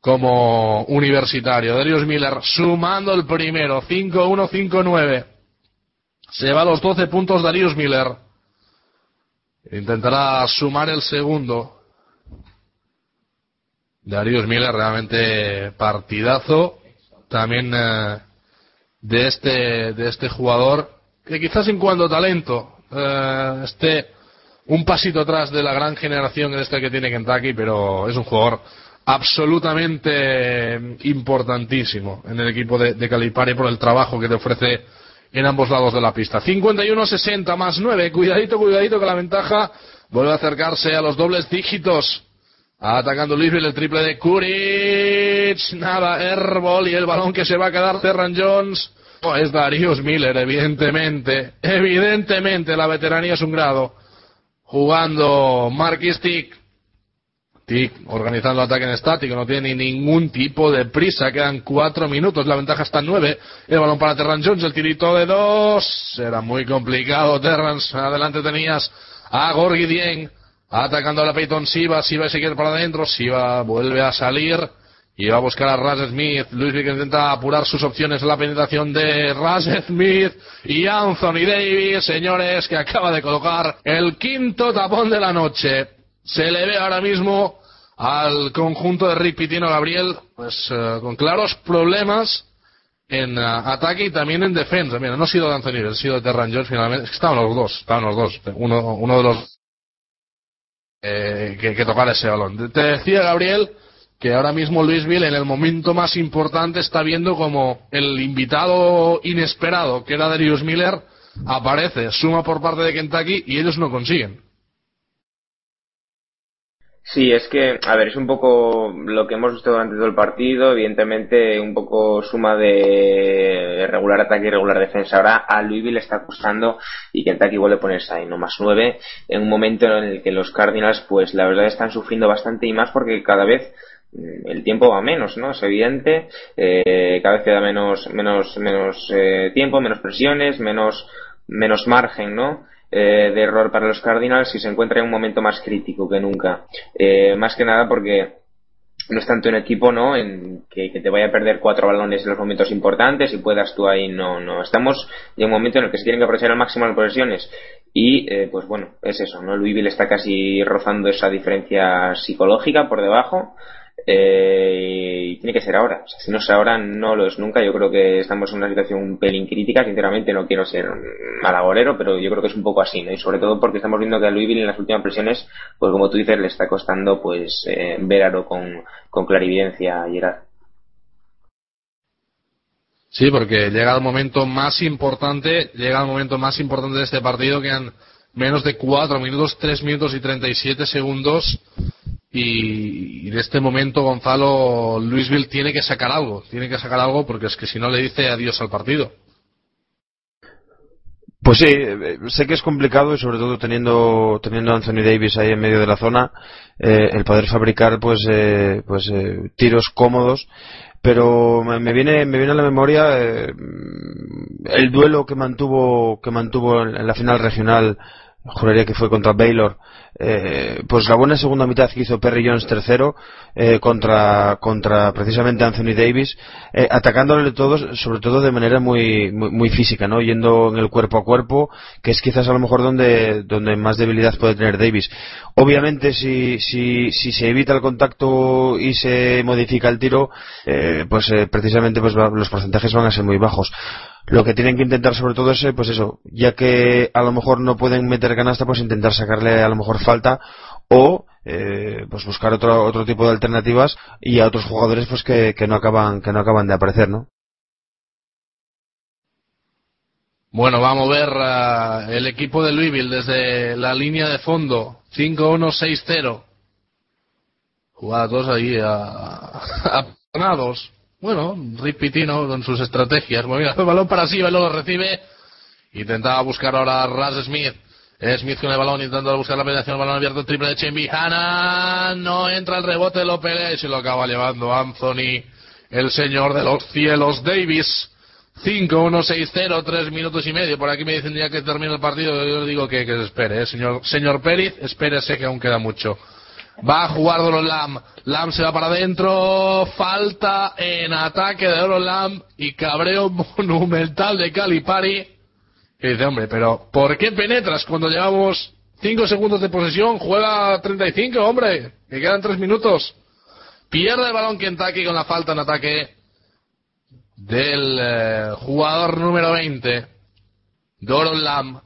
como universitario. Darius Miller sumando el primero, 5-1, 5-9. Se va a los 12 puntos Darius Miller. Intentará sumar el segundo. Darius Miller realmente partidazo. También eh, de este de este jugador que quizás en cuanto talento eh, esté un pasito atrás de la gran generación de este que tiene Kentucky, pero es un jugador absolutamente importantísimo en el equipo de, de Calipari por el trabajo que te ofrece en ambos lados de la pista. 51-60 más 9. Cuidadito, cuidadito que la ventaja vuelve a acercarse a los dobles dígitos. Atacando Louisville el triple de Kuric. Nada, airball y el balón que se va a quedar Terran Jones. Oh, es Darius Miller, evidentemente. Evidentemente la veteranía es un grado. Jugando Marquis Tick. Tick organizando ataque en estático, no tiene ni ningún tipo de prisa. Quedan cuatro minutos, la ventaja está en nueve. El balón para Terran Jones, el tirito de dos. Era muy complicado, Terran. Adelante tenías a Gorgi Dien atacando a la Peyton Siva. Siva se quiere para adentro. Siva vuelve a salir. Y va a buscar a Raz Smith. Luis que intenta apurar sus opciones en la penetración de Raz Smith y Anthony Davis, señores, que acaba de colocar el quinto tapón de la noche. Se le ve ahora mismo al conjunto de Rick Pitino Gabriel, pues eh, con claros problemas en uh, ataque y también en defensa. Mira, no ha sido de Anthony Davis, ha sido de Terran Jones finalmente. Estaban los dos, estaban los dos. Uno, uno de los eh, que, que tocar ese balón. Te decía Gabriel que ahora mismo Louisville en el momento más importante está viendo como el invitado inesperado, que era Darius Miller, aparece, suma por parte de Kentucky y ellos no consiguen. Sí, es que, a ver, es un poco lo que hemos visto durante todo el partido, evidentemente un poco suma de regular ataque y regular defensa. Ahora a Louisville le está costando y Kentucky vuelve a ponerse ahí, no más nueve, en un momento en el que los Cardinals, pues la verdad están sufriendo bastante y más porque cada vez Mm, el tiempo va menos, ¿no? Es evidente, eh, cada vez queda menos, menos, menos eh, tiempo, menos presiones, menos, menos margen, ¿no? Eh, de error para los Cardinals y se encuentra en un momento más crítico que nunca. Eh, más que nada porque no es tanto un equipo, ¿no? En que, te vaya a perder cuatro balones en los momentos importantes y puedas tú ahí, no, no. Estamos en un momento en el que se tienen que aprovechar al máximo las posesiones y, eh, pues bueno, es eso, ¿no? Louisville está casi rozando esa diferencia psicológica por debajo eh, y tiene que ser ahora. Si no es ahora, no lo es nunca. Yo creo que estamos en una situación un pelín crítica. Sinceramente, no quiero ser malagorero, pero yo creo que es un poco así, ¿no? Y sobre todo porque estamos viendo que a Louisville en las últimas presiones, pues como tú dices, le está costando, pues, eh, ver algo con, con clarividencia a Gerard. Sí, porque llega el momento más importante, llega el momento más importante de este partido que han menos de cuatro minutos, tres minutos y treinta y siete segundos y, en este momento Gonzalo Luisville tiene que sacar algo, tiene que sacar algo porque es que si no le dice adiós al partido. Pues sí, eh, sé que es complicado y sobre todo teniendo teniendo Anthony Davis ahí en medio de la zona, eh, el poder fabricar pues eh, pues eh, tiros cómodos, pero me viene me viene a la memoria eh, el duelo que mantuvo que mantuvo en la final regional juraría que fue contra Baylor, eh, pues la buena segunda mitad que hizo Perry Jones tercero eh, contra, contra precisamente Anthony Davis, eh, atacándole todos, sobre todo de manera muy, muy, muy, física, ¿no? Yendo en el cuerpo a cuerpo, que es quizás a lo mejor donde, donde más debilidad puede tener Davis. Obviamente, si, si, si se evita el contacto y se modifica el tiro, eh, pues eh, precisamente pues los porcentajes van a ser muy bajos lo que tienen que intentar sobre todo es, eh, pues eso, ya que a lo mejor no pueden meter canasta, pues intentar sacarle a lo mejor falta o eh, pues buscar otro otro tipo de alternativas y a otros jugadores pues que, que no acaban que no acaban de aparecer, ¿no? Bueno, vamos a ver uh, el equipo de Louisville desde la línea de fondo, 5-1-6-0. Jugada todos ahí a, bueno, Rick Pitino con sus estrategias. Bueno, el balón para sí, lo recibe. Intentaba buscar ahora a Raz Smith. Smith con el balón intentando buscar la penetración, el balón abierto, triple de. Hanna no entra el rebote, lo pelea y se lo acaba llevando Anthony, el señor de los cielos Davis. 5-1, 6-0, 3 minutos y medio. Por aquí me dicen ya que termina el partido. Yo digo que, que se espere, ¿eh? señor, señor Pérez, espérese que aún queda mucho. Va a jugar Doro Lam. Lam se va para adentro. Falta en ataque de Doro Lam y cabreo monumental de Calipari. Que dice, hombre, pero ¿por qué penetras cuando llevamos 5 segundos de posesión? Juega 35, hombre. Que quedan 3 minutos. Pierde el balón Kentucky con la falta en ataque del eh, jugador número 20, Doron Lam,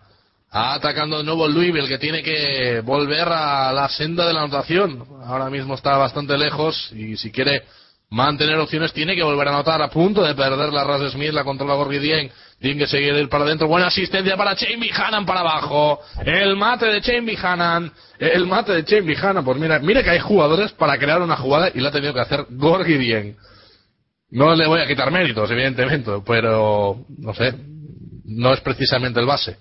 atacando de nuevo Louisville, que tiene que volver a la senda de la anotación. Ahora mismo está bastante lejos y si quiere mantener opciones tiene que volver a anotar a punto de perder la Ras Smith, la controla Gorgidien. Tiene que seguir ir para adentro. Buena asistencia para Chain Hannan para abajo. El mate de Chain Hannan. El mate de Chain Hannan. Pues mira, mira que hay jugadores para crear una jugada y la ha tenido que hacer Gorgidien. No le voy a quitar méritos, evidentemente, pero no sé, no es precisamente el base.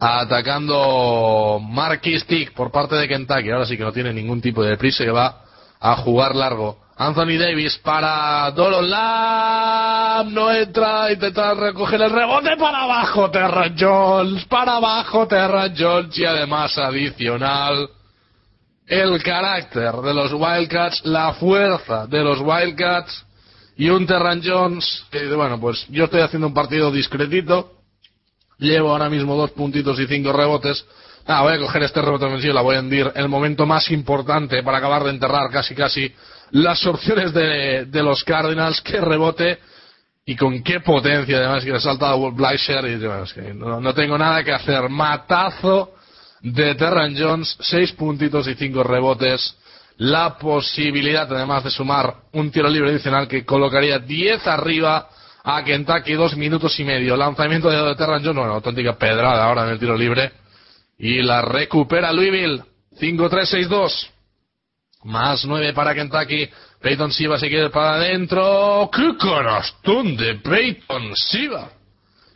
Atacando Marquis Tick por parte de Kentucky, ahora sí que no tiene ningún tipo de prisa y va a jugar largo. Anthony Davis para Doron Lam, no entra, intenta recoger el rebote. Para abajo, Terra Jones, para abajo Terra Jones. Y además adicional el carácter de los Wildcats, la fuerza de los Wildcats y un Terran Jones dice, bueno, pues yo estoy haciendo un partido discretito, llevo ahora mismo dos puntitos y cinco rebotes, ah, voy a coger este rebote ofensivo, la voy a hundir, el momento más importante para acabar de enterrar casi casi las opciones de, de los Cardinals, qué rebote y con qué potencia además que le salta a Wolf Bleischer y que no, no, tengo nada que hacer, matazo de Terran Jones, seis puntitos y cinco rebotes, la posibilidad además de sumar un tiro libre adicional que colocaría 10 arriba a Kentucky dos minutos y medio. Lanzamiento de Terran Jones, bueno, auténtica pedrada ahora en el tiro libre. Y la recupera Louisville. 5-3-6-2. Más 9 para Kentucky. Peyton Siva se quiere para adentro. ¡Qué canastón de Peyton Siva!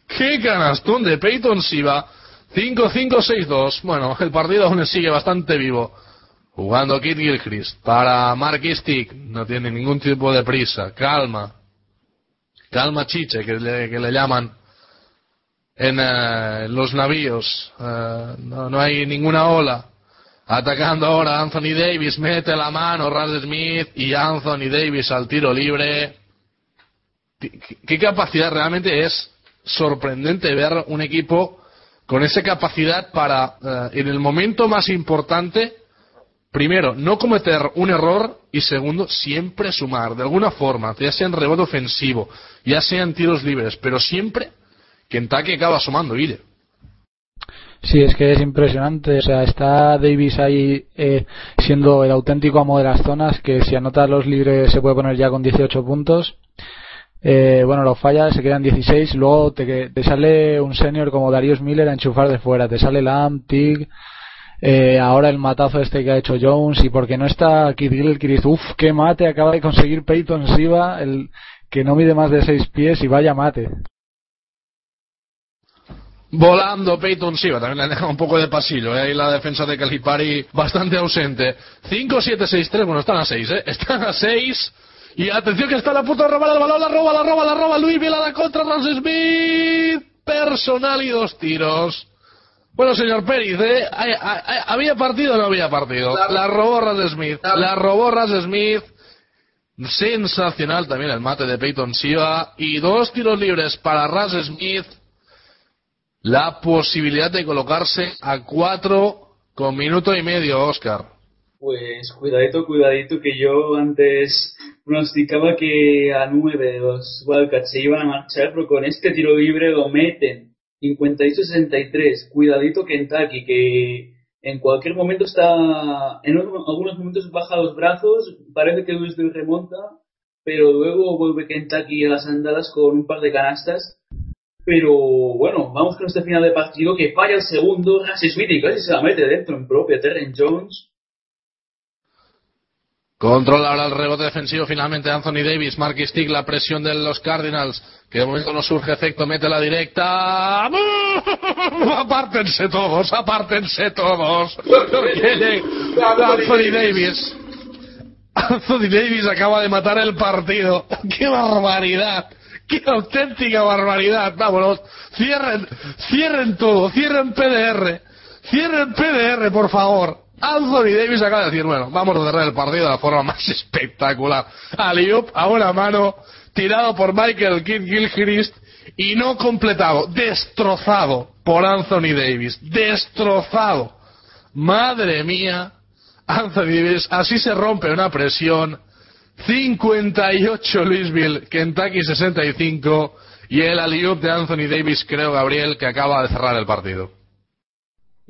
¡Qué canastón de Peyton Siva! 5-5-6-2. Bueno, el partido aún sigue bastante vivo. Jugando Kit Gilchrist para Mark Stick. No tiene ningún tipo de prisa. Calma. Calma chiche, que le, que le llaman en uh, los navíos. Uh, no, no, hay ninguna ola. Atacando ahora Anthony Davis. Mete la mano Raz Smith y Anthony Davis al tiro libre. ¿Qué, capacidad realmente es sorprendente ver un equipo con esa capacidad para, uh, en el momento más importante, primero, no cometer un error y segundo, siempre sumar, de alguna forma, ya sea en rebote ofensivo, ya sea en tiros libres, pero siempre Kentucky acaba sumando, Guille. Sí, es que es impresionante. O sea, está Davis ahí eh, siendo el auténtico amo de las zonas, que si anota los libres se puede poner ya con 18 puntos. Eh, bueno, lo falla, se quedan 16. Luego te, te sale un senior como Darius Miller a enchufar de fuera. Te sale Lamb, Tig, eh, ahora el matazo este que ha hecho Jones y porque no está Kid Gilchrist, uff, qué mate acaba de conseguir Peyton Siva, el que no mide más de seis pies y vaya mate. Volando Peyton Siva, también le han dejado un poco de pasillo, ¿eh? ahí la defensa de Calipari bastante ausente. 5-7-6-3, bueno, están a 6, ¿eh? Están a 6. Y atención que está a punto de robar el balón, la roba, la roba, la roba, Luis Vila la contra Lance Smith. Personal y dos tiros. Bueno, señor Pérez, ¿eh? ¿había partido o no había partido? La, la robó Raz Smith. La, la robó Raz Smith. Sensacional también el mate de Peyton Siva. Y dos tiros libres para Raz Smith. La posibilidad de colocarse a cuatro con minuto y medio, Oscar. Pues cuidadito, cuidadito, que yo antes pronosticaba que a nueve los Wildcats se iban a marchar, pero con este tiro libre lo meten 58-63. Cuidadito Kentucky, que en cualquier momento está, en algunos momentos baja los brazos, parece que Louisville remonta, pero luego vuelve Kentucky a las andadas con un par de canastas. Pero bueno, vamos con este final de partido que falla el segundo, Rassi y casi se la mete dentro en propia Terren Jones. Controla ahora el rebote defensivo finalmente Anthony Davis, Mark Stick, la presión de los Cardinals, que de momento no surge efecto, mete la directa. Apártense todos, apártense todos. Anthony Davis. Anthony Davis acaba de matar el partido. ¡Qué barbaridad! ¡Qué auténtica barbaridad! Vámonos, cierren, cierren todo, cierren PDR, cierren PDR, por favor. Anthony Davis acaba de decir, bueno, vamos a cerrar el partido de la forma más espectacular. Aliup a una mano, tirado por Michael Kidd Gilchrist y no completado, destrozado por Anthony Davis, destrozado. Madre mía, Anthony Davis, así se rompe una presión. 58 Louisville, Kentucky 65 y el aliup de Anthony Davis, creo Gabriel, que acaba de cerrar el partido.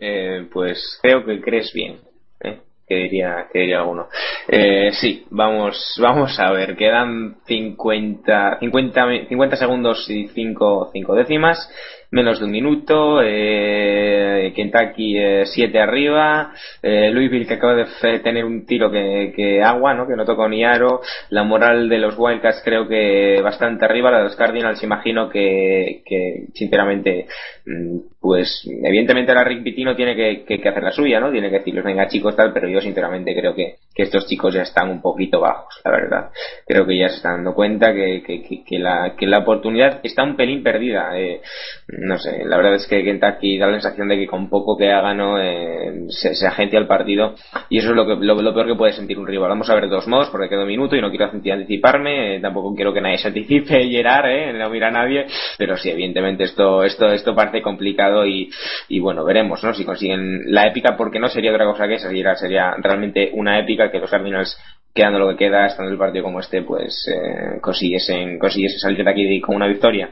Eh, pues creo que crees bien. ¿eh? Que diría, que diría alguno. Eh, sí, vamos, vamos a ver. Quedan 50, 50, 50 segundos y 5, 5 décimas menos de un minuto, eh, Kentucky 7 eh, arriba, eh, Louisville que acaba de tener un tiro que, que, agua, ¿no? que no tocó ni aro, la moral de los Wildcats creo que bastante arriba, la de los Cardinals imagino que, sinceramente mm, pues evidentemente la Rick Pitino tiene que, que, hacer la suya, ¿no? Tiene que decirles, venga chicos, tal, pero yo sinceramente creo que, que estos chicos ya están un poquito bajos, la verdad. Creo que ya se están dando cuenta que, que, la, que la oportunidad está un pelín perdida. Eh, no sé, la verdad es que Kentucky da la sensación de que con poco que haga no eh, se, se agencia el partido y eso es lo, que, lo, peor que puede sentir un rival. Vamos a ver dos modos porque queda un minuto y no quiero anticiparme, eh, tampoco quiero que nadie se anticipe y eh, no mira a nadie, pero sí, evidentemente esto, esto, esto parece complicado y, y bueno, veremos, ¿no? Si consiguen la épica porque no sería otra cosa que esa, sería, sería realmente una épica que los Cardinals quedando lo que queda, estando el partido como este, pues eh, consiguiesen, consiguiesen salir de aquí con una victoria.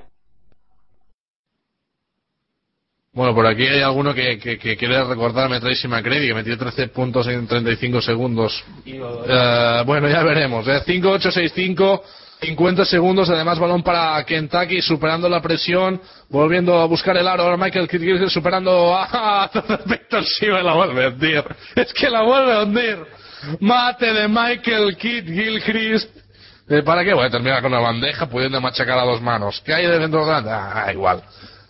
Bueno, por aquí hay alguno que, que, que quiere recordarme Tracy McCready, que metió 13 puntos en 35 segundos. Uh, bueno, ya veremos. ¿eh? 5-8-6-5, 50 segundos. Además, balón para Kentucky, superando la presión, volviendo a buscar el aro. Ahora Michael Kidd superando a Víctor me la vuelve a hundir. Es que la vuelve a hundir. Mate de Michael Kidd Gilchrist. Eh, ¿Para qué voy a terminar con una bandeja pudiendo machacar a dos manos? ¿Qué hay de dentro de la... Ah, igual.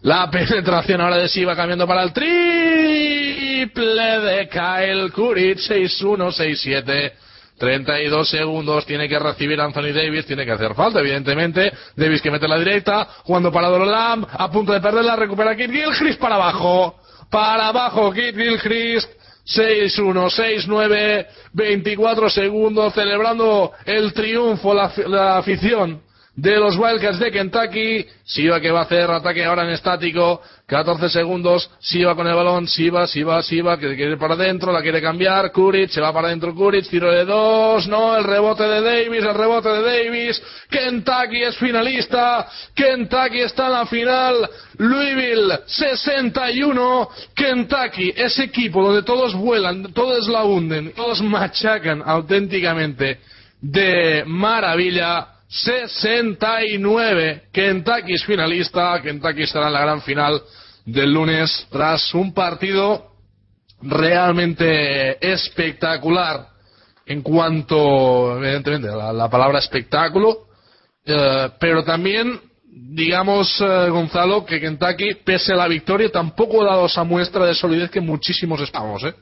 La penetración ahora de Siva cambiando para el triple de Kyle Kuric, 6-1, 6-7. 32 segundos tiene que recibir Anthony Davis, tiene que hacer falta, evidentemente. Davis que mete la directa, jugando para Lamb, a punto de perderla, recupera Kit Gilchrist para abajo. Para abajo, Kit Gilchrist. 6-1, 6-9, 24 segundos, celebrando el triunfo, la, la afición de los Wildcats de Kentucky. Siva que va a hacer ataque ahora en estático. 14 segundos. Siva con el balón. Siva, Siva, Siva que quiere ir para adentro. La quiere cambiar. Kuric. Se va para adentro Kuric. Tiro de dos. No. El rebote de Davis. El rebote de Davis. Kentucky es finalista. Kentucky está en la final. Louisville 61. Kentucky. Ese equipo donde todos vuelan. Todos la hunden. Todos machacan auténticamente. De maravilla 69. Kentucky es finalista. Kentucky estará en la gran final del lunes tras un partido realmente espectacular en cuanto, evidentemente, a la, palabra espectáculo, eh, pero también, digamos, eh, Gonzalo, que Kentucky, pese a la victoria, tampoco ha dado esa muestra de solidez que muchísimos estamos, ¿eh?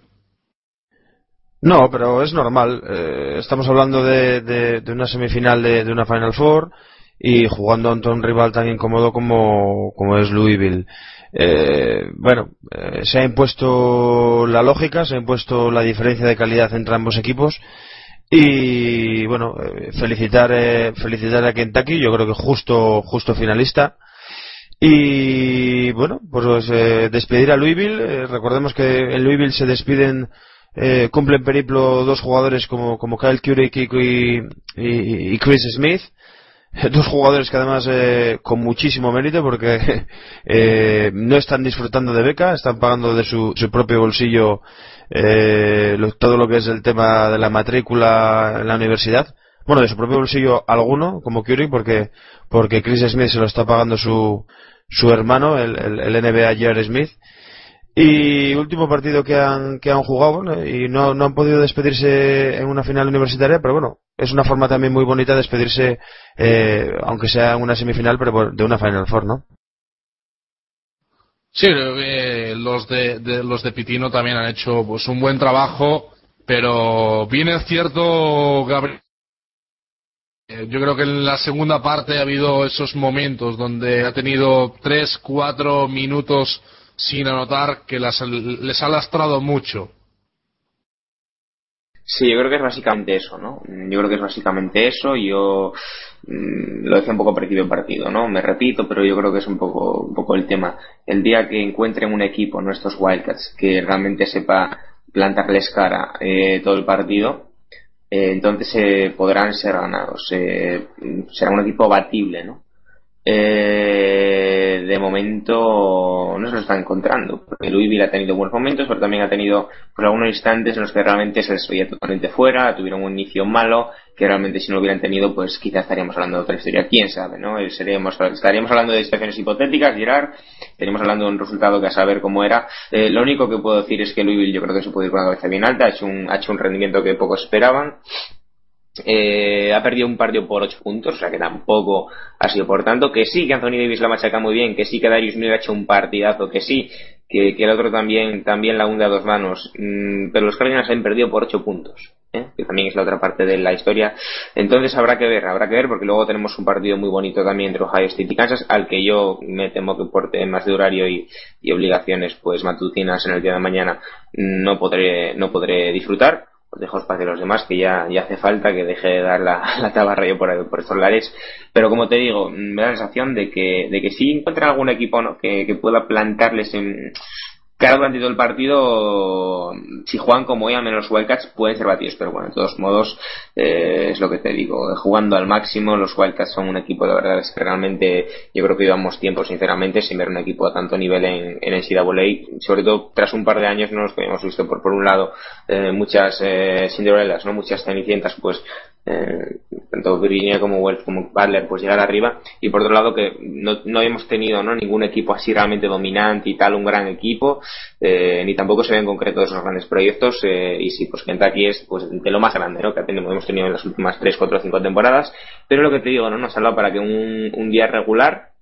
No, pero es normal. Eh, estamos hablando de, de, una semifinal de, de, una Final Four y jugando ante un rival tan incómodo como, como es Louisville. Eh, bueno, eh, se ha impuesto la lógica, se ha impuesto la diferencia de calidad entre ambos equipos y bueno, eh, felicitar, felicitar a Kentucky, yo creo que justo, justo finalista. Y bueno, pues despedir a Louisville. recordemos que en Louisville se despiden eh, cumplen periplo dos jugadores como, como Kyle Curick y, y, Chris Smith. Dos jugadores que además eh, con muchísimo mérito porque eh, no están disfrutando de beca, están pagando de su, propio bolsillo eh, todo lo que es el tema de la matrícula en la universidad. Bueno, de su propio bolsillo alguno, como Curry, porque, porque Chris Smith se lo está pagando su, su hermano, el, el, el NBA Jared Smith. Y último partido que han, que han jugado y no, no han podido despedirse en una final universitaria, pero bueno, es una forma también muy bonita de despedirse, eh, aunque sea en una semifinal, pero de una Final Four, ¿no? Sí, eh, los de, los de Pitino también han hecho pues un buen trabajo, pero bien es cierto, Gabriel, eh, yo creo que en la segunda parte ha habido esos momentos donde ha tenido tres, cuatro minutos sin anotar que les ha lastrado mucho. Sí, yo creo que es básicamente eso, ¿no? Yo creo que es básicamente eso. Yo mm, lo decía un poco parecido en partido, ¿no? Me repito, pero yo creo que es un poco, un poco el tema. El día que encuentren un equipo, nuestros Wildcats, que realmente sepa plantarles cara eh, todo el partido, eh, entonces eh, podrán ser ganados. será un equipo batible, ¿no? Eh, de momento no se lo está encontrando. Porque Louisville ha tenido buenos momentos, pero también ha tenido por algunos instantes en los que realmente se les veía totalmente fuera, tuvieron un inicio malo, que realmente si no lo hubieran tenido, pues quizás estaríamos hablando de otra historia. Quién sabe, ¿no? Eh, seríamos, estaríamos hablando de situaciones hipotéticas, Gerard, estaríamos hablando de un resultado que a saber cómo era. Eh, lo único que puedo decir es que Louisville yo creo que se puede ir con la cabeza bien alta, ha hecho un, ha hecho un rendimiento que pocos esperaban. Eh, ha perdido un partido por 8 puntos, o sea que tampoco ha sido por tanto. Que sí, que Anthony Davis la machaca muy bien, que sí que Darius Miller ha hecho un partidazo, que sí, que, el otro también, también la hunde a dos manos. Mm, pero los Cardinals han perdido por 8 puntos, ¿eh? que también es la otra parte de la historia. Entonces habrá que ver, habrá que ver, porque luego tenemos un partido muy bonito también entre Ohio State y Kansas, al que yo me temo que por temas de horario y, y obligaciones pues matutinas en el día de mañana no podré, no podré disfrutar dejo espacio a los demás, que ya, ya hace falta que deje de dar la, la tabarra yo por, por estos lares. Pero como te digo, me da la sensación de que, de que si encuentran algún equipo ¿no? que, que pueda plantarles en, Claro, durante todo el partido, si juegan como al menos Wildcats pueden ser batidos, pero bueno, de todos modos, eh, es lo que te digo, jugando al máximo, los Wildcats son un equipo, de verdad, es que realmente yo creo que llevamos tiempo, sinceramente, sin ver un equipo a tanto nivel en, en NCAA, sobre todo tras un par de años, no nos habíamos visto por, por un lado, eh, muchas eh, Cinderellas, ¿no? muchas cenicientas, pues eh, tanto Virginia como Wells como Butler pues llegar arriba y por otro lado que no, no hemos tenido ¿no? ningún equipo así realmente dominante y tal un gran equipo eh, ni tampoco se ve en concreto esos grandes proyectos eh, y sí pues Kentucky es pues de lo más grande ¿no? que hemos tenido en las últimas 3, 4, 5 temporadas pero lo que te digo no nos ha salva para que un, un día regular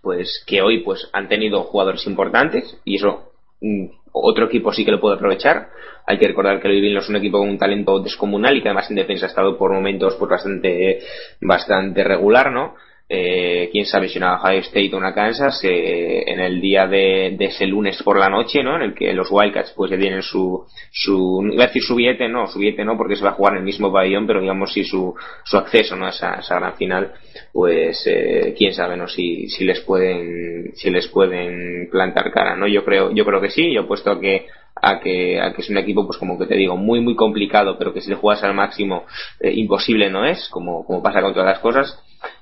pues que hoy pues han tenido jugadores importantes y eso mm, otro equipo sí que lo puede aprovechar. Hay que recordar que Louisville no es un equipo con un talento descomunal y que además en defensa ha estado por momentos pues bastante, bastante regular, ¿no? Eh, quién sabe si una Ohio State o una Kansas eh, en el día de, ese lunes por la noche no en el que los Wildcats pues ya tienen su su iba a decir su billete no su billete no porque se va a jugar en el mismo pabellón pero digamos si su su acceso no a esa, gran final pues eh, quién sabe no si si les pueden si les pueden plantar cara no yo creo yo creo que sí yo he puesto a que a que, a que es un equipo, pues como que te digo, muy, muy complicado, pero que si le juegas al máximo, eh, imposible no es, como, como pasa con todas las cosas.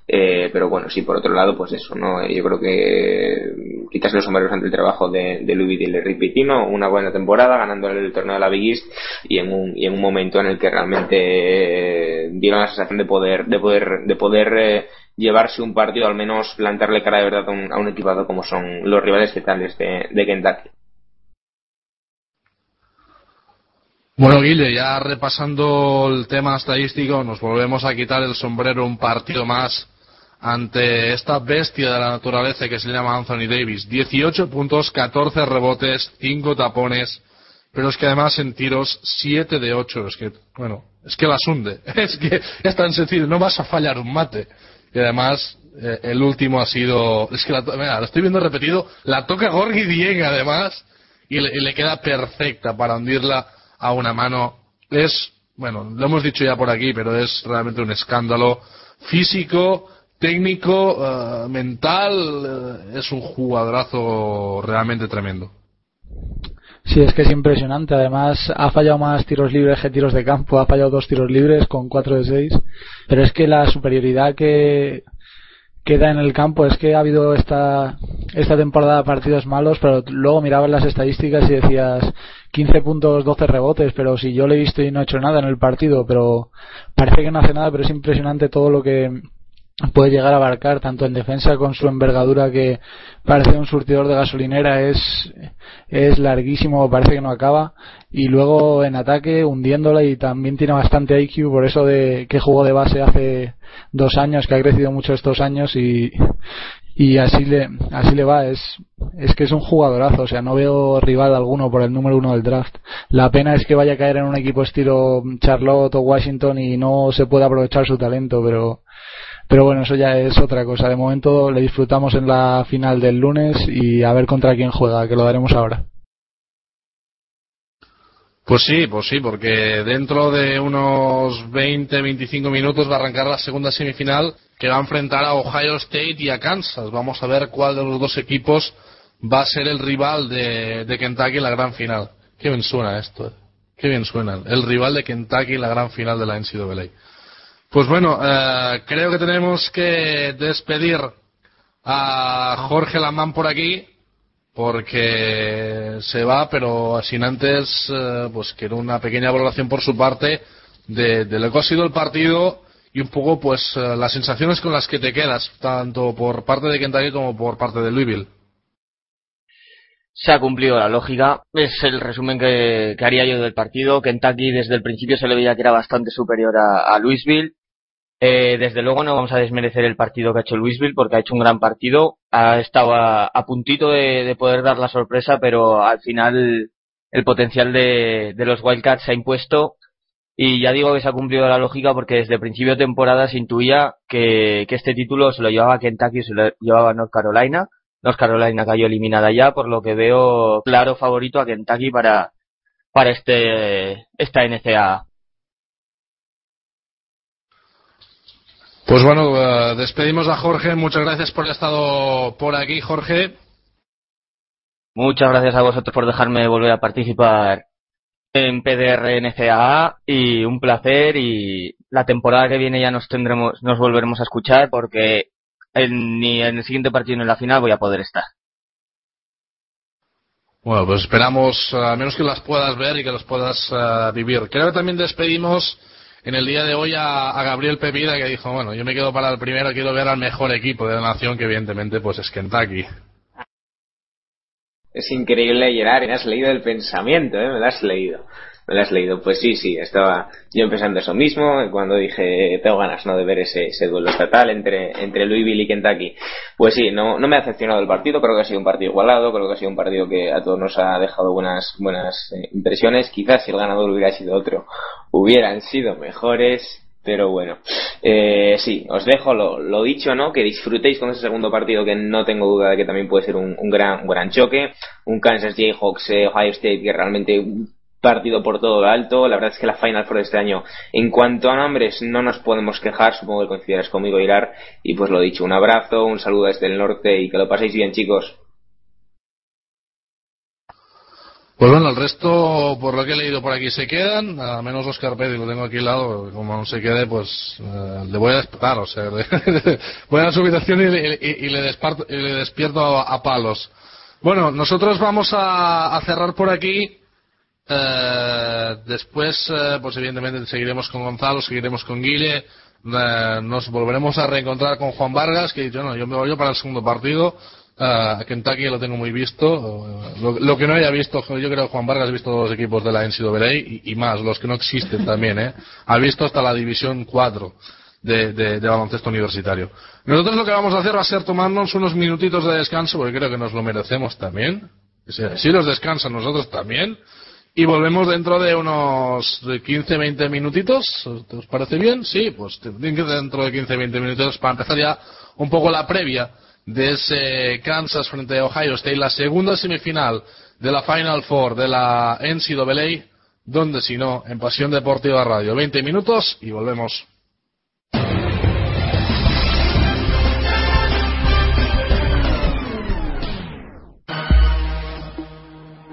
Eh, pero bueno, sí, por otro lado, pues eso, ¿no? Yo creo que quitas los sombreros ante el trabajo de, de Louis y Rick Pitino, una buena temporada, ganando el torneo de la Big East y en un, y en un momento en el que realmente eh, dieron la sensación de poder, de poder, de poder eh, llevarse un partido, al menos plantarle cara de verdad a un, a un equipado como son los rivales tales de, de Kentucky. Bueno, Guille, ya repasando el tema estadístico, nos volvemos a quitar el sombrero un partido más ante esta bestia de la naturaleza que se llama Anthony Davis. 18 puntos, 14 rebotes, 5 tapones, pero es que además en tiros 7 de 8. Es que, bueno, es que las hunde. Es que es tan sencillo, no vas a fallar un mate. Y además, eh, el último ha sido, es que la, mira, lo estoy viendo repetido, la toca Gorgi Dien además, y le, y le queda perfecta para hundirla a una mano. Es, bueno, lo hemos dicho ya por aquí, pero es realmente un escándalo físico, técnico, eh, mental. Eh, es un jugadorazo realmente tremendo. Sí, es que es impresionante. Además, ha fallado más tiros libres que tiros de campo. Ha fallado dos tiros libres con cuatro de seis. Pero es que la superioridad que, queda en el campo. Es que ha habido esta, esta temporada partidos malos, pero luego mirabas las estadísticas y decías 15 puntos, 12 rebotes, pero si yo le he visto y no he hecho nada en el partido, pero parece que no hace nada, pero es impresionante todo lo que puede llegar a abarcar tanto en defensa con su envergadura que parece un surtidor de gasolinera es es larguísimo parece que no acaba. Y luego en ataque hundiéndola y también tiene bastante IQ por eso de que jugó de base hace dos años que ha crecido mucho estos años y y así le así le va. Es es que es un jugadorazo o sea no veo rival alguno por el número uno del draft. La pena es que vaya a caer en un equipo estilo Charlotte o Washington y no se pueda aprovechar su talento pero pero bueno eso ya es otra cosa de momento le disfrutamos en la final del lunes y a ver contra quién juega que lo daremos ahora pues sí, pues sí, porque dentro de unos 20-25 minutos va a arrancar la segunda semifinal que va a enfrentar a Ohio State y a Kansas. Vamos a ver cuál de los dos equipos va a ser el rival de, Kentucky en la gran final. Qué bien suena esto, eh. qué bien suena. El rival de Kentucky en la gran final de la NCAA. Pues bueno, eh, creo que tenemos que despedir a Jorge Lamán por aquí porque se va, pero sin antes, eh, pues quiero una pequeña valoración por su parte de, lo que ha sido el partido y un poco, pues, eh, las sensaciones con las que te quedas, tanto por parte de Kentucky como por parte de Louisville. Se ha cumplido la lógica, es el resumen que, haría yo del partido. Kentucky desde el principio se le veía que era bastante superior a Louisville eh, desde luego no vamos a desmerecer el partido que ha hecho Louisville porque ha hecho un gran partido. Ha estado a, puntito de, poder dar la sorpresa, pero al final el potencial de, los Wildcats se ha impuesto. Y ya digo que se ha cumplido la lógica porque desde principio de temporada se intuía que, este título se lo llevaba Kentucky se lo llevaba North Carolina. North Carolina cayó eliminada ya, por lo que veo claro favorito a Kentucky para, para este, esta NCAA. Pues bueno, eh, despedimos a Jorge. Muchas gracias por haber estado por aquí, Jorge. Muchas gracias a vosotros por dejarme volver a participar en PDR y un placer y la temporada que viene ya nos tendremos, nos volveremos a escuchar porque ni en el siguiente partido ni en la final voy a poder estar. Bueno, pues esperamos eh, al menos que las puedas ver y que las puedas eh, vivir. Creo que también despedimos en el día de hoy a, Gabriel Pepida que dijo, bueno, yo me quedo para el primero, quiero ver al mejor equipo de la nación, que evidentemente pues es Kentucky. Es increíble, Gerard, me has leído el pensamiento, ¿eh? me lo has leído. Me lo has leído. Pues sí, sí, estaba yo empezando eso mismo cuando dije, tengo ganas ¿no? de ver ese, ese duelo estatal entre, entre Louisville y Kentucky. Pues sí, no, no me ha decepcionado el partido, creo que ha sido un partido igualado, creo que ha sido un partido que a todos nos ha dejado buenas, buenas eh, impresiones. Quizás si el ganador hubiera sido otro, hubieran sido mejores. Pero bueno, eh, sí, os dejo lo, lo, dicho, ¿no? Que disfrutéis con ese segundo partido que no tengo duda de que también puede ser un, un gran, un gran choque. Un Kansas Jayhawks eh, Ohio State que realmente partido por todo lo alto. La verdad es que la Final Four de este año, en cuanto a nombres, no nos podemos quejar. Supongo que coincidirás conmigo, Irar. Y pues lo dicho, un abrazo, un saludo desde el norte y que lo paséis bien, chicos. Pues bueno, el resto, por lo que he leído por aquí, se quedan, a menos Oscar Pérez, lo tengo aquí al lado, como no se quede, pues eh, le voy a despertar, o sea, voy a su habitación y, le, despierto a, palos. Bueno, nosotros vamos a cerrar por aquí eh, después, eh, pues evidentemente seguiremos con Gonzalo, seguiremos con Guille, eh, nos volveremos a reencontrar con Juan Vargas, que yo no, yo me voy para el segundo partido. a Kentucky lo tengo muy visto. Lo, que no haya visto, yo creo que Juan Vargas ha visto todos los equipos de la NCAA y, y más, los que no existen también, ¿eh? Ha visto hasta la división 4 de, baloncesto universitario. Nosotros lo que vamos a hacer va a ser tomarnos unos minutitos de descanso, porque creo que nos lo merecemos también. Si los descansan nosotros también. Y volvemos dentro de unos 15-20 minutitos. ¿Os parece bien? Sí, pues dentro de 15-20 minutos para empezar ya un poco la previa de ese Kansas frente a Ohio State, la segunda semifinal de la Final Four de la NCAA, donde si no, en Pasión Deportiva Radio. 20 minutos y volvemos.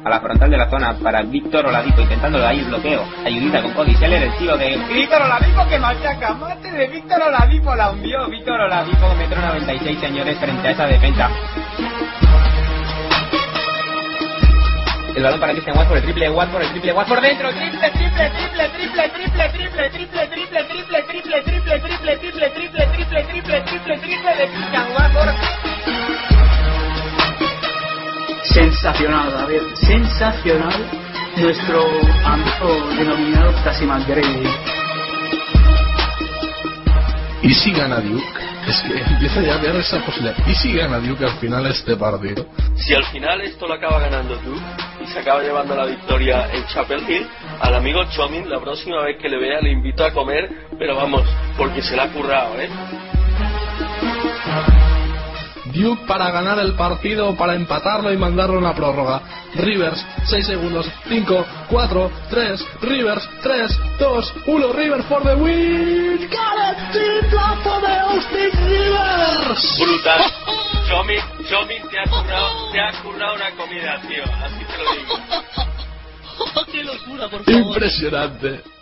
A la frontal de la zona para Víctor Oladipo intentando ahí el bloqueo. Ayudita con Cody Seller, el tiro de Víctor Oladipo que machaca. Mate de Víctor Oladipo la hundió. Víctor Oladipo, metro 96 señores frente a esa defensa. El balón para Christian Watford, el triple de Watford, el triple de Watford dentro, triple, triple, triple, triple, triple, triple, triple, triple, triple, triple, triple, triple, triple, triple, triple, triple, triple, triple de Christian Watford sensacional, David, sensacional nuestro amigo denominado Casi Grey. ¿Y si gana Duke? Es que empieza ya a ver esa posibilidad. ¿Y si gana Duke al final este partido? Si al final esto lo acaba ganando Duke y se acaba llevando la victoria en Chapel Hill, al amigo Chomin la próxima vez que le vea le invito a comer, pero vamos, porque se la ha currado, ¿eh? Duke para ganar el partido, para empatarlo y mandarlo a una prórroga. Rivers, 6 segundos, 5, 4, 3, Rivers, 3, 2, 1, Rivers for the win. Got it, triplazo de Austin Rivers. Brutal. Chomin, Chomin te ha currado, te ha currado una comida, tío, así te lo digo. ¡Qué locura, por favor! Impresionante.